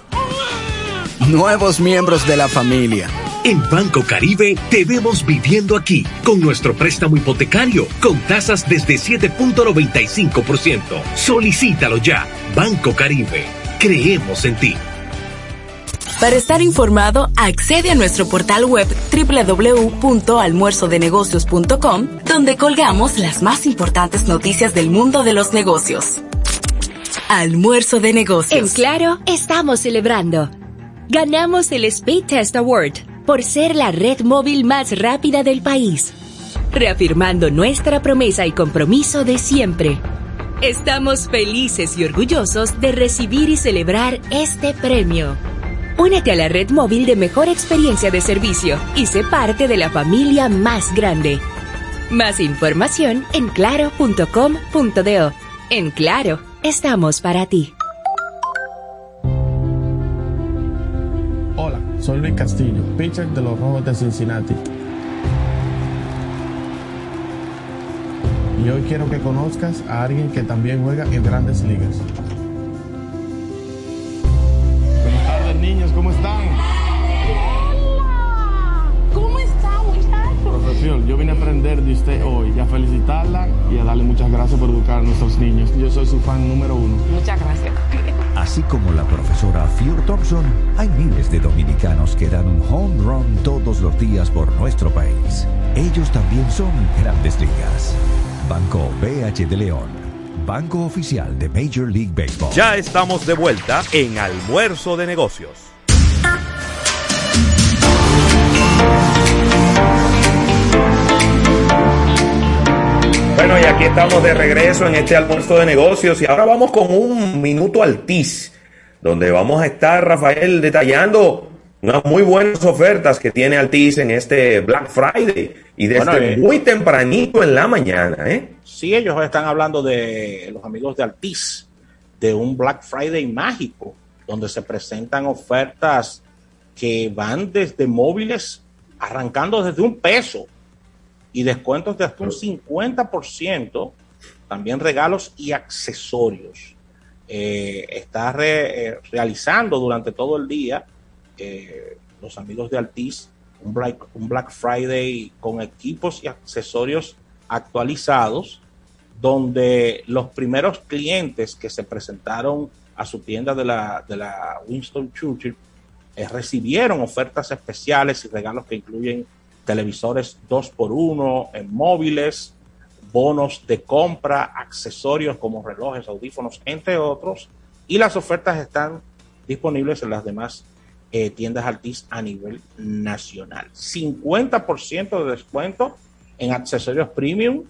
nuevos miembros de la familia. En Banco Caribe te vemos viviendo aquí con nuestro préstamo hipotecario con tasas desde 7.95%. Solicítalo ya. Banco Caribe. Creemos en ti. Para estar informado, accede a nuestro portal web www.almuerzodenegocios.com, donde colgamos las más importantes noticias del mundo de los negocios. Almuerzo de negocios. En Claro, estamos celebrando. Ganamos el Speed Test Award por ser la red móvil más rápida del país, reafirmando nuestra promesa y compromiso de siempre. Estamos felices y orgullosos de recibir y celebrar este premio. Únete a la red móvil de mejor experiencia de servicio y sé parte de la familia más grande. Más información en claro.com.do. En Claro, estamos para ti. Soy Luis Castillo, pitcher de los Rojos de Cincinnati. Y hoy quiero que conozcas a alguien que también juega en grandes ligas. Buenas tardes, niños, ¿cómo están? ¿Cómo está, muchacho? Profe Fiol, yo vine a aprender de usted hoy y a felicitarla y a darle muchas gracias por educar a nuestros niños. Yo soy su fan número uno. Muchas gracias. Así como la profesora Fior Thompson, hay miles de dominicanos que dan un home run todos los días por nuestro país. Ellos también son grandes ligas. Banco BH de León, banco oficial de Major League Baseball. Ya estamos de vuelta en Almuerzo de Negocios. Bueno, y aquí estamos de regreso en este almuerzo de negocios y ahora vamos con un minuto altiz, donde vamos a estar, Rafael, detallando unas muy buenas ofertas que tiene Altiz en este Black Friday y desde Bueno, eh, muy tempranito en la mañana, ¿eh? Sí, ellos están hablando de los amigos de Altiz, de un Black Friday mágico, donde se presentan ofertas que van desde móviles arrancando desde un peso y descuentos de hasta un 50%, también regalos y accesorios. Eh, está eh, realizando durante todo el día eh, los amigos de Altiz un Black, un Black Friday con equipos y accesorios actualizados, donde los primeros clientes que se presentaron a su tienda de la, de la Winston Churchill recibieron ofertas especiales y regalos que incluyen televisores 2x1 en móviles, bonos de compra, accesorios como relojes, audífonos, entre otros. Y las ofertas están disponibles en las demás eh, tiendas Altis a nivel nacional. 50% de descuento en accesorios premium.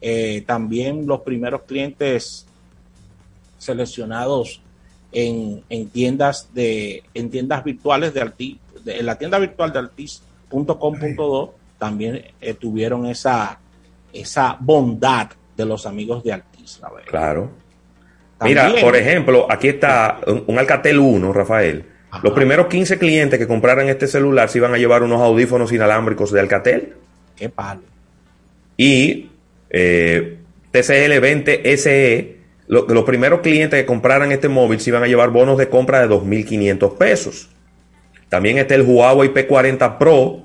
Eh, también los primeros clientes seleccionados en, en tiendas de en tiendas virtuales de Altis, en la tienda virtual de altis.com.do también eh, tuvieron esa esa bondad de los amigos de Altis. Claro. También- Mira, por ejemplo, aquí está un, un Alcatel 1, Rafael. Los primeros 15 clientes que compraran este celular se iban a llevar unos audífonos inalámbricos de Alcatel. Qué palo. Y eh, TCL 20 SE, lo- los primeros clientes que compraran este móvil se iban a llevar bonos de compra de 2.500 pesos. También está el Huawei P40 Pro.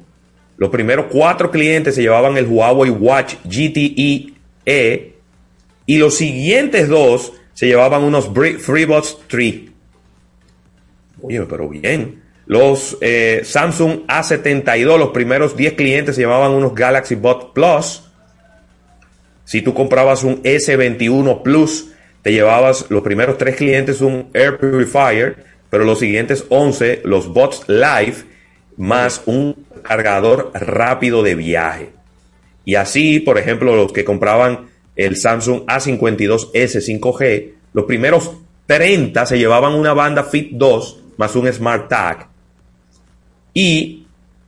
Los primeros cuatro clientes se llevaban el Huawei Watch GTE E. Y los siguientes dos se llevaban unos FreeBuds 3. Oye, pero bien. Los eh, Samsung A72, los primeros 10 clientes se llevaban unos Galaxy Buds Plus. Si tú comprabas un S21 Plus, te llevabas los primeros tres clientes un Air Purifier, pero los siguientes 11 los Bots Live, más un cargador rápido de viaje. Y así, por ejemplo, los que compraban el Samsung A52S 5G, los primeros 30 se llevaban una banda Fit 2 más un Smart Tag. Y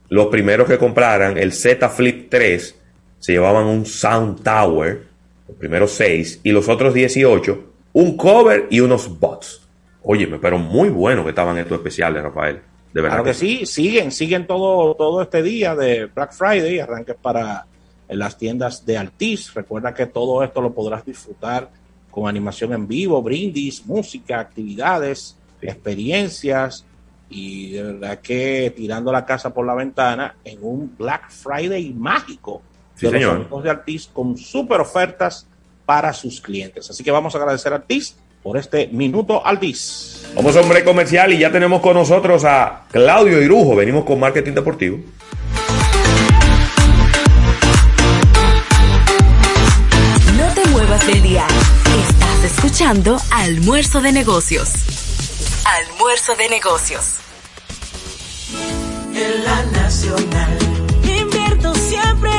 los primeros que compraran el Z Flip 3 se llevaban un Sound Tower, los primeros 6, y los otros 18, un cover y unos bots. Óyeme, pero muy bueno que estaban estos especiales, Rafael. De verdad Claro que sí, siguen, siguen todo, todo este día de Black Friday, arranques para en las tiendas de Altis. Recuerda que todo esto lo podrás disfrutar con animación en vivo, brindis, música, actividades, experiencias y de verdad que tirando la casa por la ventana en un Black Friday mágico Sí, de los señor. amigos de con super ofertas para sus clientes. Así que vamos a agradecer a Altis por este minuto Altis. Vamos a un break comercial y ya tenemos con nosotros a Claudio Irujo. Venimos con marketing deportivo. No te muevas del día. Estás escuchando Almuerzo de Negocios. Almuerzo de Negocios. En la nacional. Invierto siempre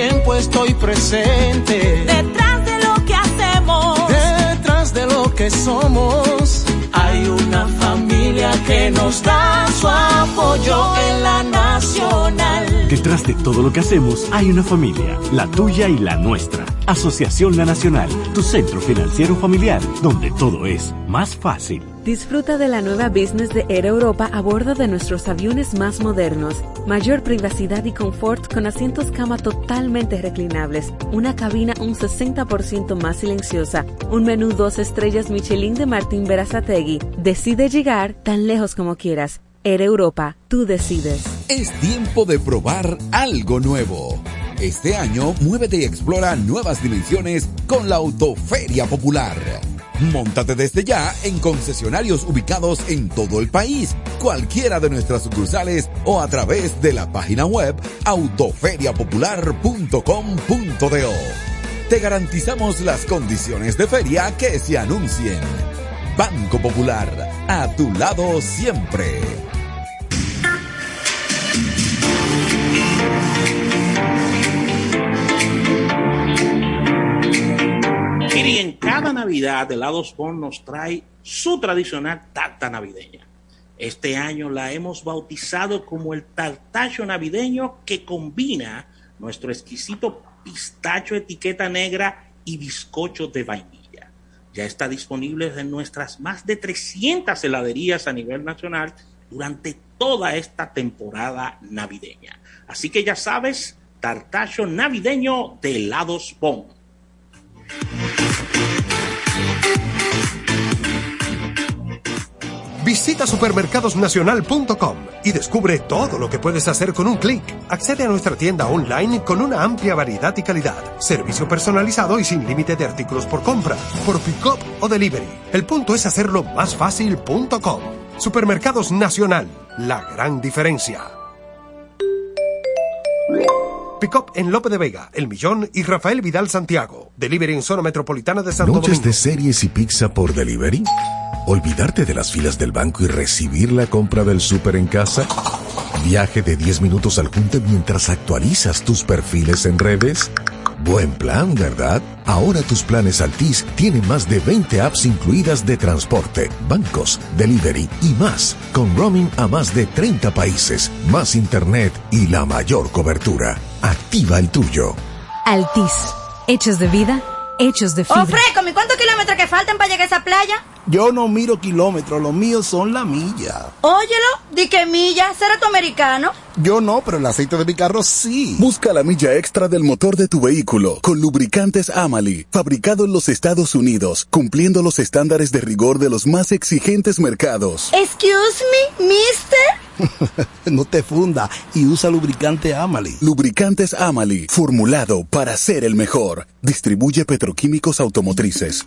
estoy presente. Detrás de lo que hacemos, detrás de lo que somos, hay una familia que nos da su apoyo en la nacional. Detrás de todo lo que hacemos hay una familia, la tuya y la nuestra. Asociación La Nacional, tu centro financiero familiar, donde todo es más fácil. Disfruta de la nueva business de Air Europa a bordo de nuestros aviones más modernos. Mayor privacidad y confort con asientos cama totalmente reclinables, una cabina un 60% más silenciosa, un menú dos estrellas Michelin de Martín Berazategui. Decide llegar tan lejos como quieras. Air Europa, tú decides. Es tiempo de probar algo nuevo. Este año, muévete y explora nuevas dimensiones con la Autoferia Popular. Móntate desde ya en concesionarios ubicados en todo el país, cualquiera de nuestras sucursales o a través de la página web autoferiapopular.com.do. Te garantizamos las condiciones de feria que se anuncien. Banco Popular, a tu lado siempre. En cada Navidad, Helados Bon nos trae su tradicional tarta navideña. Este año la hemos bautizado como el tartacho navideño que combina nuestro exquisito pistacho etiqueta negra y bizcocho de vainilla. Ya está disponible en nuestras más de 300 heladerías a nivel nacional durante toda esta temporada navideña. Así que ya sabes, tartacho navideño de helados Bon. Visita supermercadosnacional.com y descubre todo lo que puedes hacer con un clic. Accede a nuestra tienda online con una amplia variedad y calidad, servicio personalizado y sin límite de artículos por compra, por pick-up o delivery. El punto es hacerlo más fácil.com. Supermercados Nacional, la gran diferencia. Pick-up en Lope de Vega, El Millón y Rafael Vidal Santiago. Delivery en zona metropolitana de Santo ¿Noches Domingo. de series y pizza por delivery? ¿Olvidarte de las filas del banco y recibir la compra del súper en casa? ¿Viaje de 10 minutos al junte mientras actualizas tus perfiles en redes? Buen plan, ¿verdad? Ahora tus planes Altis tienen más de 20 apps incluidas de transporte, bancos, delivery y más, con roaming a más de 30 países, más internet y la mayor cobertura. Activa el tuyo. Altis. Hechos de vida, hechos de fibra. Ofreco, ¿y cuántos kilómetros que faltan para llegar a esa playa? Yo no miro kilómetros, los míos son la milla. Óyelo, di que milla, será tu americano. Yo no, pero el aceite de mi carro sí. Busca la milla extra del motor de tu vehículo con lubricantes Amali, fabricado en los Estados Unidos, cumpliendo los estándares de rigor de los más exigentes mercados. Excuse me, mister. no te funda y usa lubricante Amali. Lubricantes Amali, formulado para ser el mejor. Distribuye petroquímicos automotrices.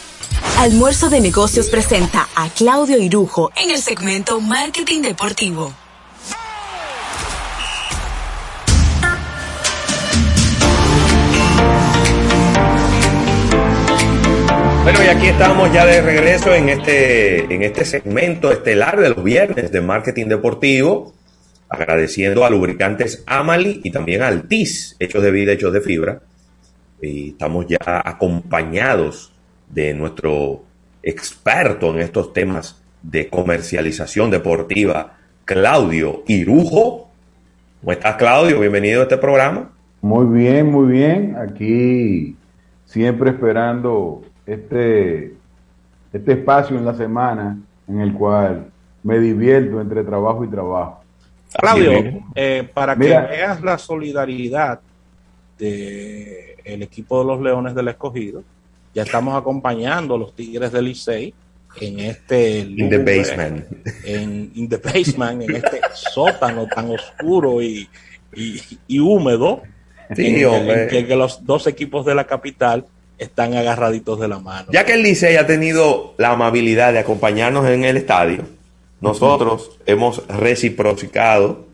Almuerzo de Negocios presenta a Claudio Irujo en el segmento Marketing Deportivo. Bueno, y aquí estamos ya de regreso en este, en este segmento estelar de los viernes de marketing deportivo, agradeciendo a lubricantes Amali y también a Altis, hechos de vida, hechos de fibra. Y estamos ya acompañados de nuestro experto en estos temas de comercialización deportiva, Claudio Irujo. ¿Cómo estás, Claudio? Bienvenido a este programa. Muy bien, muy bien. Aquí siempre esperando este, este espacio en la semana en el cual me divierto entre trabajo y trabajo. Claudio, eh, para Mira. que veas la solidaridad del el equipo de los Leones del Escogido, ya estamos acompañando a los Tigres del Licey en este In the basement. en in the basement, en este sótano tan oscuro y, y- y húmedo, Sí, en, que, que los dos equipos de la capital están agarraditos de la mano. Ya que el Licey ha tenido la amabilidad de acompañarnos en el estadio, nosotros hemos reciprocado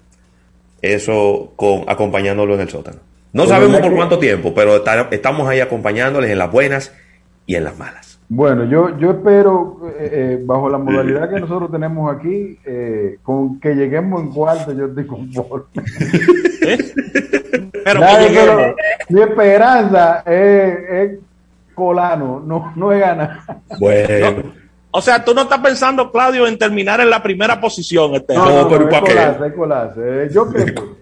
eso con acompañándolo en el sótano. No Pues sabemos por cuánto tiempo, pero está- estamos ahí acompañándoles en las buenas y en las malas. Bueno, yo, yo espero, eh, eh, bajo la modalidad que nosotros tenemos aquí, eh, con que lleguemos en cuarto, yo estoy conforme. Pero Nada, que lleguemos. pero mi esperanza es, es colano, no, no es ganar. Bueno. O sea, tú no estás pensando, Claudio, en terminar en la primera posición este No, año. no, pero es ¿para qué? colarse, es colarse. Eh, Yo creo.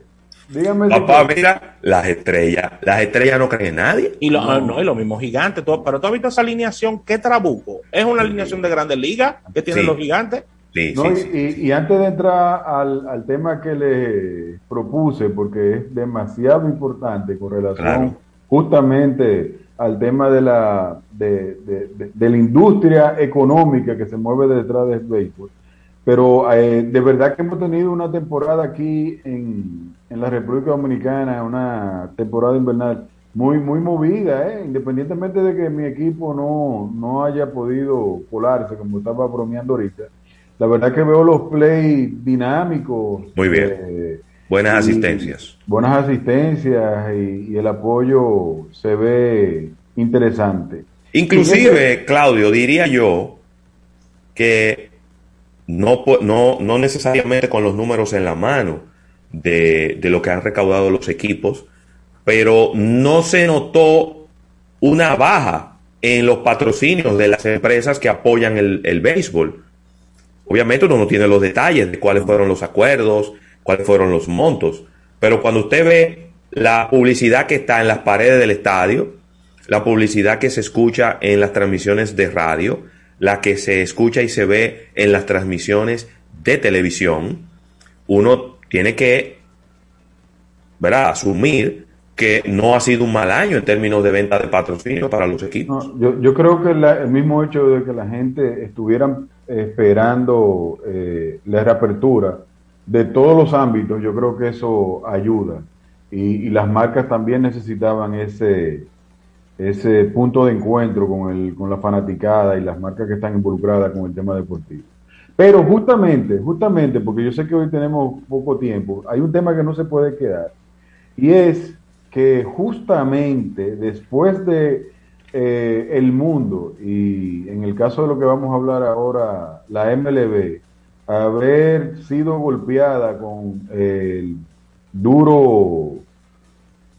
Dígame Papá, mira, las estrellas, las estrellas no creen en nadie. Y lo, ah, no, y lo mismo gigante, todo, pero tú has visto esa alineación, qué trabuco. Es una alineación de grandes ligas que tienen Sí. los gigantes. Sí, No, sí, y, sí. y- y antes de entrar al, al tema que le propuse, porque es demasiado importante con relación Claro. justamente al tema de la, de, de- de- de la industria económica que se mueve detrás del béisbol. Pero eh, de verdad que hemos tenido una temporada aquí en, en la República Dominicana, una temporada invernal muy, muy movida, ¿eh? independientemente de que mi equipo no, no haya podido colarse, como estaba bromeando ahorita. La verdad que veo los play dinámicos. Muy bien. eh, Buenas asistencias. Buenas asistencias y, y el apoyo se ve interesante. Inclusive, Claudio, diría yo que no, no, no necesariamente con los números en la mano de, de lo que han recaudado los equipos, pero no se notó una baja en los patrocinios de las empresas que apoyan el, el béisbol. Obviamente uno no tiene los detalles de cuáles fueron los acuerdos, cuáles fueron los montos, pero cuando usted ve la publicidad que está en las paredes del estadio, la publicidad que se escucha en las transmisiones de radio, la que se escucha y se ve en las transmisiones de televisión, uno tiene que ¿verdad? asumir que no ha sido un mal año en términos de venta de patrocinio para los equipos. Yo, yo creo que el mismo hecho de que la gente estuviera esperando eh, la reapertura de todos los ámbitos, yo creo que eso ayuda. Y las marcas también necesitaban ese, ese punto de encuentro con, el, con la fanaticada y las marcas que están involucradas con el tema deportivo. Pero justamente, justamente, porque yo sé que hoy tenemos poco tiempo, hay un tema que no se puede quedar. Y es que justamente después de eh, el mundo, y en el caso de lo que vamos a hablar ahora, la MLB, haber sido golpeada con el duro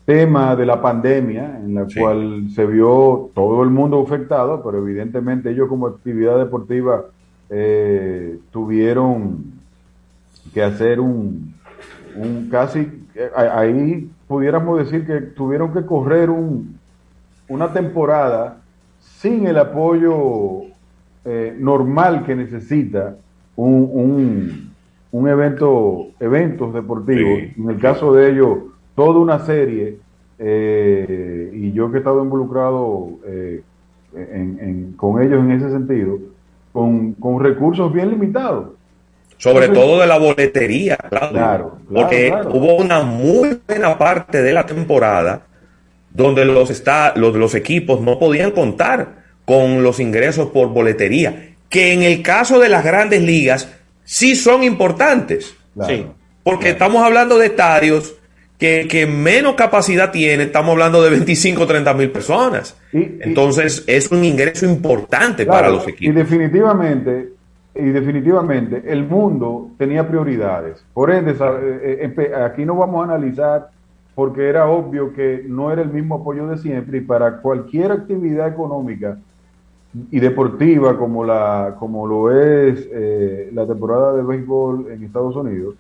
tema de la pandemia, en la cual se vio todo el mundo afectado, pero evidentemente ellos como actividad deportiva eh, tuvieron que hacer un, un casi, eh, ahí pudiéramos decir que tuvieron que correr un, una temporada sin el apoyo eh, normal que necesita un, un, un evento, eventos deportivos. En el caso de ellos, toda una serie, eh, y yo que he estado involucrado eh, en- en- con ellos en ese sentido, con, con recursos bien limitados. Sobre Entonces- todo de la boletería. Claro, claro, porque claro. hubo una muy buena parte de la temporada donde los, está, los, los equipos no podían contar con los ingresos por boletería, que en el caso de las grandes ligas sí son importantes. Sí. Porque estamos hablando de estadios que, que menos capacidad tienen, estamos hablando de 25 o 30 mil personas. Entonces es un ingreso importante para los Y equipos. definitivamente, y definitivamente el mundo tenía prioridades. Por ende, eh, eh, aquí no vamos a analizar porque era obvio que no era el mismo apoyo de siempre y para cualquier actividad económica y deportiva como la como lo es eh, la temporada de béisbol en Estados Unidos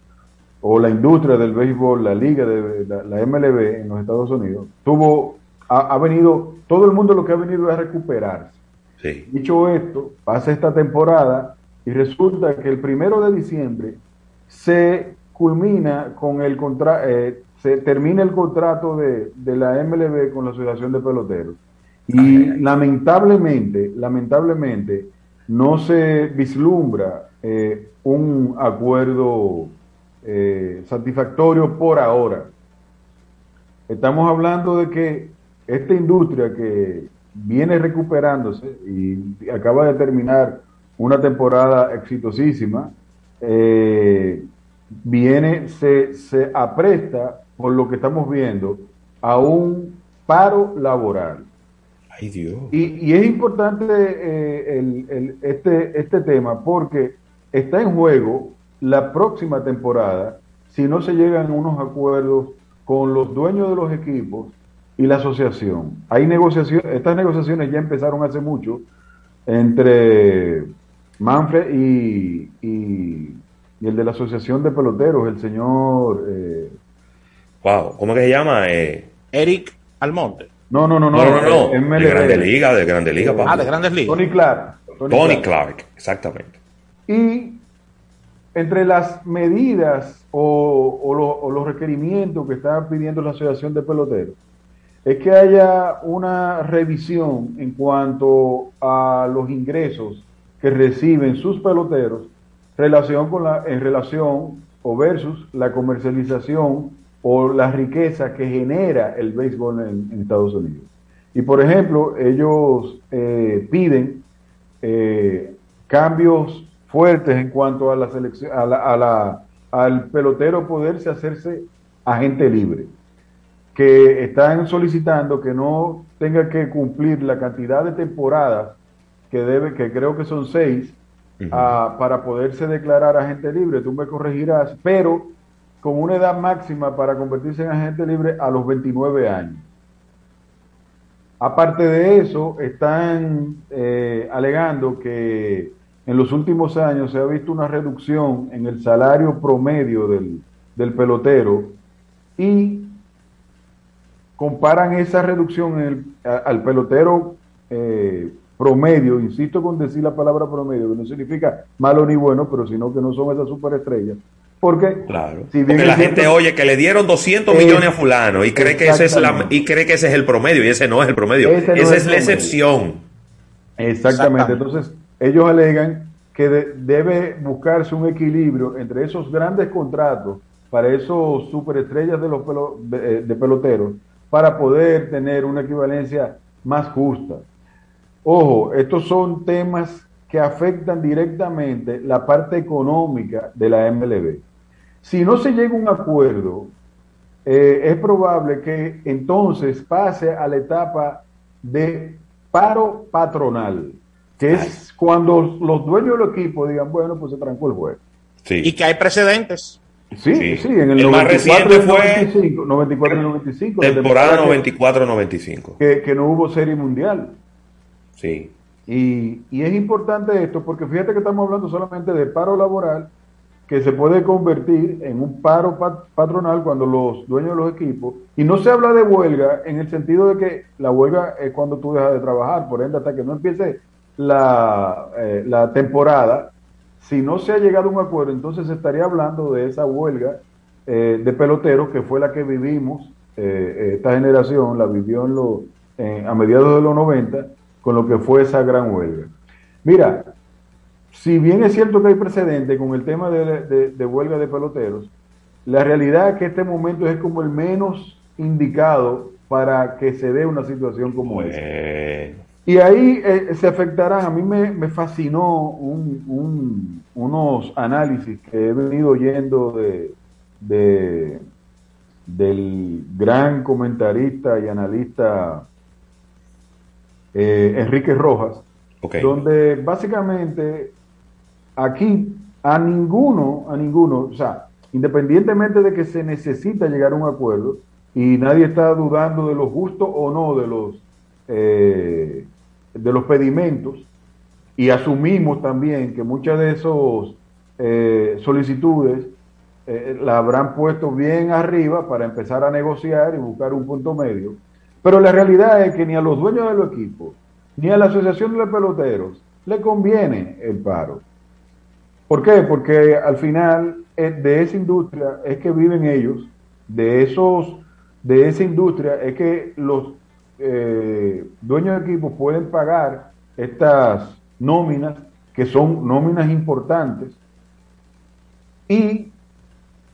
o la industria del béisbol, la liga de la, la MLB en los Estados Unidos, tuvo ha, ha venido todo el mundo lo que ha venido es a recuperarse. Dicho esto, pasa esta temporada y resulta que el primero de diciembre se culmina con el contra eh, se termina el contrato de, de la MLB con la Asociación de Peloteros. Y lamentablemente, lamentablemente, no se vislumbra eh, un acuerdo eh, satisfactorio por ahora. Estamos hablando de que esta industria que viene recuperándose y acaba de terminar una temporada exitosísima, eh, viene, se, se apresta, por lo que estamos viendo, a un paro laboral. Ay Dios. Y, y es importante eh, el- el- este, este tema porque está en juego la próxima temporada si no se llegan a unos acuerdos con los dueños de los equipos y la asociación. Hay negociaciones, estas negociaciones ya empezaron hace mucho entre Manfred y, y- y el de la asociación de peloteros, el señor... eh, Wow, ¿cómo es que se llama? Eh, Eric Almonte. no, no, no, no, no, no, no, de. Grande Liga, de Grande Liga. Ah, de Grandes Ligas. Tony Clark. Tony Clark, exactamente. Y entre las medidas o, o lo- o los requerimientos que está pidiendo la Asociación de Peloteros es que haya una revisión en cuanto a los ingresos que reciben sus peloteros relación con la, en relación o versus la comercialización o la riqueza que genera el béisbol en, en Estados Unidos. Y por ejemplo, ellos eh, piden eh, cambios fuertes en cuanto a la selección, a la- a la- al pelotero poderse hacerse agente libre, que están solicitando que no tenga que cumplir la cantidad de temporadas que debe, que creo que son seis, ah, para poderse declarar agente libre. Tú me corregirás, pero con una edad máxima para convertirse en agente libre a los 29 años. Aparte de eso, están eh, alegando que en los últimos años se ha visto una reducción en el salario promedio del, del pelotero y comparan esa reducción en el- a- al pelotero eh, promedio, insisto con decir la palabra promedio, que no significa malo ni bueno, pero sino que no son esas superestrellas. Porque, Claro. si bien Porque la cierto- gente oye que le dieron 200 Eh, millones a fulano y cree que ese es la y cree que ese es el promedio y ese no es el promedio. Ese no Esa es la excepción. Exactamente. Entonces, ellos alegan que de- debe buscarse un equilibrio entre esos grandes contratos para esos superestrellas de los pelo- de, eh, de peloteros para poder tener una equivalencia más justa. Ojo, estos son temas que afectan directamente la parte económica de la MLB. Si no se llega a un acuerdo, eh, es probable que entonces pase a la etapa de paro patronal, que es cuando los dueños del equipo digan, bueno, pues se trancó el juego. Y que hay precedentes. Sí, sí, en el, El más 94 reciente y fue 95, 94 y 95. la Temporada que- 94-95. que, que no hubo serie mundial. Sí. Y, y es importante esto porque fíjate que estamos hablando solamente de paro laboral que se puede convertir en un paro pat- patronal cuando los dueños de los equipos, y no se habla de huelga en el sentido de que la huelga es cuando tú dejas de trabajar, por ende hasta que no empiece la, eh, la temporada, si no se ha llegado a un acuerdo, entonces se estaría hablando de esa huelga eh, de peloteros que fue la que vivimos, eh, esta generación la vivió en eh, a mediados de los 90 con lo que fue esa gran huelga. Mira, si bien es cierto que hay precedente con el tema de, de- huelga de peloteros, la realidad es que este momento es como el menos indicado para que se dé una situación como esta. Y ahí eh, se afectarán, a mí me, me fascinó un- un- unos análisis que he venido oyendo de, de- del gran comentarista y analista eh, Enrique Rojas, donde básicamente aquí a ninguno, a ninguno, o sea, independientemente de que se necesita llegar a un acuerdo, y nadie está dudando de lo justo o no de los eh, de los pedimentos, y asumimos también que muchas de esos eh, solicitudes eh, la habrán puesto bien arriba para empezar a negociar y buscar un punto medio. Pero la realidad es que ni a los dueños de los equipos, ni a la Asociación de Peloteros le conviene el paro. ¿Por qué? Porque al final eh, de esa industria es que viven ellos, de esos, de esa industria es que los eh, dueños de equipos pueden pagar estas nóminas, que son nóminas importantes, y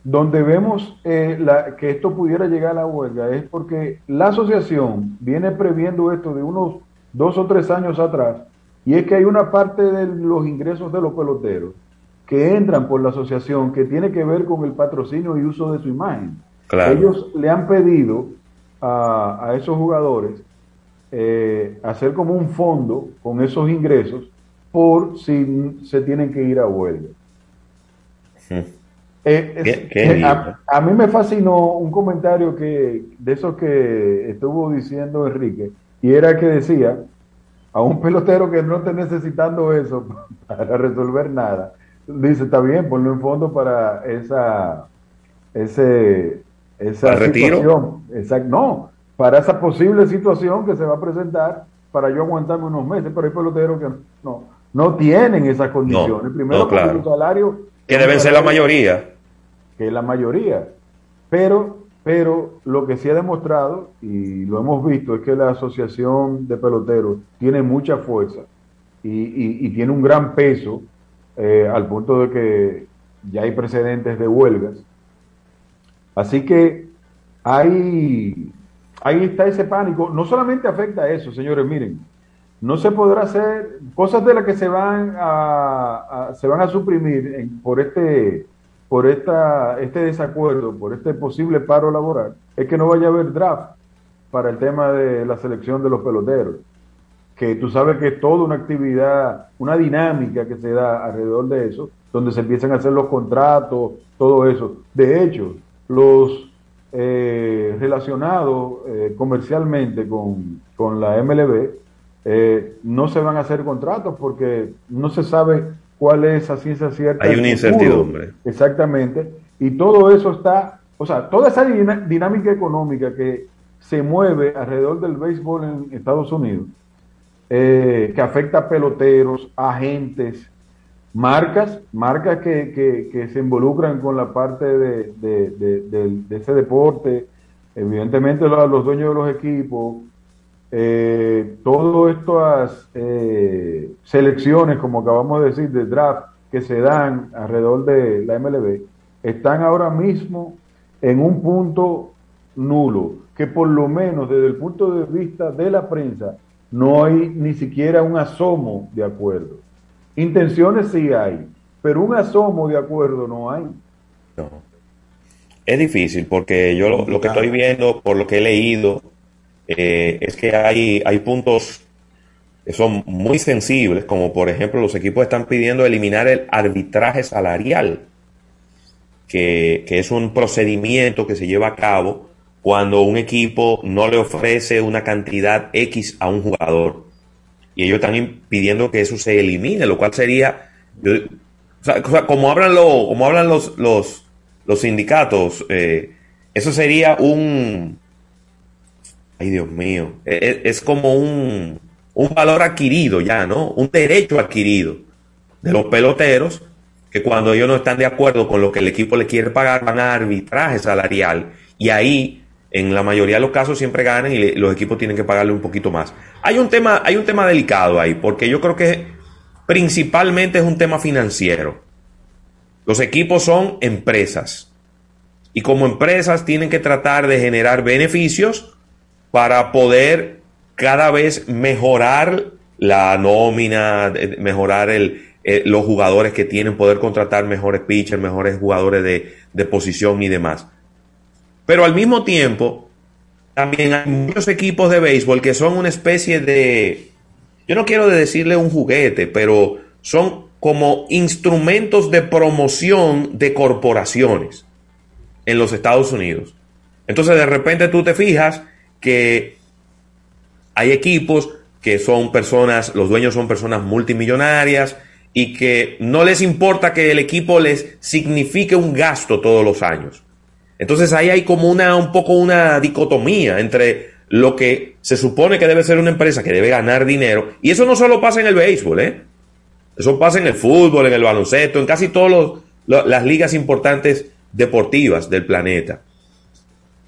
donde vemos eh, la- que esto pudiera llegar a la huelga es porque la asociación viene previendo esto de unos dos o tres años atrás, y es que hay una parte de los ingresos de los peloteros que entran por la asociación que tiene que ver con el patrocinio y uso de su imagen. Ellos le han pedido a, a esos jugadores eh, hacer como un fondo con esos ingresos por si se tienen que ir a huelga. Eh, a, mí me fascinó un comentario que de esos que estuvo diciendo Enrique, y era que decía a un pelotero que no esté necesitando eso para resolver nada, dice, está bien, ponlo en fondo para esa, ese, esa situación. Exacto, no, para esa posible situación que se va a presentar para yo aguantarme unos meses, pero hay peloteros que no, no tienen esas condiciones. Primero, claro. su salario. Que deben ser la mayoría. Que es la mayoría. Pero, pero lo que sí ha demostrado, y lo hemos visto, es que la Asociación de Peloteros tiene mucha fuerza y, tiene un gran peso eh, al punto de que ya hay precedentes de huelgas. Así que hay, ahí está ese pánico. No solamente afecta a eso, señores, miren, no se podrá hacer cosas de las que se van a, se van a suprimir por este por esta este desacuerdo, por este posible paro laboral, es que no vaya a haber draft para el tema de la selección de los peloteros, que tú sabes que es toda una actividad, una dinámica que se da alrededor de eso, donde se empiezan a hacer los contratos, todo eso. De hecho, los eh, relacionados eh, comercialmente con, con la MLB, eh, no se van a hacer contratos porque no se sabe cuál es esa ciencia cierta. Hay una incertidumbre. Exactamente. Y todo eso está, o sea, toda esa dinámica económica que se mueve alrededor del béisbol en Estados Unidos, eh, que afecta a peloteros, agentes, marcas, marcas que, que, se involucran con la parte de, de ese deporte, evidentemente los dueños de los equipos, eh, todas estas eh, selecciones, como acabamos de decir, de draft que se dan alrededor de la MLB, están ahora mismo en un punto nulo, que por lo menos desde el punto de vista de la prensa no hay ni siquiera un asomo de acuerdo. Intenciones sí hay, pero un asomo de acuerdo no hay. No. Es difícil porque yo lo que estoy viendo, por lo que he leído, eh, es que hay, hay puntos que son muy sensibles, como por ejemplo los equipos están pidiendo eliminar el arbitraje salarial, que, es un procedimiento que se lleva a cabo cuando un equipo no le ofrece una cantidad X a un jugador. Y ellos están pidiendo que eso se elimine, lo cual sería, como hablan, lo, como hablan los, los, los sindicatos, eh, eso sería un, Ay, Dios mío. E, e, es, como un, valor adquirido ya, ¿no? Un derecho adquirido de los peloteros que cuando ellos no están de acuerdo con lo que el equipo le quiere pagar, van a arbitraje salarial. Y ahí, en la mayoría de los casos, siempre ganan y los equipos tienen que pagarle un poquito más. Hay un tema, hay un tema delicado ahí, porque yo creo que principalmente es un tema financiero. Los equipos son empresas. Y como empresas tienen que tratar de generar beneficios para poder cada vez mejorar la nómina, mejorar eh, los jugadores que tienen, poder contratar mejores pitchers, mejores jugadores de posición y demás. Pero al mismo tiempo, también hay muchos equipos de béisbol que son una especie de, yo no quiero decirle un juguete, pero son como instrumentos de promoción de corporaciones en los Estados Unidos. Entonces de repente tú te fijas que hay equipos que son personas, los dueños son personas multimillonarias y que no les importa que el equipo les signifique un gasto todos los años. Entonces ahí hay como una, un poco una dicotomía entre lo que se supone que debe ser una empresa que debe ganar dinero, y eso no solo pasa en el béisbol, ¿eh? Eso pasa en el fútbol, en el baloncesto, en casi todas las ligas importantes deportivas del planeta.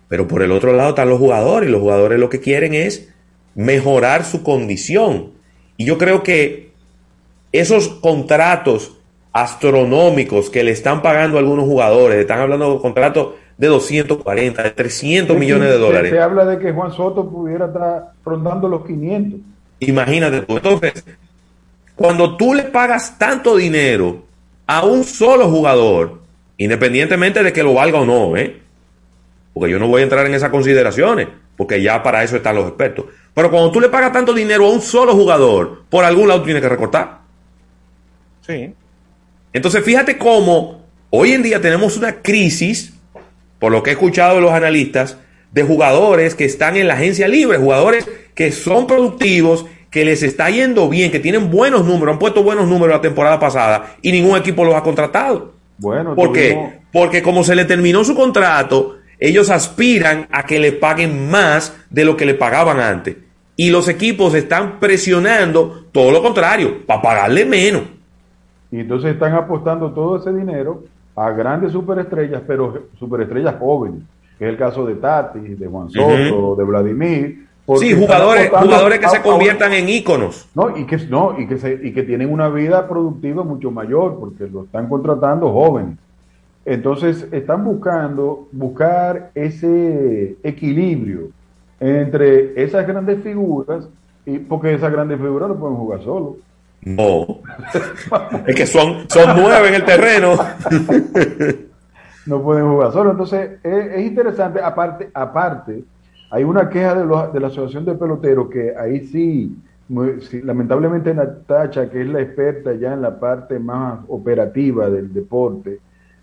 Pero por el otro lado están los jugadores y los jugadores lo que quieren es mejorar su condición. Y yo creo que esos contratos astronómicos que le están pagando a algunos jugadores, están hablando de contratos de 240, de 300 millones de dólares. Se, habla de que Juan Soto pudiera estar rondando los 500. Imagínate tú. Entonces, cuando tú le pagas tanto dinero a un solo jugador, independientemente de que lo valga o no, ¿eh? porque yo no voy a entrar en esas consideraciones, porque ya para eso están los expertos. Pero cuando tú le pagas tanto dinero a un solo jugador, por algún lado tiene que recortar. Sí. Entonces, fíjate cómo hoy en día tenemos una crisis, por lo que he escuchado de los analistas, de jugadores que están en la agencia libre, jugadores que son productivos, que les está yendo bien, que tienen buenos números, han puesto buenos números la temporada pasada y ningún equipo los ha contratado. Bueno, ¿Por qué? Porque como se le terminó su contrato, ellos aspiran a que le paguen más de lo que le pagaban antes. Y los equipos están presionando todo lo contrario, para pagarle menos. Y entonces están apostando todo ese dinero a grandes superestrellas, pero superestrellas jóvenes, que es el caso de Tati, de Juan Soto, de Vladimir. Sí, jugadores, jugadores que a- se a- conviertan en íconos. No, y que, no, y que, se, y que tienen una vida productiva mucho mayor, porque lo están contratando jóvenes. Entonces, están buscando buscar ese equilibrio entre esas grandes figuras, y porque esas grandes figuras no pueden jugar solo. No. es que son, son nueve en el terreno. no pueden jugar solo. Entonces, es, es interesante. Aparte, aparte, hay una queja de, los- de la Asociación de Peloteros que ahí sí, muy- sí, lamentablemente Natacha, que es la experta ya en la parte más operativa del deporte,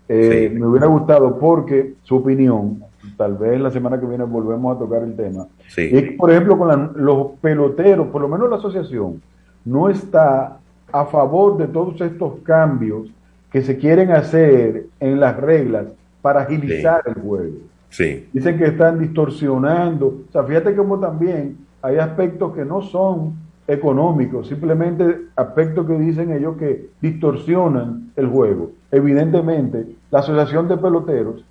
eh, me hubiera gustado porque su opinión, tal vez la semana que viene volvemos a tocar el tema, Sí. es por ejemplo, con la- los peloteros, por lo menos la asociación, no está a favor de todos estos cambios que se quieren hacer en las reglas para agilizar el juego. Sí. Dicen que están distorsionando. O sea, fíjate cómo también hay aspectos que no son económicos, simplemente aspectos que dicen ellos que distorsionan el juego. Evidentemente, la Asociación de Peloteros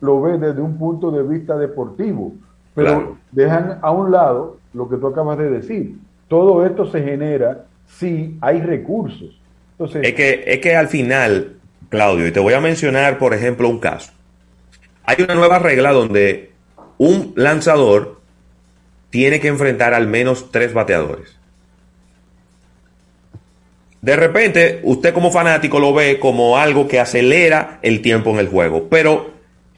lo ve desde un punto de vista deportivo, pero Claro. dejan a un lado lo que tú acabas de decir. Todo esto se genera si hay recursos. Es que, es que al final, Claudio, y te voy a mencionar, por ejemplo, un caso. Hay una nueva regla donde un lanzador tiene que enfrentar al menos tres bateadores. De repente, usted como fanático lo ve como algo que acelera el tiempo en el juego, pero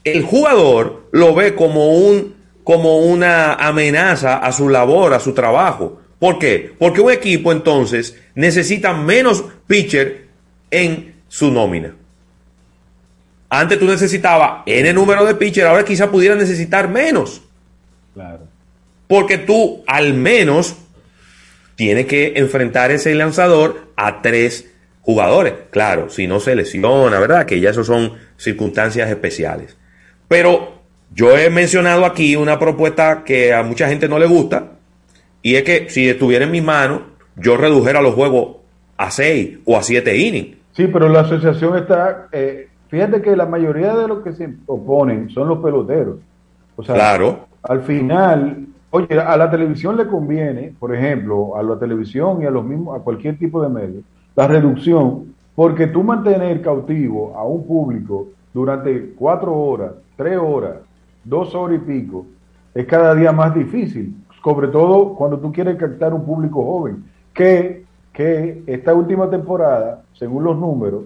el jugador lo ve como un como una amenaza a su labor, a su trabajo. ¿Por qué? Porque un equipo entonces necesita menos pitcher en su nómina. Antes tú necesitabas N número de pitcher, ahora quizá pudiera necesitar menos. claro. Porque tú al menos tienes que enfrentar ese lanzador a tres jugadores. Claro, si no se lesiona, ¿verdad? Que ya eso son circunstancias especiales. Pero yo he mencionado aquí una propuesta que a mucha gente no le gusta. Y es que si estuviera en mis manos, yo redujera los juegos a seis o a siete innings. Sí, pero la asociación está. eh, fíjate que la mayoría de los que se oponen son los peloteros. O sea, Claro. al final, oye, a la televisión le conviene, por ejemplo, a la televisión y a los mismos, a cualquier tipo de medio, la reducción, porque tú mantener cautivo a un público durante cuatro horas, tres horas, dos horas y pico, es cada día más difícil, sobre todo cuando tú quieres captar un público joven, que, que esta última temporada, según los números,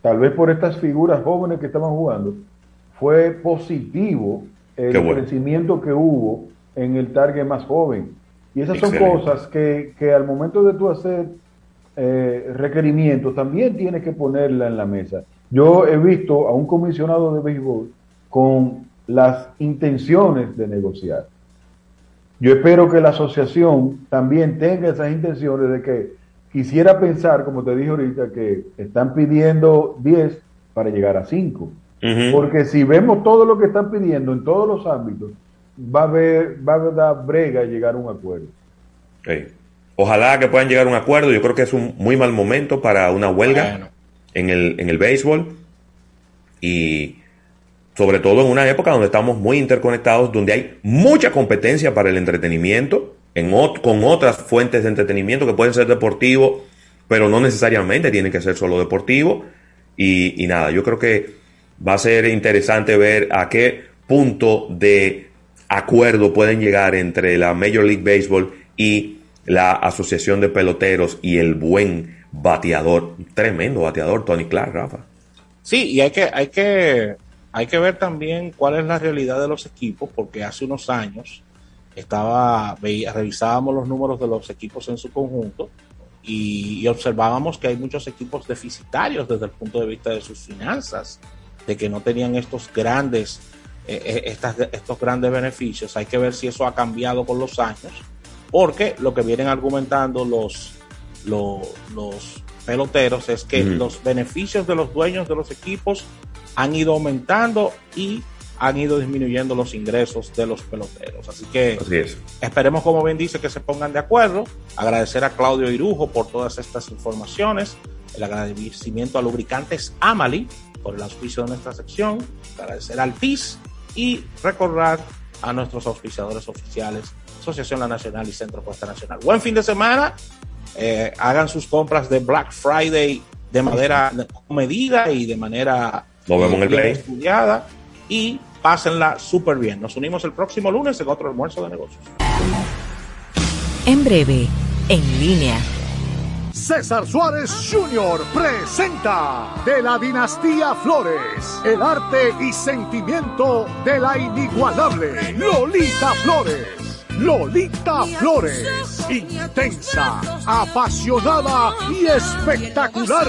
tal vez por estas figuras jóvenes que estaban jugando, fue positivo el bueno. crecimiento que hubo en el target más joven. Y esas son cosas que, que al momento de tú hacer eh, requerimientos también tienes que ponerla en la mesa. Yo he visto a un comisionado de béisbol con las intenciones de negociar. Yo espero que la asociación también tenga esas intenciones de que quisiera pensar, como te dije ahorita, que están pidiendo 10 para llegar a 5. Porque si vemos todo lo que están pidiendo en todos los ámbitos, va a haber, va a dar brega llegar a un acuerdo. Ojalá que puedan llegar a un acuerdo. Yo creo que es un muy mal momento para una huelga en, el, en el béisbol. Y sobre todo en una época donde estamos muy interconectados, donde hay mucha competencia para el entretenimiento, en con otras fuentes de entretenimiento que pueden ser deportivos, pero no necesariamente tienen que ser solo deportivos. Y, y nada, yo creo que va a ser interesante ver a qué punto de acuerdo pueden llegar entre la Major League Baseball y la Asociación de Peloteros y el buen bateador, tremendo bateador, Tony Clark, Rafa. Sí, y hay que, hay que, hay que ver también cuál es la realidad de los equipos, porque hace unos años estaba, veía, revisábamos los números de los equipos en su conjunto y, y, observábamos que hay muchos equipos deficitarios desde el punto de vista de sus finanzas, de que no tenían estos grandes, eh, eh estas, estos grandes beneficios. Hay que ver si eso ha cambiado con los años, porque lo que vienen argumentando los, los, los peloteros es que los beneficios de los dueños de los equipos han ido aumentando y han ido disminuyendo los ingresos de los peloteros. Así que Así es. esperemos, como bien dice, que se pongan de acuerdo. Agradecer a Claudio Irujo por todas estas informaciones. El agradecimiento a Lubricantes Amali por el auspicio de nuestra sección. Agradecer al PIS y recordar a nuestros auspiciadores oficiales, Asociación La Nacional y Centro Costa Nacional. Buen fin de semana. Eh, hagan sus compras de Black Friday de manera medida y de manera Nos vemos en el bien play. estudiada y pásenla súper bien. Nos unimos el próximo lunes en otro almuerzo de negocios. En breve, en línea. César Suárez Jr. presenta de la dinastía Flores el arte y sentimiento de la inigualable Lolita Flores. Lolita Flores, intensa, apasionada y espectacular,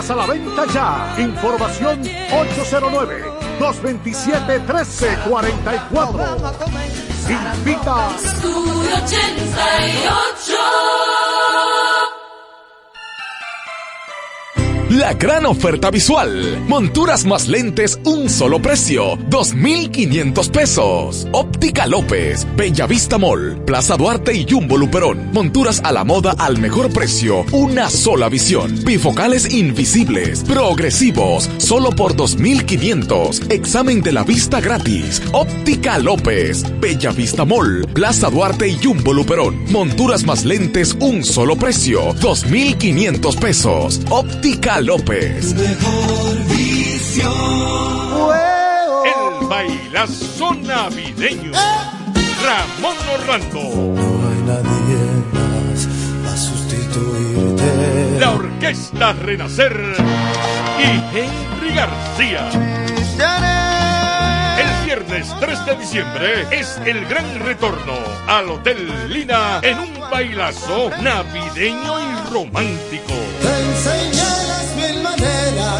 a la venta ya. Información 809 227 1344. Invita. La gran oferta visual. Monturas más lentes, un solo precio. 2,500 pesos. Óptica López, Bellavista Mall, Plaza Duarte y Jumbo Luperón. Monturas a la moda al mejor precio. Una sola visión. Bifocales invisibles. Progresivos. Solo por 2,500. Examen de la vista gratis. Óptica López, Bellavista Mall, Plaza Duarte y Jumbo Luperón. Monturas más lentes, un solo precio. 2,500 pesos. Óptica López. El bailazo navideño. Ramón Orlando. La Orquesta Renacer y Henry García. El viernes 3 de diciembre es el gran retorno al Hotel Lina en un bailazo navideño y romántico.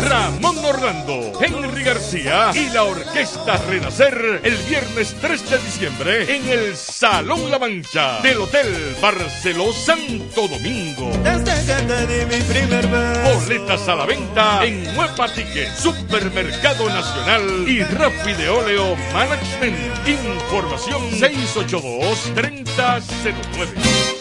Ramón Orlando, Henry García y la Orquesta Renacer el viernes 3 de diciembre en el Salón La Mancha del Hotel Barceló Santo Domingo. Desde que te di mi primer beso. Boletas a la venta en Huepa Ticket, Supermercado Nacional y Rappi de Óleo Management. Información 682-3009.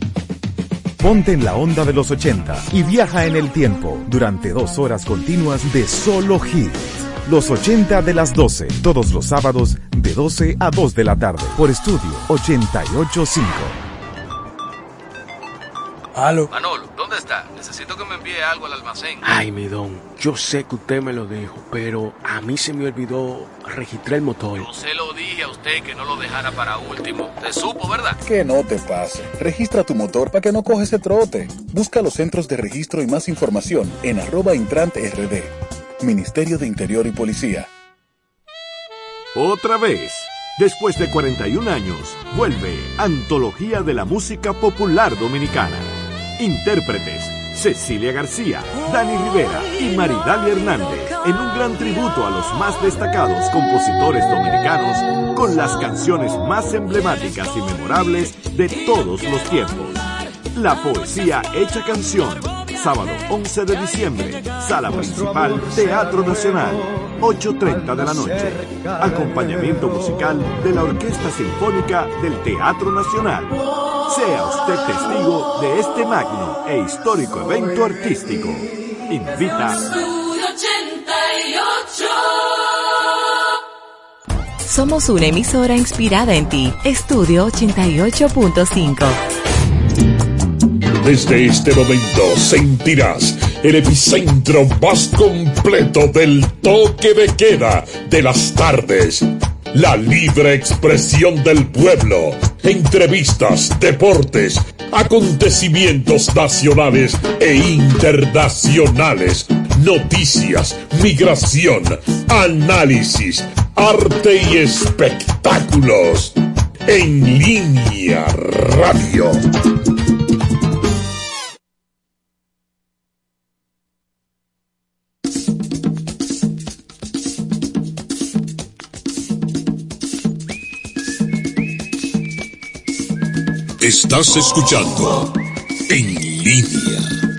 Ponte en la onda de los 80 y viaja en el tiempo durante dos horas continuas de solo hits. Los 80 de las 12, todos los sábados de 12 a 2 de la tarde por Estudio 885. Aló. Manolo, ¿dónde está? Necesito que me envíe algo al almacén. Ay, mi don, yo sé que usted me lo dijo, pero a mí se me olvidó registrar el motor. Yo se lo dije a usted. que no lo dejara para último. Te supo, ¿verdad? Que no te pase. Registra tu motor para que no coge ese trote. Busca los centros de registro y más información en arroba intrante rd. Ministerio de Interior y Policía. Otra vez, después de 41 años, vuelve Antología de la Música Popular Dominicana. Intérpretes Cecilia García, Dani Rivera y Maridalia Hernández en un gran tributo a los más destacados compositores dominicanos con las canciones más emblemáticas y memorables de todos los tiempos. La poesía hecha canción, sábado 11 de diciembre, sala principal, Teatro Nacional, 8.30 de la noche. Acompañamiento musical de la Orquesta Sinfónica del Teatro Nacional. Sea usted testigo de este magno e histórico evento artístico. Invita. Somos una emisora inspirada en ti. Estudio 88.5. Desde este momento sentirás el epicentro más completo del toque de queda de las tardes. La libre expresión del pueblo, entrevistas, deportes, acontecimientos nacionales e internacionales, noticias, migración, análisis, arte y espectáculos. En línea radio. Estás escuchando En línea.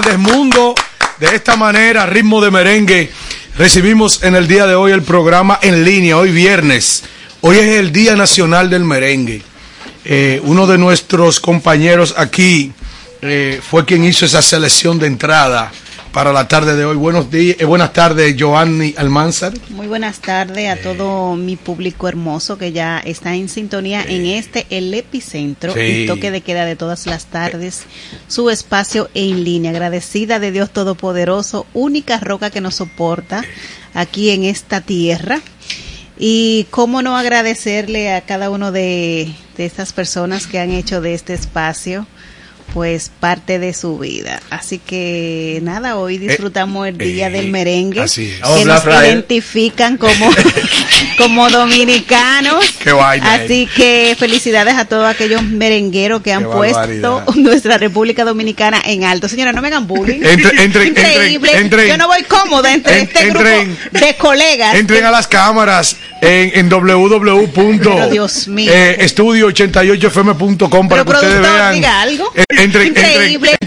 Tardes, mundo. De esta manera, ritmo de merengue, recibimos en el día de hoy el programa en línea, hoy viernes. Hoy es el Día Nacional del Merengue. Eh, uno de nuestros compañeros aquí eh, fue quien hizo esa selección de entrada para la tarde de hoy. Buenos días, eh, buenas tardes, Joanny Almanzar. Muy buenas tardes a todo mi público hermoso que ya está en sintonía en este, el epicentro, Sí. el toque de queda de todas las tardes, su espacio en línea. Agradecida de Dios Todopoderoso, única roca que nos soporta aquí en esta tierra. Y cómo no agradecerle a cada uno de, de estas personas que han hecho de este espacio pues parte de su vida. Así que nada, hoy disfrutamos el día del merengue, así es. que nos identifican como, como dominicanos. Qué vaina, Así que felicidades a todos aquellos merengueros que han Qué puesto barbaridad. nuestra República Dominicana en alto. Señora, no me hagan bullying. Entre- entre- Increíble. entren. Yo no voy cómoda entre En- este grupo de colegas. Entren a las cámaras en, en www. Pero, Dios mío. eh, estudio88fm.com para que ustedes vean. diga algo. Eh, entren, Increíble. entren. Yo